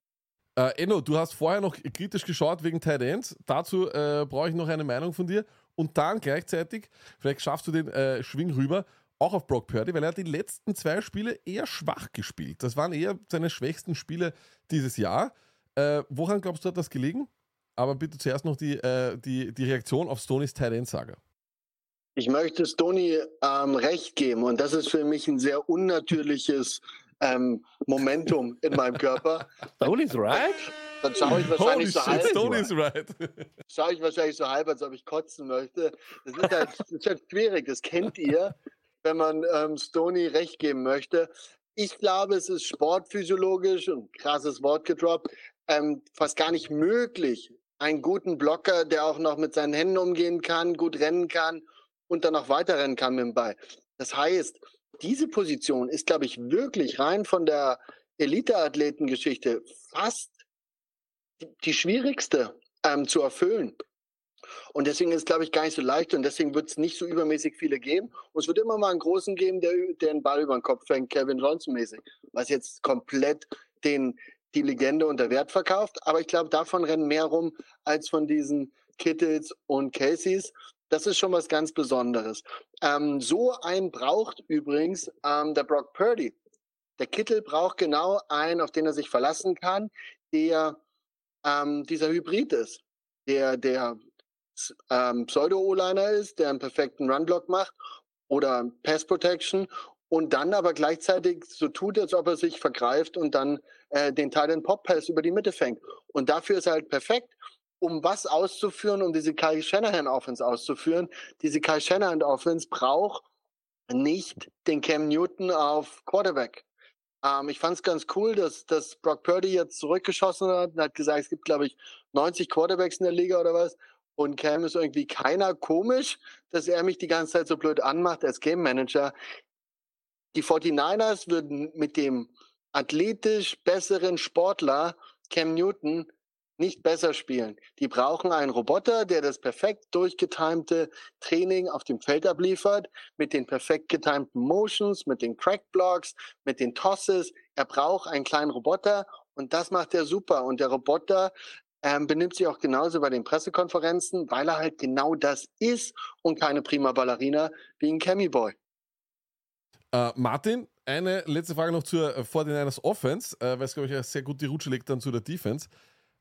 Äh, Enno, du hast vorher noch kritisch geschaut wegen Tight Ends. Dazu äh, brauche ich noch eine Meinung von dir. Und dann gleichzeitig, vielleicht schaffst du den äh, Schwing rüber, auch auf Brock Purdy, weil er hat die letzten zwei Spiele eher schwach gespielt. Das waren eher seine schwächsten Spiele dieses Jahr. Äh, woran glaubst du, hat das gelegen? Aber bitte zuerst noch die, äh, die, die Reaktion auf Stonys Tight End Saga. Ich möchte Stony ähm, recht geben und das ist für mich ein sehr unnatürliches ähm, Momentum in meinem Körper. [LAUGHS] Tony's right? Dann schaue ich wahrscheinlich so halb, Stoney's right. [LAUGHS] schaue ich wahrscheinlich so halb, als ob ich kotzen möchte. Das ist halt, das ist halt schwierig, das kennt ihr, wenn man ähm, Stony recht geben möchte. Ich glaube, es ist sportphysiologisch und krasses Wort gedroppt, ähm, fast gar nicht möglich, einen guten Blocker, der auch noch mit seinen Händen umgehen kann, gut rennen kann und dann noch weiterrennen kann mit dem Ball. Das heißt, diese Position ist, glaube ich, wirklich rein von der Elite-Athletengeschichte fast die, schwierigste ähm, zu erfüllen. Und deswegen ist es, glaube ich, gar nicht so leicht und deswegen wird es nicht so übermäßig viele geben. Und es wird immer mal einen großen geben, der, der den Ball über den Kopf fängt, Kevin Johnson mäßig, was jetzt komplett den, die Legende unter Wert verkauft. Aber ich glaube, davon rennen mehr rum als von diesen Kittles und Caseys. Das ist schon was ganz Besonderes. Ähm, so einen braucht übrigens ähm, der Brock Purdy. Der Kittel braucht genau einen, auf den er sich verlassen kann, der ähm, dieser Hybrid ist, der der ähm, Pseudo-O-Liner ist, der einen perfekten Run-Block macht oder Pass Protection und dann aber gleichzeitig so tut, als ob er sich vergreift und dann äh, den Teil den Pop-Pass über die Mitte fängt. Und dafür ist er halt perfekt, um was auszuführen, um diese Kyle Shanahan Offense auszuführen. Diese Kyle Shanahan Offense braucht nicht den Cam Newton auf Quarterback. Ähm, ich fand es ganz cool, dass, dass Brock Purdy jetzt zurückgeschossen hat und hat gesagt, es gibt, glaube ich, 90 Quarterbacks in der Liga oder was. Und Cam ist irgendwie keiner komisch, dass er mich die ganze Zeit so blöd anmacht als Game Manager. Die 49ers würden mit dem athletisch besseren Sportler Cam Newton nicht besser spielen. Die brauchen einen Roboter, der das perfekt durchgetimte Training auf dem Feld abliefert, mit den perfekt getimten Motions, mit den Crackblocks, mit den Tosses. Er braucht einen kleinen Roboter und das macht er super. Und der Roboter ähm, benimmt sich auch genauso bei den Pressekonferenzen, weil er halt genau das ist und keine prima Ballerina wie ein Cammy Boy. Äh, Martin, eine letzte Frage noch zur äh, 49ers Offense, äh, weil es, glaube ich, sehr gut die Rutsche legt dann zu der Defense.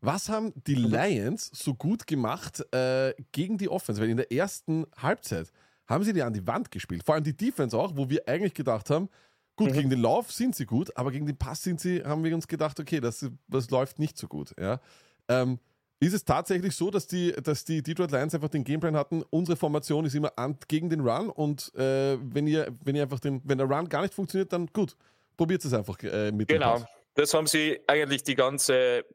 Was haben die Lions so gut gemacht äh, gegen die Offense? Weil in der ersten Halbzeit haben sie die an die Wand gespielt. Vor allem die Defense auch, wo wir eigentlich gedacht haben, gut, Mhm. gegen den Lauf sind sie gut, aber gegen den Pass sind sie, haben wir uns gedacht, okay, das, das läuft nicht so gut. Ja? Ähm, ist es tatsächlich so, dass die, dass die Detroit Lions einfach den Gameplan hatten, unsere Formation ist immer an, gegen den Run und äh, wenn ihr, wenn ihr einfach den, wenn der Run gar nicht funktioniert, dann gut, probiert es einfach äh, mit dem Genau, Pass. das haben sie eigentlich die ganze,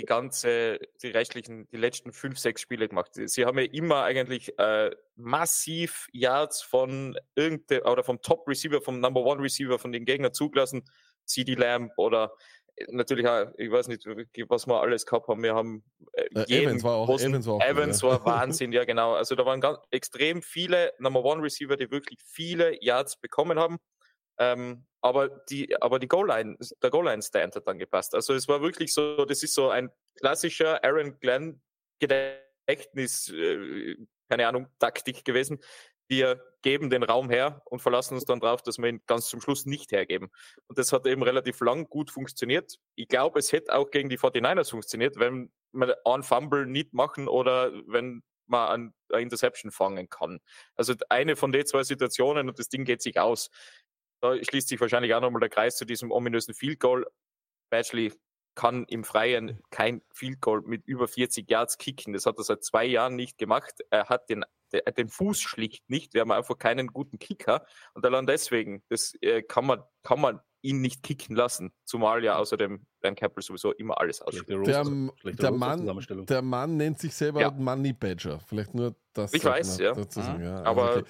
die ganze, die restlichen, die letzten fünf, sechs Spiele gemacht. Sie- haben ja immer eigentlich äh, massiv Yards von irgendeinem oder vom Top Receiver, vom Number One Receiver von den Gegnern zugelassen. CD Lamb oder äh, natürlich auch, ich weiß nicht, was wir alles gehabt haben. Wir haben äh, Äh, jeden Evans war auch- großen- Evans war auch Evans war [LAUGHS] Wahnsinn, ja genau. Also da waren ganz, extrem viele Number One Receiver, die wirklich viele Yards bekommen haben. Ähm, aber die, aber die Goal-Line, der Goal-Line-Stand hat dann gepasst. Also es war wirklich so, das ist so ein klassischer Aaron Glenn Gedächtnis, äh, keine Ahnung, Taktik gewesen. Wir geben den Raum her und verlassen uns dann drauf, dass wir ihn ganz zum Schluss nicht hergeben. Und das hat eben relativ lang gut funktioniert. Ich glaube, es hätte auch gegen die 49ers funktioniert, wenn wir einen Fumble nicht machen oder wenn man an Interception fangen kann. Also eine von den zwei Situationen und das Ding geht sich aus. Da schließt sich wahrscheinlich auch nochmal der Kreis zu diesem ominösen Field Goal. Badgley kann im Freien kein Field Goal mit über 40 Yards kicken. Das hat er seit zwei Jahren nicht gemacht. Er hat den, den Fuß schlicht nicht. Wir haben einfach keinen guten Kicker. Und allein deswegen, das äh, kann man, kann man ihn nicht kicken lassen. Zumal ja außerdem Dan Campbell sowieso immer alles. Schlechte Der, der, Mann, der Mann nennt sich selber Ja. Money Badger. Vielleicht nur das. Ich weiß, ja. dazu sagen, Mhm. ja. Aber- okay.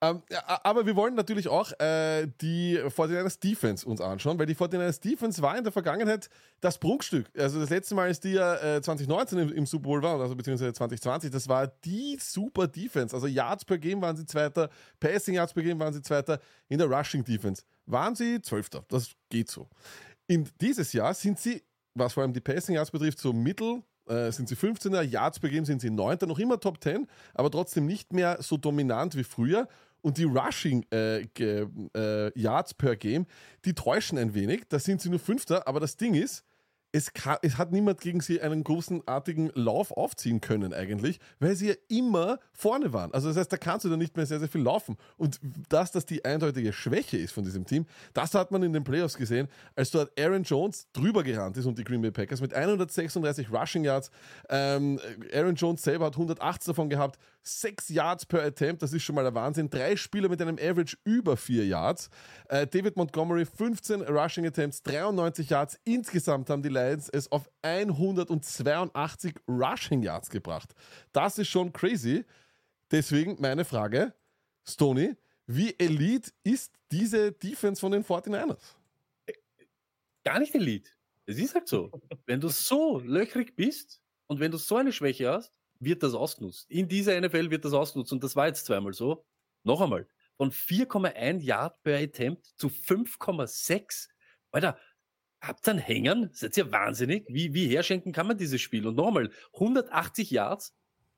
Ähm, aber wir wollen natürlich auch äh, die 49ers Defense uns anschauen, weil die 49ers Defense war in der Vergangenheit das Prunkstück. Also das letzte Mal, als die ja äh, 2019 im, im Super Bowl waren, also beziehungsweise 2020, das war die super Defense. Also Yards per Game waren sie Zweiter, Passing Yards per Game waren sie Zweiter, in der Rushing Defense waren sie Zwölfter. Das geht so. In dieses Jahr sind sie, was vor allem die Passing Yards betrifft, so mittel, äh, sind sie 15er, Yards per Game sind sie 9. Noch immer Top 10, aber trotzdem nicht mehr so dominant wie früher. Und die Rushing äh, äh, Yards per Game, die täuschen ein wenig. Da sind sie nur Fünfter, aber das Ding ist, es, ka- es hat niemand gegen sie einen großenartigen Lauf aufziehen können eigentlich, weil sie ja immer vorne waren. Also das heißt, da kannst du dann nicht mehr sehr, sehr viel laufen. Und dass das die eindeutige Schwäche ist von diesem Team, das hat man in den Playoffs gesehen, als dort Aaron Jones drüber gerannt ist und die Green Bay Packers mit 136 Rushing Yards. Ähm, Aaron Jones selber hat 108 davon gehabt, 6 Yards per Attempt, das ist schon mal der Wahnsinn. Drei Spieler mit einem Average über 4 Yards. Äh, David Montgomery 15 Rushing Attempts, 93 Yards. Insgesamt haben die Lions es auf 182 Rushing Yards gebracht. Das ist schon crazy. Deswegen meine Frage, Stoney, wie elite ist diese Defense von den 49ers? gar nicht Elite. Es ist halt so. wenn du so löchrig bist und wenn du so eine Schwäche hast, wird das ausgenutzt. In dieser NFL wird das ausgenutzt und das war jetzt zweimal so. Noch einmal, von 4,1 Yard per Attempt zu 5,6. Alter, habt ihr einen Hängern? Seid ihr wahnsinnig? Wie, wie herschenken kann man dieses Spiel? Und noch einmal, 180 Yards,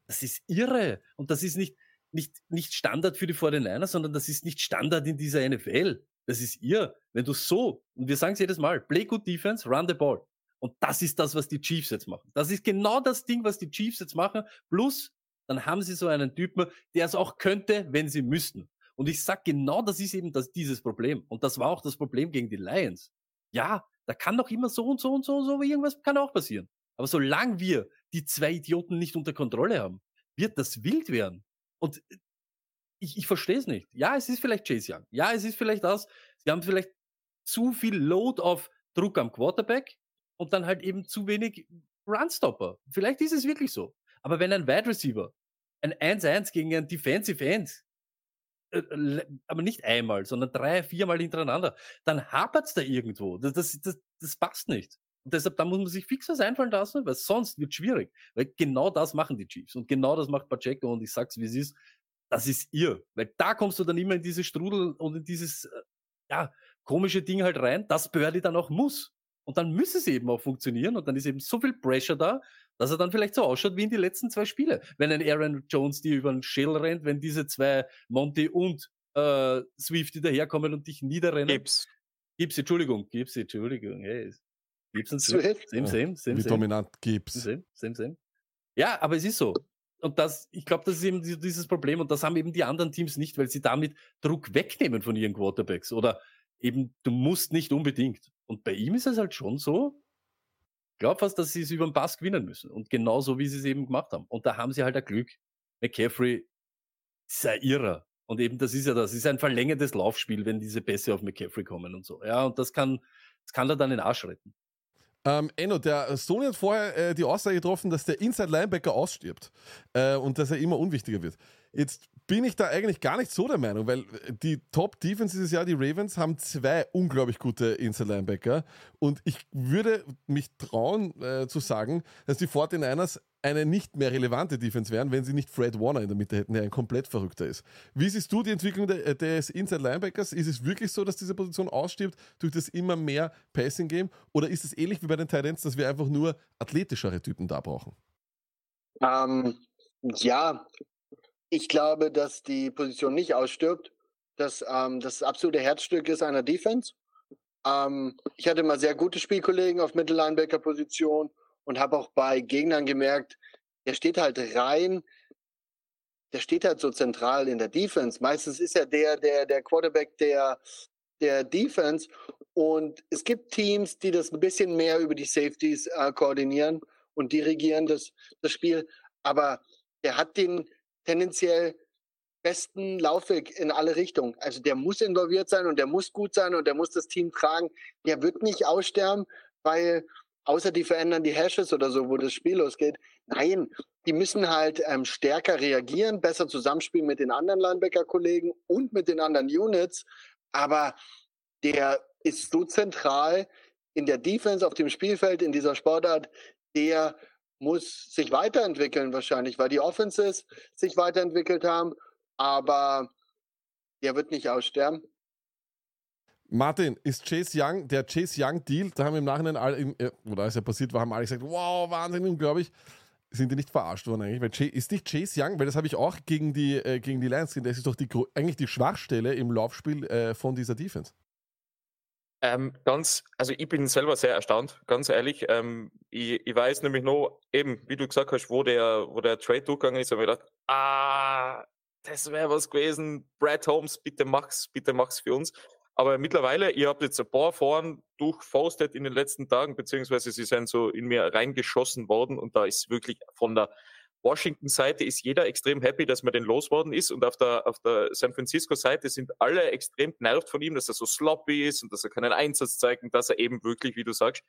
das ist irre. Und das ist nicht, nicht, nicht Standard für die 49ers, sondern das ist nicht Standard in dieser NFL. Das ist ihr. Wenn du so, und wir sagen es jedes Mal, play good defense, run the ball. Und das ist das, was die Chiefs jetzt machen. Das ist genau das Ding, was die Chiefs jetzt machen. Plus, dann haben sie so einen Typen, der es auch könnte, wenn sie müssten. Und ich sag genau, das ist eben das, dieses Problem. Und das war auch das Problem gegen die Lions. Ja, da kann doch immer so und so und so und so, irgendwas kann auch passieren. Aber solange wir die zwei Idioten nicht unter Kontrolle haben, wird das wild werden. Und ich, ich verstehe es nicht. Ja, es ist vielleicht Chase Young. Ja, es ist vielleicht das. Sie haben vielleicht zu viel Load auf Druck am Quarterback und dann halt eben zu wenig Runstopper. Vielleicht ist es wirklich so. Aber wenn ein Wide Receiver ein 1-1 gegen ein Defensive End, äh, aber nicht einmal, sondern drei, viermal hintereinander, dann hapert's da irgendwo. Das, das, das, das passt nicht. Und deshalb, da muss man sich fix was einfallen lassen, weil sonst wird schwierig. Weil genau das machen die Chiefs. Und genau das macht Pacheco. Und ich sag's, wie es ist. Das ist ihr. Weil da kommst du dann immer in diese Strudel und in dieses, äh, ja, komische Ding halt rein, das Birdie dann auch muss. Und dann müsste es eben auch funktionieren. Und dann ist eben so viel Pressure da, dass er dann vielleicht so ausschaut wie in die letzten zwei Spiele. Wenn ein Aaron Jones dir über den Schädel rennt, wenn diese zwei Monty und äh, Swifty daherkommen und dich niederrennen. Gibbs. Gibbs, Entschuldigung, Gibbs, Entschuldigung. Hey, Gibbs und Swift. Same, same, same, Wie same. dominant gibt's? Same, same, same. Ja, aber es ist so. Und das, ich glaube, das ist eben die- dieses Problem und das haben eben die anderen Teams nicht, weil sie damit Druck wegnehmen von ihren Quarterbacks oder eben, du musst nicht unbedingt. Und bei ihm ist es halt schon so, ich glaube fast, dass sie es über den Pass gewinnen müssen. Und genauso, wie sie es eben gemacht haben. Und da haben sie halt ein Glück. McCaffrey ist ein Irrer. Und eben, das ist ja das, ist ein verlängertes Laufspiel, wenn diese Pässe auf McCaffrey kommen und so. Ja, und das kann, das kann er dann in den Arsch retten. Ähm, Enno, der Sony hat vorher äh, die Aussage getroffen, dass der Inside Linebacker ausstirbt äh, und dass er immer unwichtiger wird. Jetzt bin ich da eigentlich gar nicht so der Meinung, weil äh, die Top Defense dieses Jahr, die Ravens, haben zwei unglaublich gute Inside Linebacker und ich würde mich trauen äh, zu sagen, dass die 49ers eine nicht mehr relevante Defense wären, wenn sie nicht Fred Warner in der Mitte hätten, der ein komplett verrückter ist. Wie siehst du die Entwicklung de, des Inside Linebackers? Ist es wirklich so, dass diese Position ausstirbt durch das immer mehr Passing Game oder ist es ähnlich wie bei den Titans, dass wir einfach nur athletischere Typen da brauchen? Ähm, ja, ich glaube, dass die Position nicht ausstirbt, dass ähm, das absolute Herzstück ist einer Defense. Ähm, ich hatte mal sehr gute Spielkollegen auf Mittellinebacker-Position und habe auch bei Gegnern gemerkt, der steht halt rein, der steht halt so zentral in der Defense. Meistens ist er der, der, der Quarterback der, der Defense. Und es gibt Teams, die das ein bisschen mehr über die Safeties äh, koordinieren und dirigieren das, das Spiel. Aber der hat den tendenziell besten Laufweg in alle Richtungen. Also der muss involviert sein und der muss gut sein und der muss das Team tragen. Der wird nicht aussterben, weil außer die verändern die Hashes oder so, wo das Spiel losgeht. Nein, die müssen halt ähm, stärker reagieren, besser zusammenspielen mit den anderen Linebacker-Kollegen und mit den anderen Units. Aber der ist so zentral in der Defense auf dem Spielfeld in dieser Sportart, der muss sich weiterentwickeln wahrscheinlich, weil die Offenses sich weiterentwickelt haben, aber der wird nicht aussterben. Martin, ist Chase Young, der Chase Young Deal, da haben im Nachhinein alle, äh, oder als er passiert war, haben alle gesagt, wow, Wahnsinn, unglaublich. Sind die nicht verarscht worden eigentlich? Weil Chase, ist nicht Chase Young, weil das habe ich auch gegen die, äh, gegen die Lions gesehen, das ist doch die, eigentlich die Schwachstelle im Laufspiel äh, von dieser Defense. Ähm, ganz, also ich bin selber sehr erstaunt, ganz ehrlich. Ähm, ich, ich weiß nämlich noch, eben, wie du gesagt hast, wo der, wo der Trade durchgegangen ist, habe ich gedacht, ah, das wäre was gewesen. Brad Holmes, bitte mach's, bitte mach's für uns. Aber mittlerweile, ihr habt jetzt ein paar Foren durchfaustet in den letzten Tagen, beziehungsweise sie sind so in mir reingeschossen worden und da ist wirklich von der Washington-Seite ist jeder extrem happy, dass man den losworden ist und auf der, auf der San Francisco-Seite sind alle extrem genervt von ihm, dass er so sloppy ist und dass er keinen Einsatz zeigt und dass er eben wirklich, wie du sagst,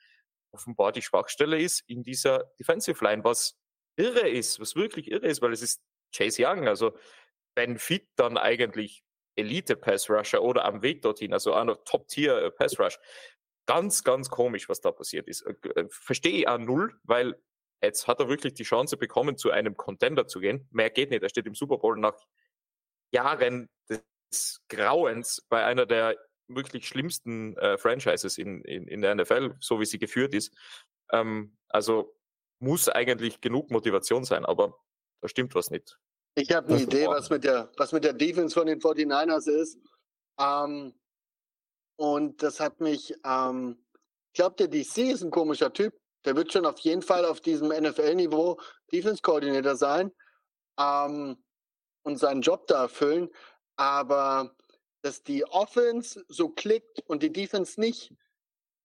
offenbar die Schwachstelle ist in dieser Defensive Line, was irre ist, was wirklich irre ist, weil es ist Chase Young, also wenn fit, dann eigentlich Elite-Pass-Rusher oder am Weg dorthin, also noch Top-Tier-Pass-Rush. Ganz, ganz komisch, was da passiert ist. Äh, äh, Verstehe ich auch null, weil jetzt hat er wirklich die Chance bekommen, zu einem Contender zu gehen. Mehr geht nicht. Er steht im Super Bowl nach Jahren des Grauens bei einer der wirklich schlimmsten äh, Franchises in, in, in der NFL, so wie sie geführt ist. Ähm, also muss eigentlich genug Motivation sein, aber da stimmt was nicht. Ich habe eine Idee, was mit, der, was mit der Defense von den 49ers ist. Ähm, und das hat mich, ähm, ich glaube, der DC ist ein komischer Typ. Der wird schon auf jeden Fall auf diesem NFL-Niveau Defense Coordinator sein ähm, und seinen Job da erfüllen. Aber dass die Offense so klickt und die Defense nicht,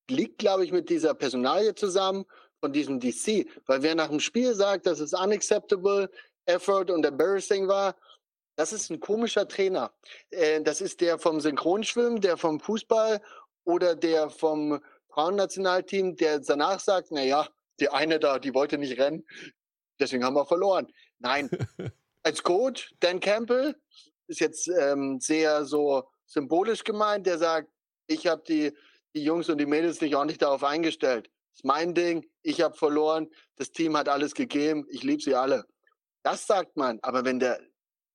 liegt, glaube ich, mit dieser Personalie zusammen von diesem DC. Weil wer nach dem Spiel sagt, das ist unacceptable, effort und embarrassing war, das ist ein komischer Trainer. Äh, das ist der vom Synchronschwimmen, der vom Fußball oder der vom Frauennationalteam, der danach sagt, naja, die eine da, die wollte nicht rennen, deswegen haben wir verloren. Nein, [LAUGHS] als Coach, Dan Campbell, ist jetzt ähm, sehr so symbolisch gemeint, der sagt, ich habe die, die Jungs und die Mädels nicht ordentlich darauf eingestellt. Das ist mein Ding, ich habe verloren, das Team hat alles gegeben, ich liebe sie alle. Das sagt man. Aber wenn der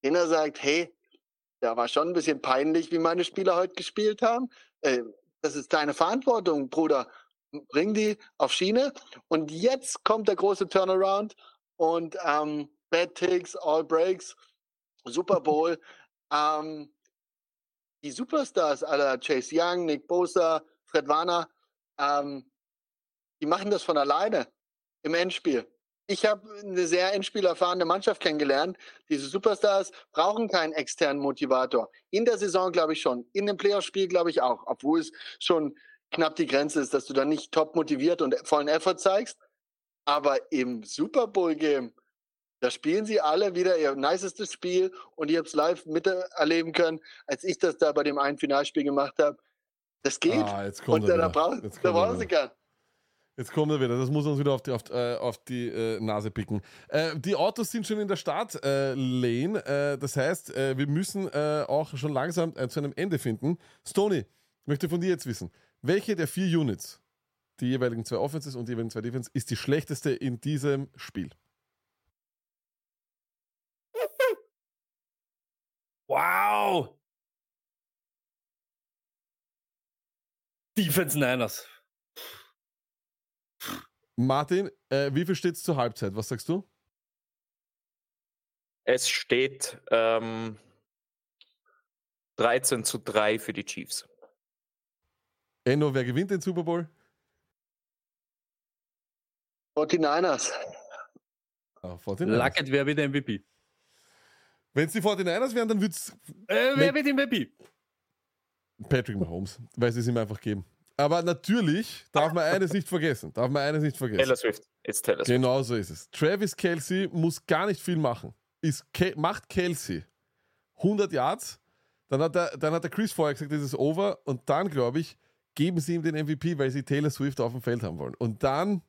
Trainer sagt, hey, da war schon ein bisschen peinlich, wie meine Spieler heute gespielt haben, äh, das ist deine Verantwortung, Bruder. Bring die auf Schiene. Und jetzt kommt der große Turnaround und ähm, Bad Takes, All Breaks, Super Bowl. [LAUGHS] ähm, die Superstars aller Chase Young, Nick Bosa, Fred Warner, ähm, die machen das von alleine im Endspiel. Ich habe eine sehr endspielerfahrene Mannschaft kennengelernt. Diese Superstars brauchen keinen externen Motivator. In der Saison glaube ich schon. In dem Playoff-Spiel glaube ich auch. Obwohl es schon knapp die Grenze ist, dass du dann nicht top motiviert und vollen Effort zeigst. Aber im Super Bowl-Game, da spielen sie alle wieder ihr nicestes Spiel und ich habe es live miterleben können, als ich das da bei dem einen Finalspiel gemacht habe. Das geht. Ah, jetzt kommt und er da, da, brauchen sie wieder. Jetzt kommt er wieder. Das muss uns wieder auf die, auf, äh, auf die äh, Nase picken. Äh, die Autos sind schon in der Start, äh, das heißt, äh, wir müssen äh, auch schon langsam zu einem Ende finden. Stony, ich möchte von dir jetzt wissen, welche der vier Units, die jeweiligen zwei Offenses und die jeweiligen zwei Defense, ist die schlechteste in diesem Spiel? [LAUGHS] Wow! Defense Niners. Martin, äh, wie viel steht es zur Halbzeit? Was sagst du? Es steht ähm, 13 zu 3 für die Chiefs. Enno, wer gewinnt den Super Bowl? 49ers. Ah, 49ers. Luckett wäre wieder MVP. Wenn es die 49ers wären, dann würde es Äh, wer wird MVP? Patrick Mahomes, weil sie es ihm einfach geben. Aber natürlich darf man eines nicht vergessen. Darf man eines nicht vergessen. Taylor Swift. It's Taylor Swift. Genau so ist es. Travis Kelsey muss gar nicht viel machen. Ist, Ke macht Kelsey 100 Yards, dann hat, der, dann hat der Chris vorher gesagt, das ist over und dann, glaube ich, geben sie ihm den MVP, weil sie Taylor Swift auf dem Feld haben wollen. Und dann,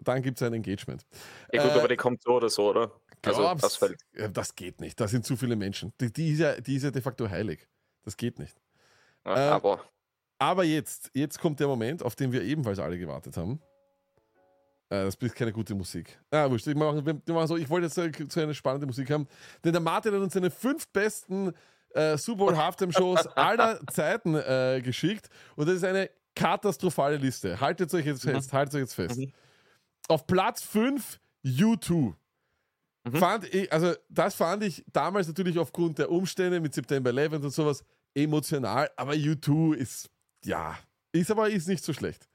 dann gibt es ein Engagement. Ja, gut, Äh, aber die kommt so oder so, oder? Also, das. Ja, das geht nicht. Das sind zu viele Menschen. Die, die, ist ja, die ist ja de facto heilig. Das geht nicht. Ja, Äh, aber Aber jetzt, jetzt kommt der Moment, auf den wir ebenfalls alle gewartet haben. Äh, das ist keine gute Musik. Ah, wurscht. Ich, mache, wir machen so, ich wollte jetzt äh, so eine spannende Musik haben. Denn der Martin hat uns seine fünf besten äh, Super Bowl Halftime-Shows [LAUGHS] aller Zeiten äh, geschickt. Und das ist eine katastrophale Liste. Haltet euch jetzt fest. Haltet euch jetzt fest. Mhm. Auf Platz 5 U2. Mhm. Fand ich, also das fand ich damals natürlich aufgrund der Umstände mit September 11 und sowas emotional, aber U2 ist, ja, ist aber ist nicht so schlecht.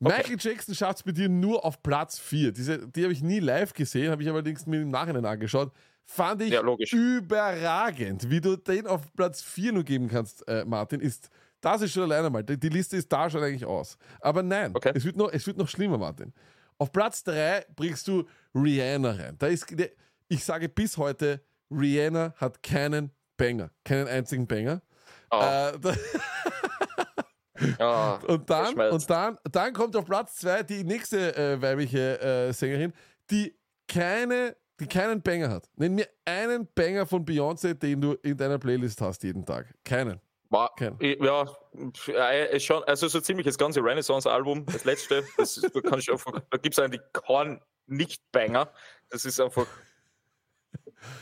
Michael Jackson schafft es bei dir nur auf Platz 4. Diese, die habe ich nie live gesehen, habe ich allerdings mir im Nachhinein angeschaut. Fand ich Ja, überragend. Wie du den auf Platz 4 nur geben kannst, äh, Martin, ist, das ist schon alleine mal. Die, Liste ist da schon eigentlich aus. Aber nein, Okay. es, wird noch, es wird noch schlimmer, Martin. Auf Platz 3 bringst du Rihanna rein. Da ist, ich sage bis heute, Rihanna hat keinen Banger. Keinen einzigen Banger. ah, Äh, [LAUGHS] ja, und dann, und dann, dann kommt auf Platz 2 die nächste äh, weibliche äh, Sängerin, die keine, die keinen Banger hat. Nenn mir einen Banger von Beyoncé, den du in deiner Playlist hast jeden Tag. Keinen. war, ja, äh, ist schon, also so ziemlich das ganze Renaissance-Album, das letzte, das, ist- [LAUGHS] da, kann ich einfach, da gibt es eigentlich keinen Nicht-Banger. Das ist einfach.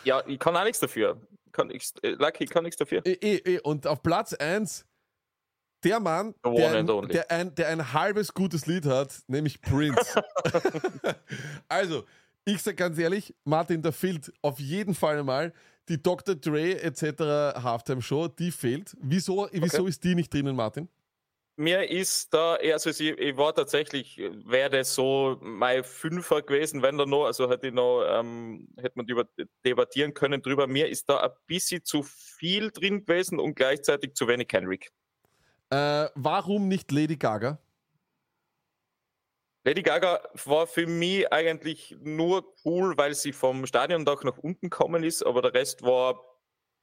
Ja, ich kann auch nichts dafür. Kann ich, äh, Lucky kann nichts dafür. Und auf Platz 1 der Mann, der, only. der, ein, der ein halbes gutes Lied hat, nämlich Prince. [LAUGHS] also, ich sag ganz ehrlich, Martin, da fehlt auf jeden Fall mal die Dr. Dre etc. Halftime Show, die fehlt. Wieso, wieso ist die nicht drinnen, Martin? Mir ist da, also ich, ich war tatsächlich, wäre das so mein Fünfer gewesen, wenn da noch, also hätte ich noch, ähm, hätte man über, debattieren können drüber. Mir ist da ein bisschen zu viel drin gewesen und gleichzeitig zu wenig Henrik. Äh, warum nicht Lady Gaga? Lady Gaga war für mich eigentlich nur cool, weil sie vom Stadiondach nach unten gekommen ist, aber der Rest war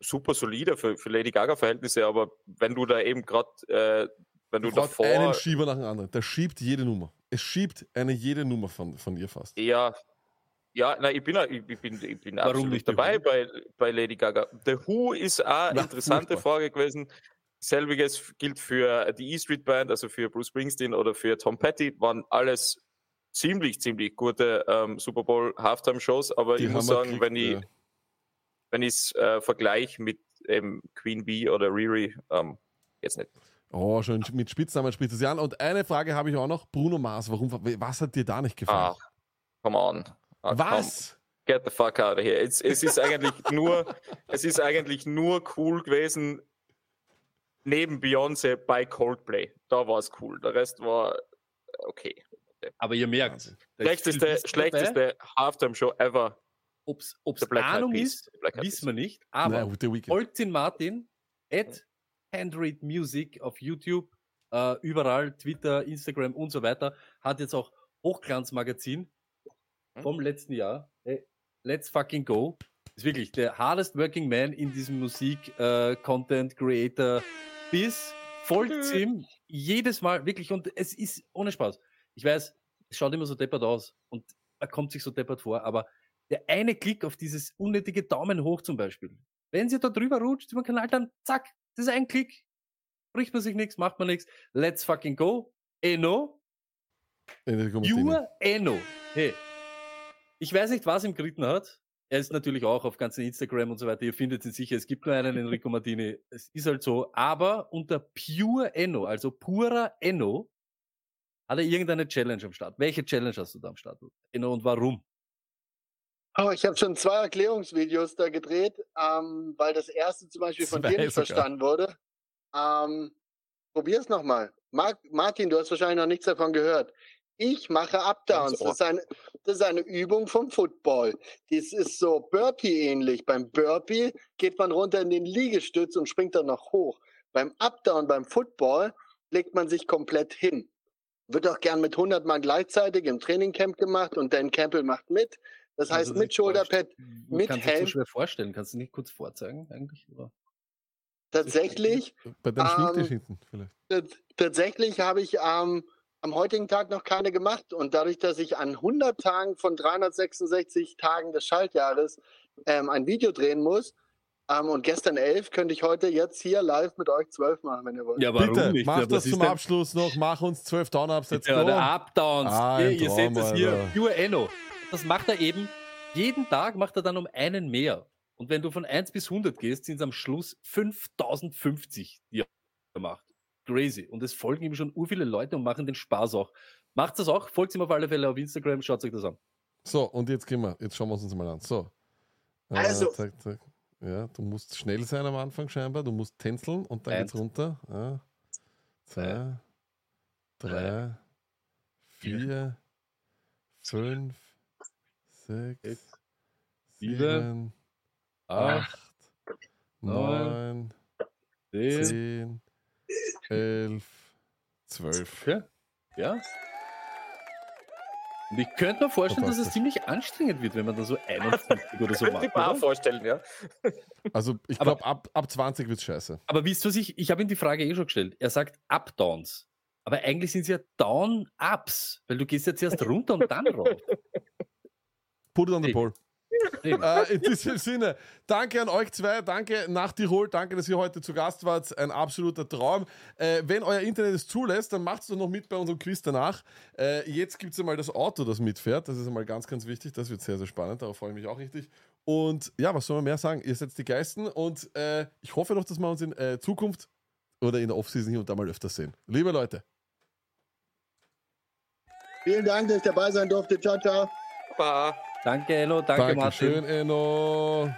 super solide für, für Lady Gaga-Verhältnisse. Aber wenn du da eben gerade, äh, wenn du Braucht davor. einen Schieber nach dem anderen. Der schiebt jede Nummer. Es schiebt eine jede Nummer von, von ihr fast. Ja, ja, nein, ich bin, ich, bin, ich bin Warum absolut nicht dabei bei, bei Lady Gaga. The Who ist auch eine interessante. Frage gewesen. Selbiges gilt für die E Street Band, also für Bruce Springsteen oder für Tom Petty, waren alles ziemlich, ziemlich gute ähm, Super Bowl Halftime Shows, aber Die ich muss sagen, wenn ich ja. wenn ich es äh, vergleiche mit ähm, Queen Bee oder Riri, ähm, jetzt nicht. Oh, schon mit Spitznamen spricht es ja an. Und eine Frage habe ich auch noch. Bruno Mars, warum, was hat dir da nicht gefallen? Ah, come on. Ah, come was? Get the fuck out of here. Es, es ist eigentlich nur, es ist eigentlich nur cool gewesen neben Beyoncé bei Coldplay. Da war es cool. Der Rest war okay. Aber ihr merkt, Schlechteste, schlechteste Halftime-Show ever. Black Eyed Ahnung ist, wissen wir nicht. Aber folgt den Martin at Handread Music auf YouTube, äh, überall, Twitter, Instagram und so weiter. Hat jetzt auch Hochglanzmagazin vom letzten Jahr. Hey, let's fucking go. Ist wirklich der hardest working man in diesem Musik, äh, Content Creator bis folgt ihm jedes Mal wirklich und es ist ohne Spaß. Ich weiß, es schaut immer so deppert aus und er kommt sich so deppert vor, aber der eine Klick auf dieses unnötige Daumen hoch zum Beispiel. Wenn sie da drüber rutscht über den Kanal, dann zack, das ist ein Klick. Bricht man sich nichts, macht man nichts. Let's fucking go. Eno, pure Eno. Hey, ich weiß nicht, was ihm geritten hat. Er ist natürlich auch auf ganzen Instagram und so weiter. Ihr findet ihn sicher. Es gibt nur einen Enrico Martini. Es ist halt so. Aber unter pure Enno, also purer Enno, hat er irgendeine Challenge am Start. Welche Challenge hast du da am Start? Enno und warum? Oh, ich habe schon zwei Erklärungsvideos da gedreht, ähm, weil das erste zum Beispiel von dir nicht verstanden wurde. Ähm, probier's nochmal. Martin, du hast wahrscheinlich noch nichts davon gehört. Ich mache Updowns. Das ist, eine, das ist eine Übung vom Football. Das ist so Burpee-ähnlich. Beim Burpee geht man runter in den Liegestütz und springt dann noch hoch. Beim Updown, beim Football, legt man sich komplett hin. Wird auch gern mit 100 Mann gleichzeitig im Trainingcamp gemacht und Dan Campbell macht mit. Das heißt Also mit Shoulderpad, mit Kannst du dir Helm. so schwer vorstellen? Kannst du nicht kurz vorzeigen eigentlich? Oder? Tatsächlich, Bei deinem Ähm, Schminktisch hinten vielleicht. Tats- Tatsächlich habe ich ähm, am heutigen Tag noch keine gemacht und dadurch, dass ich an 100 Tagen von 366 Tagen des Schaltjahres ähm, ein Video drehen muss ähm, und gestern elf, könnte ich heute jetzt hier live mit euch zwölf machen, wenn ihr wollt. Ja, warum Bitte, nicht? mach Ja, das zum Abschluss noch. Mach uns 12 Down-Ups. Let's Ja, der Updowns. Ah, ihr ihr seht das hier, pure Enno. Das macht er eben, jeden Tag macht er dann um einen mehr. Und wenn du von 1 bis 100 gehst, sind es am Schluss 5050, die er macht. Crazy. Und es folgen ihm schon ur viele Leute und machen den Spaß auch. Macht das auch, folgt ihm auf alle Fälle auf Instagram, schaut euch das an. So, und jetzt gehen wir. Jetzt schauen wir uns das mal an. So. Äh, Also. zack, zack. Ja, du musst schnell sein am Anfang scheinbar. Du musst tänzeln und dann Eins. geht's runter. Ja. Zwei, drei, vier, fünf, sechs, Sechs, sieben, sieben, acht, acht, neun, neun, zehn. Zehn, elf, zwölf. Okay. Ja. Und ich könnte mir vorstellen, dass es ziemlich anstrengend wird, wenn man dann so 51 oder so [LAUGHS] Könnte macht. ich mir auch vorstellen, ja. Also ich Aber- glaube, ab, ab 20 wird's scheiße. Aber wisst ihr was ich, ich habe ihm die Frage eh schon gestellt. Er sagt Up-Downs. Aber eigentlich sind es ja Down-Ups, weil du gehst jetzt erst runter und dann rauf. Put it on the pole. Äh, in diesem Sinne, danke an euch zwei, danke nach Tirol, danke, dass ihr heute zu Gast wart. Ein absoluter Traum. Äh, wenn euer Internet es zulässt, dann macht es doch noch mit bei unserem Quiz danach. Äh, jetzt gibt es einmal das Auto, das mitfährt. Das ist einmal ganz, ganz wichtig. Das wird sehr, sehr spannend. Darauf freue ich mich auch richtig. Und ja, was soll man mehr sagen? Ihr seid die Geisten und äh, ich hoffe doch, dass wir uns in äh, Zukunft oder in der Offseason hier und da mal öfters sehen. Liebe Leute. Vielen Dank, dass ich dabei sein durfte. Ciao, ciao. Aber Danke, Enno. Danke, Martin. Dankeschön, Enno.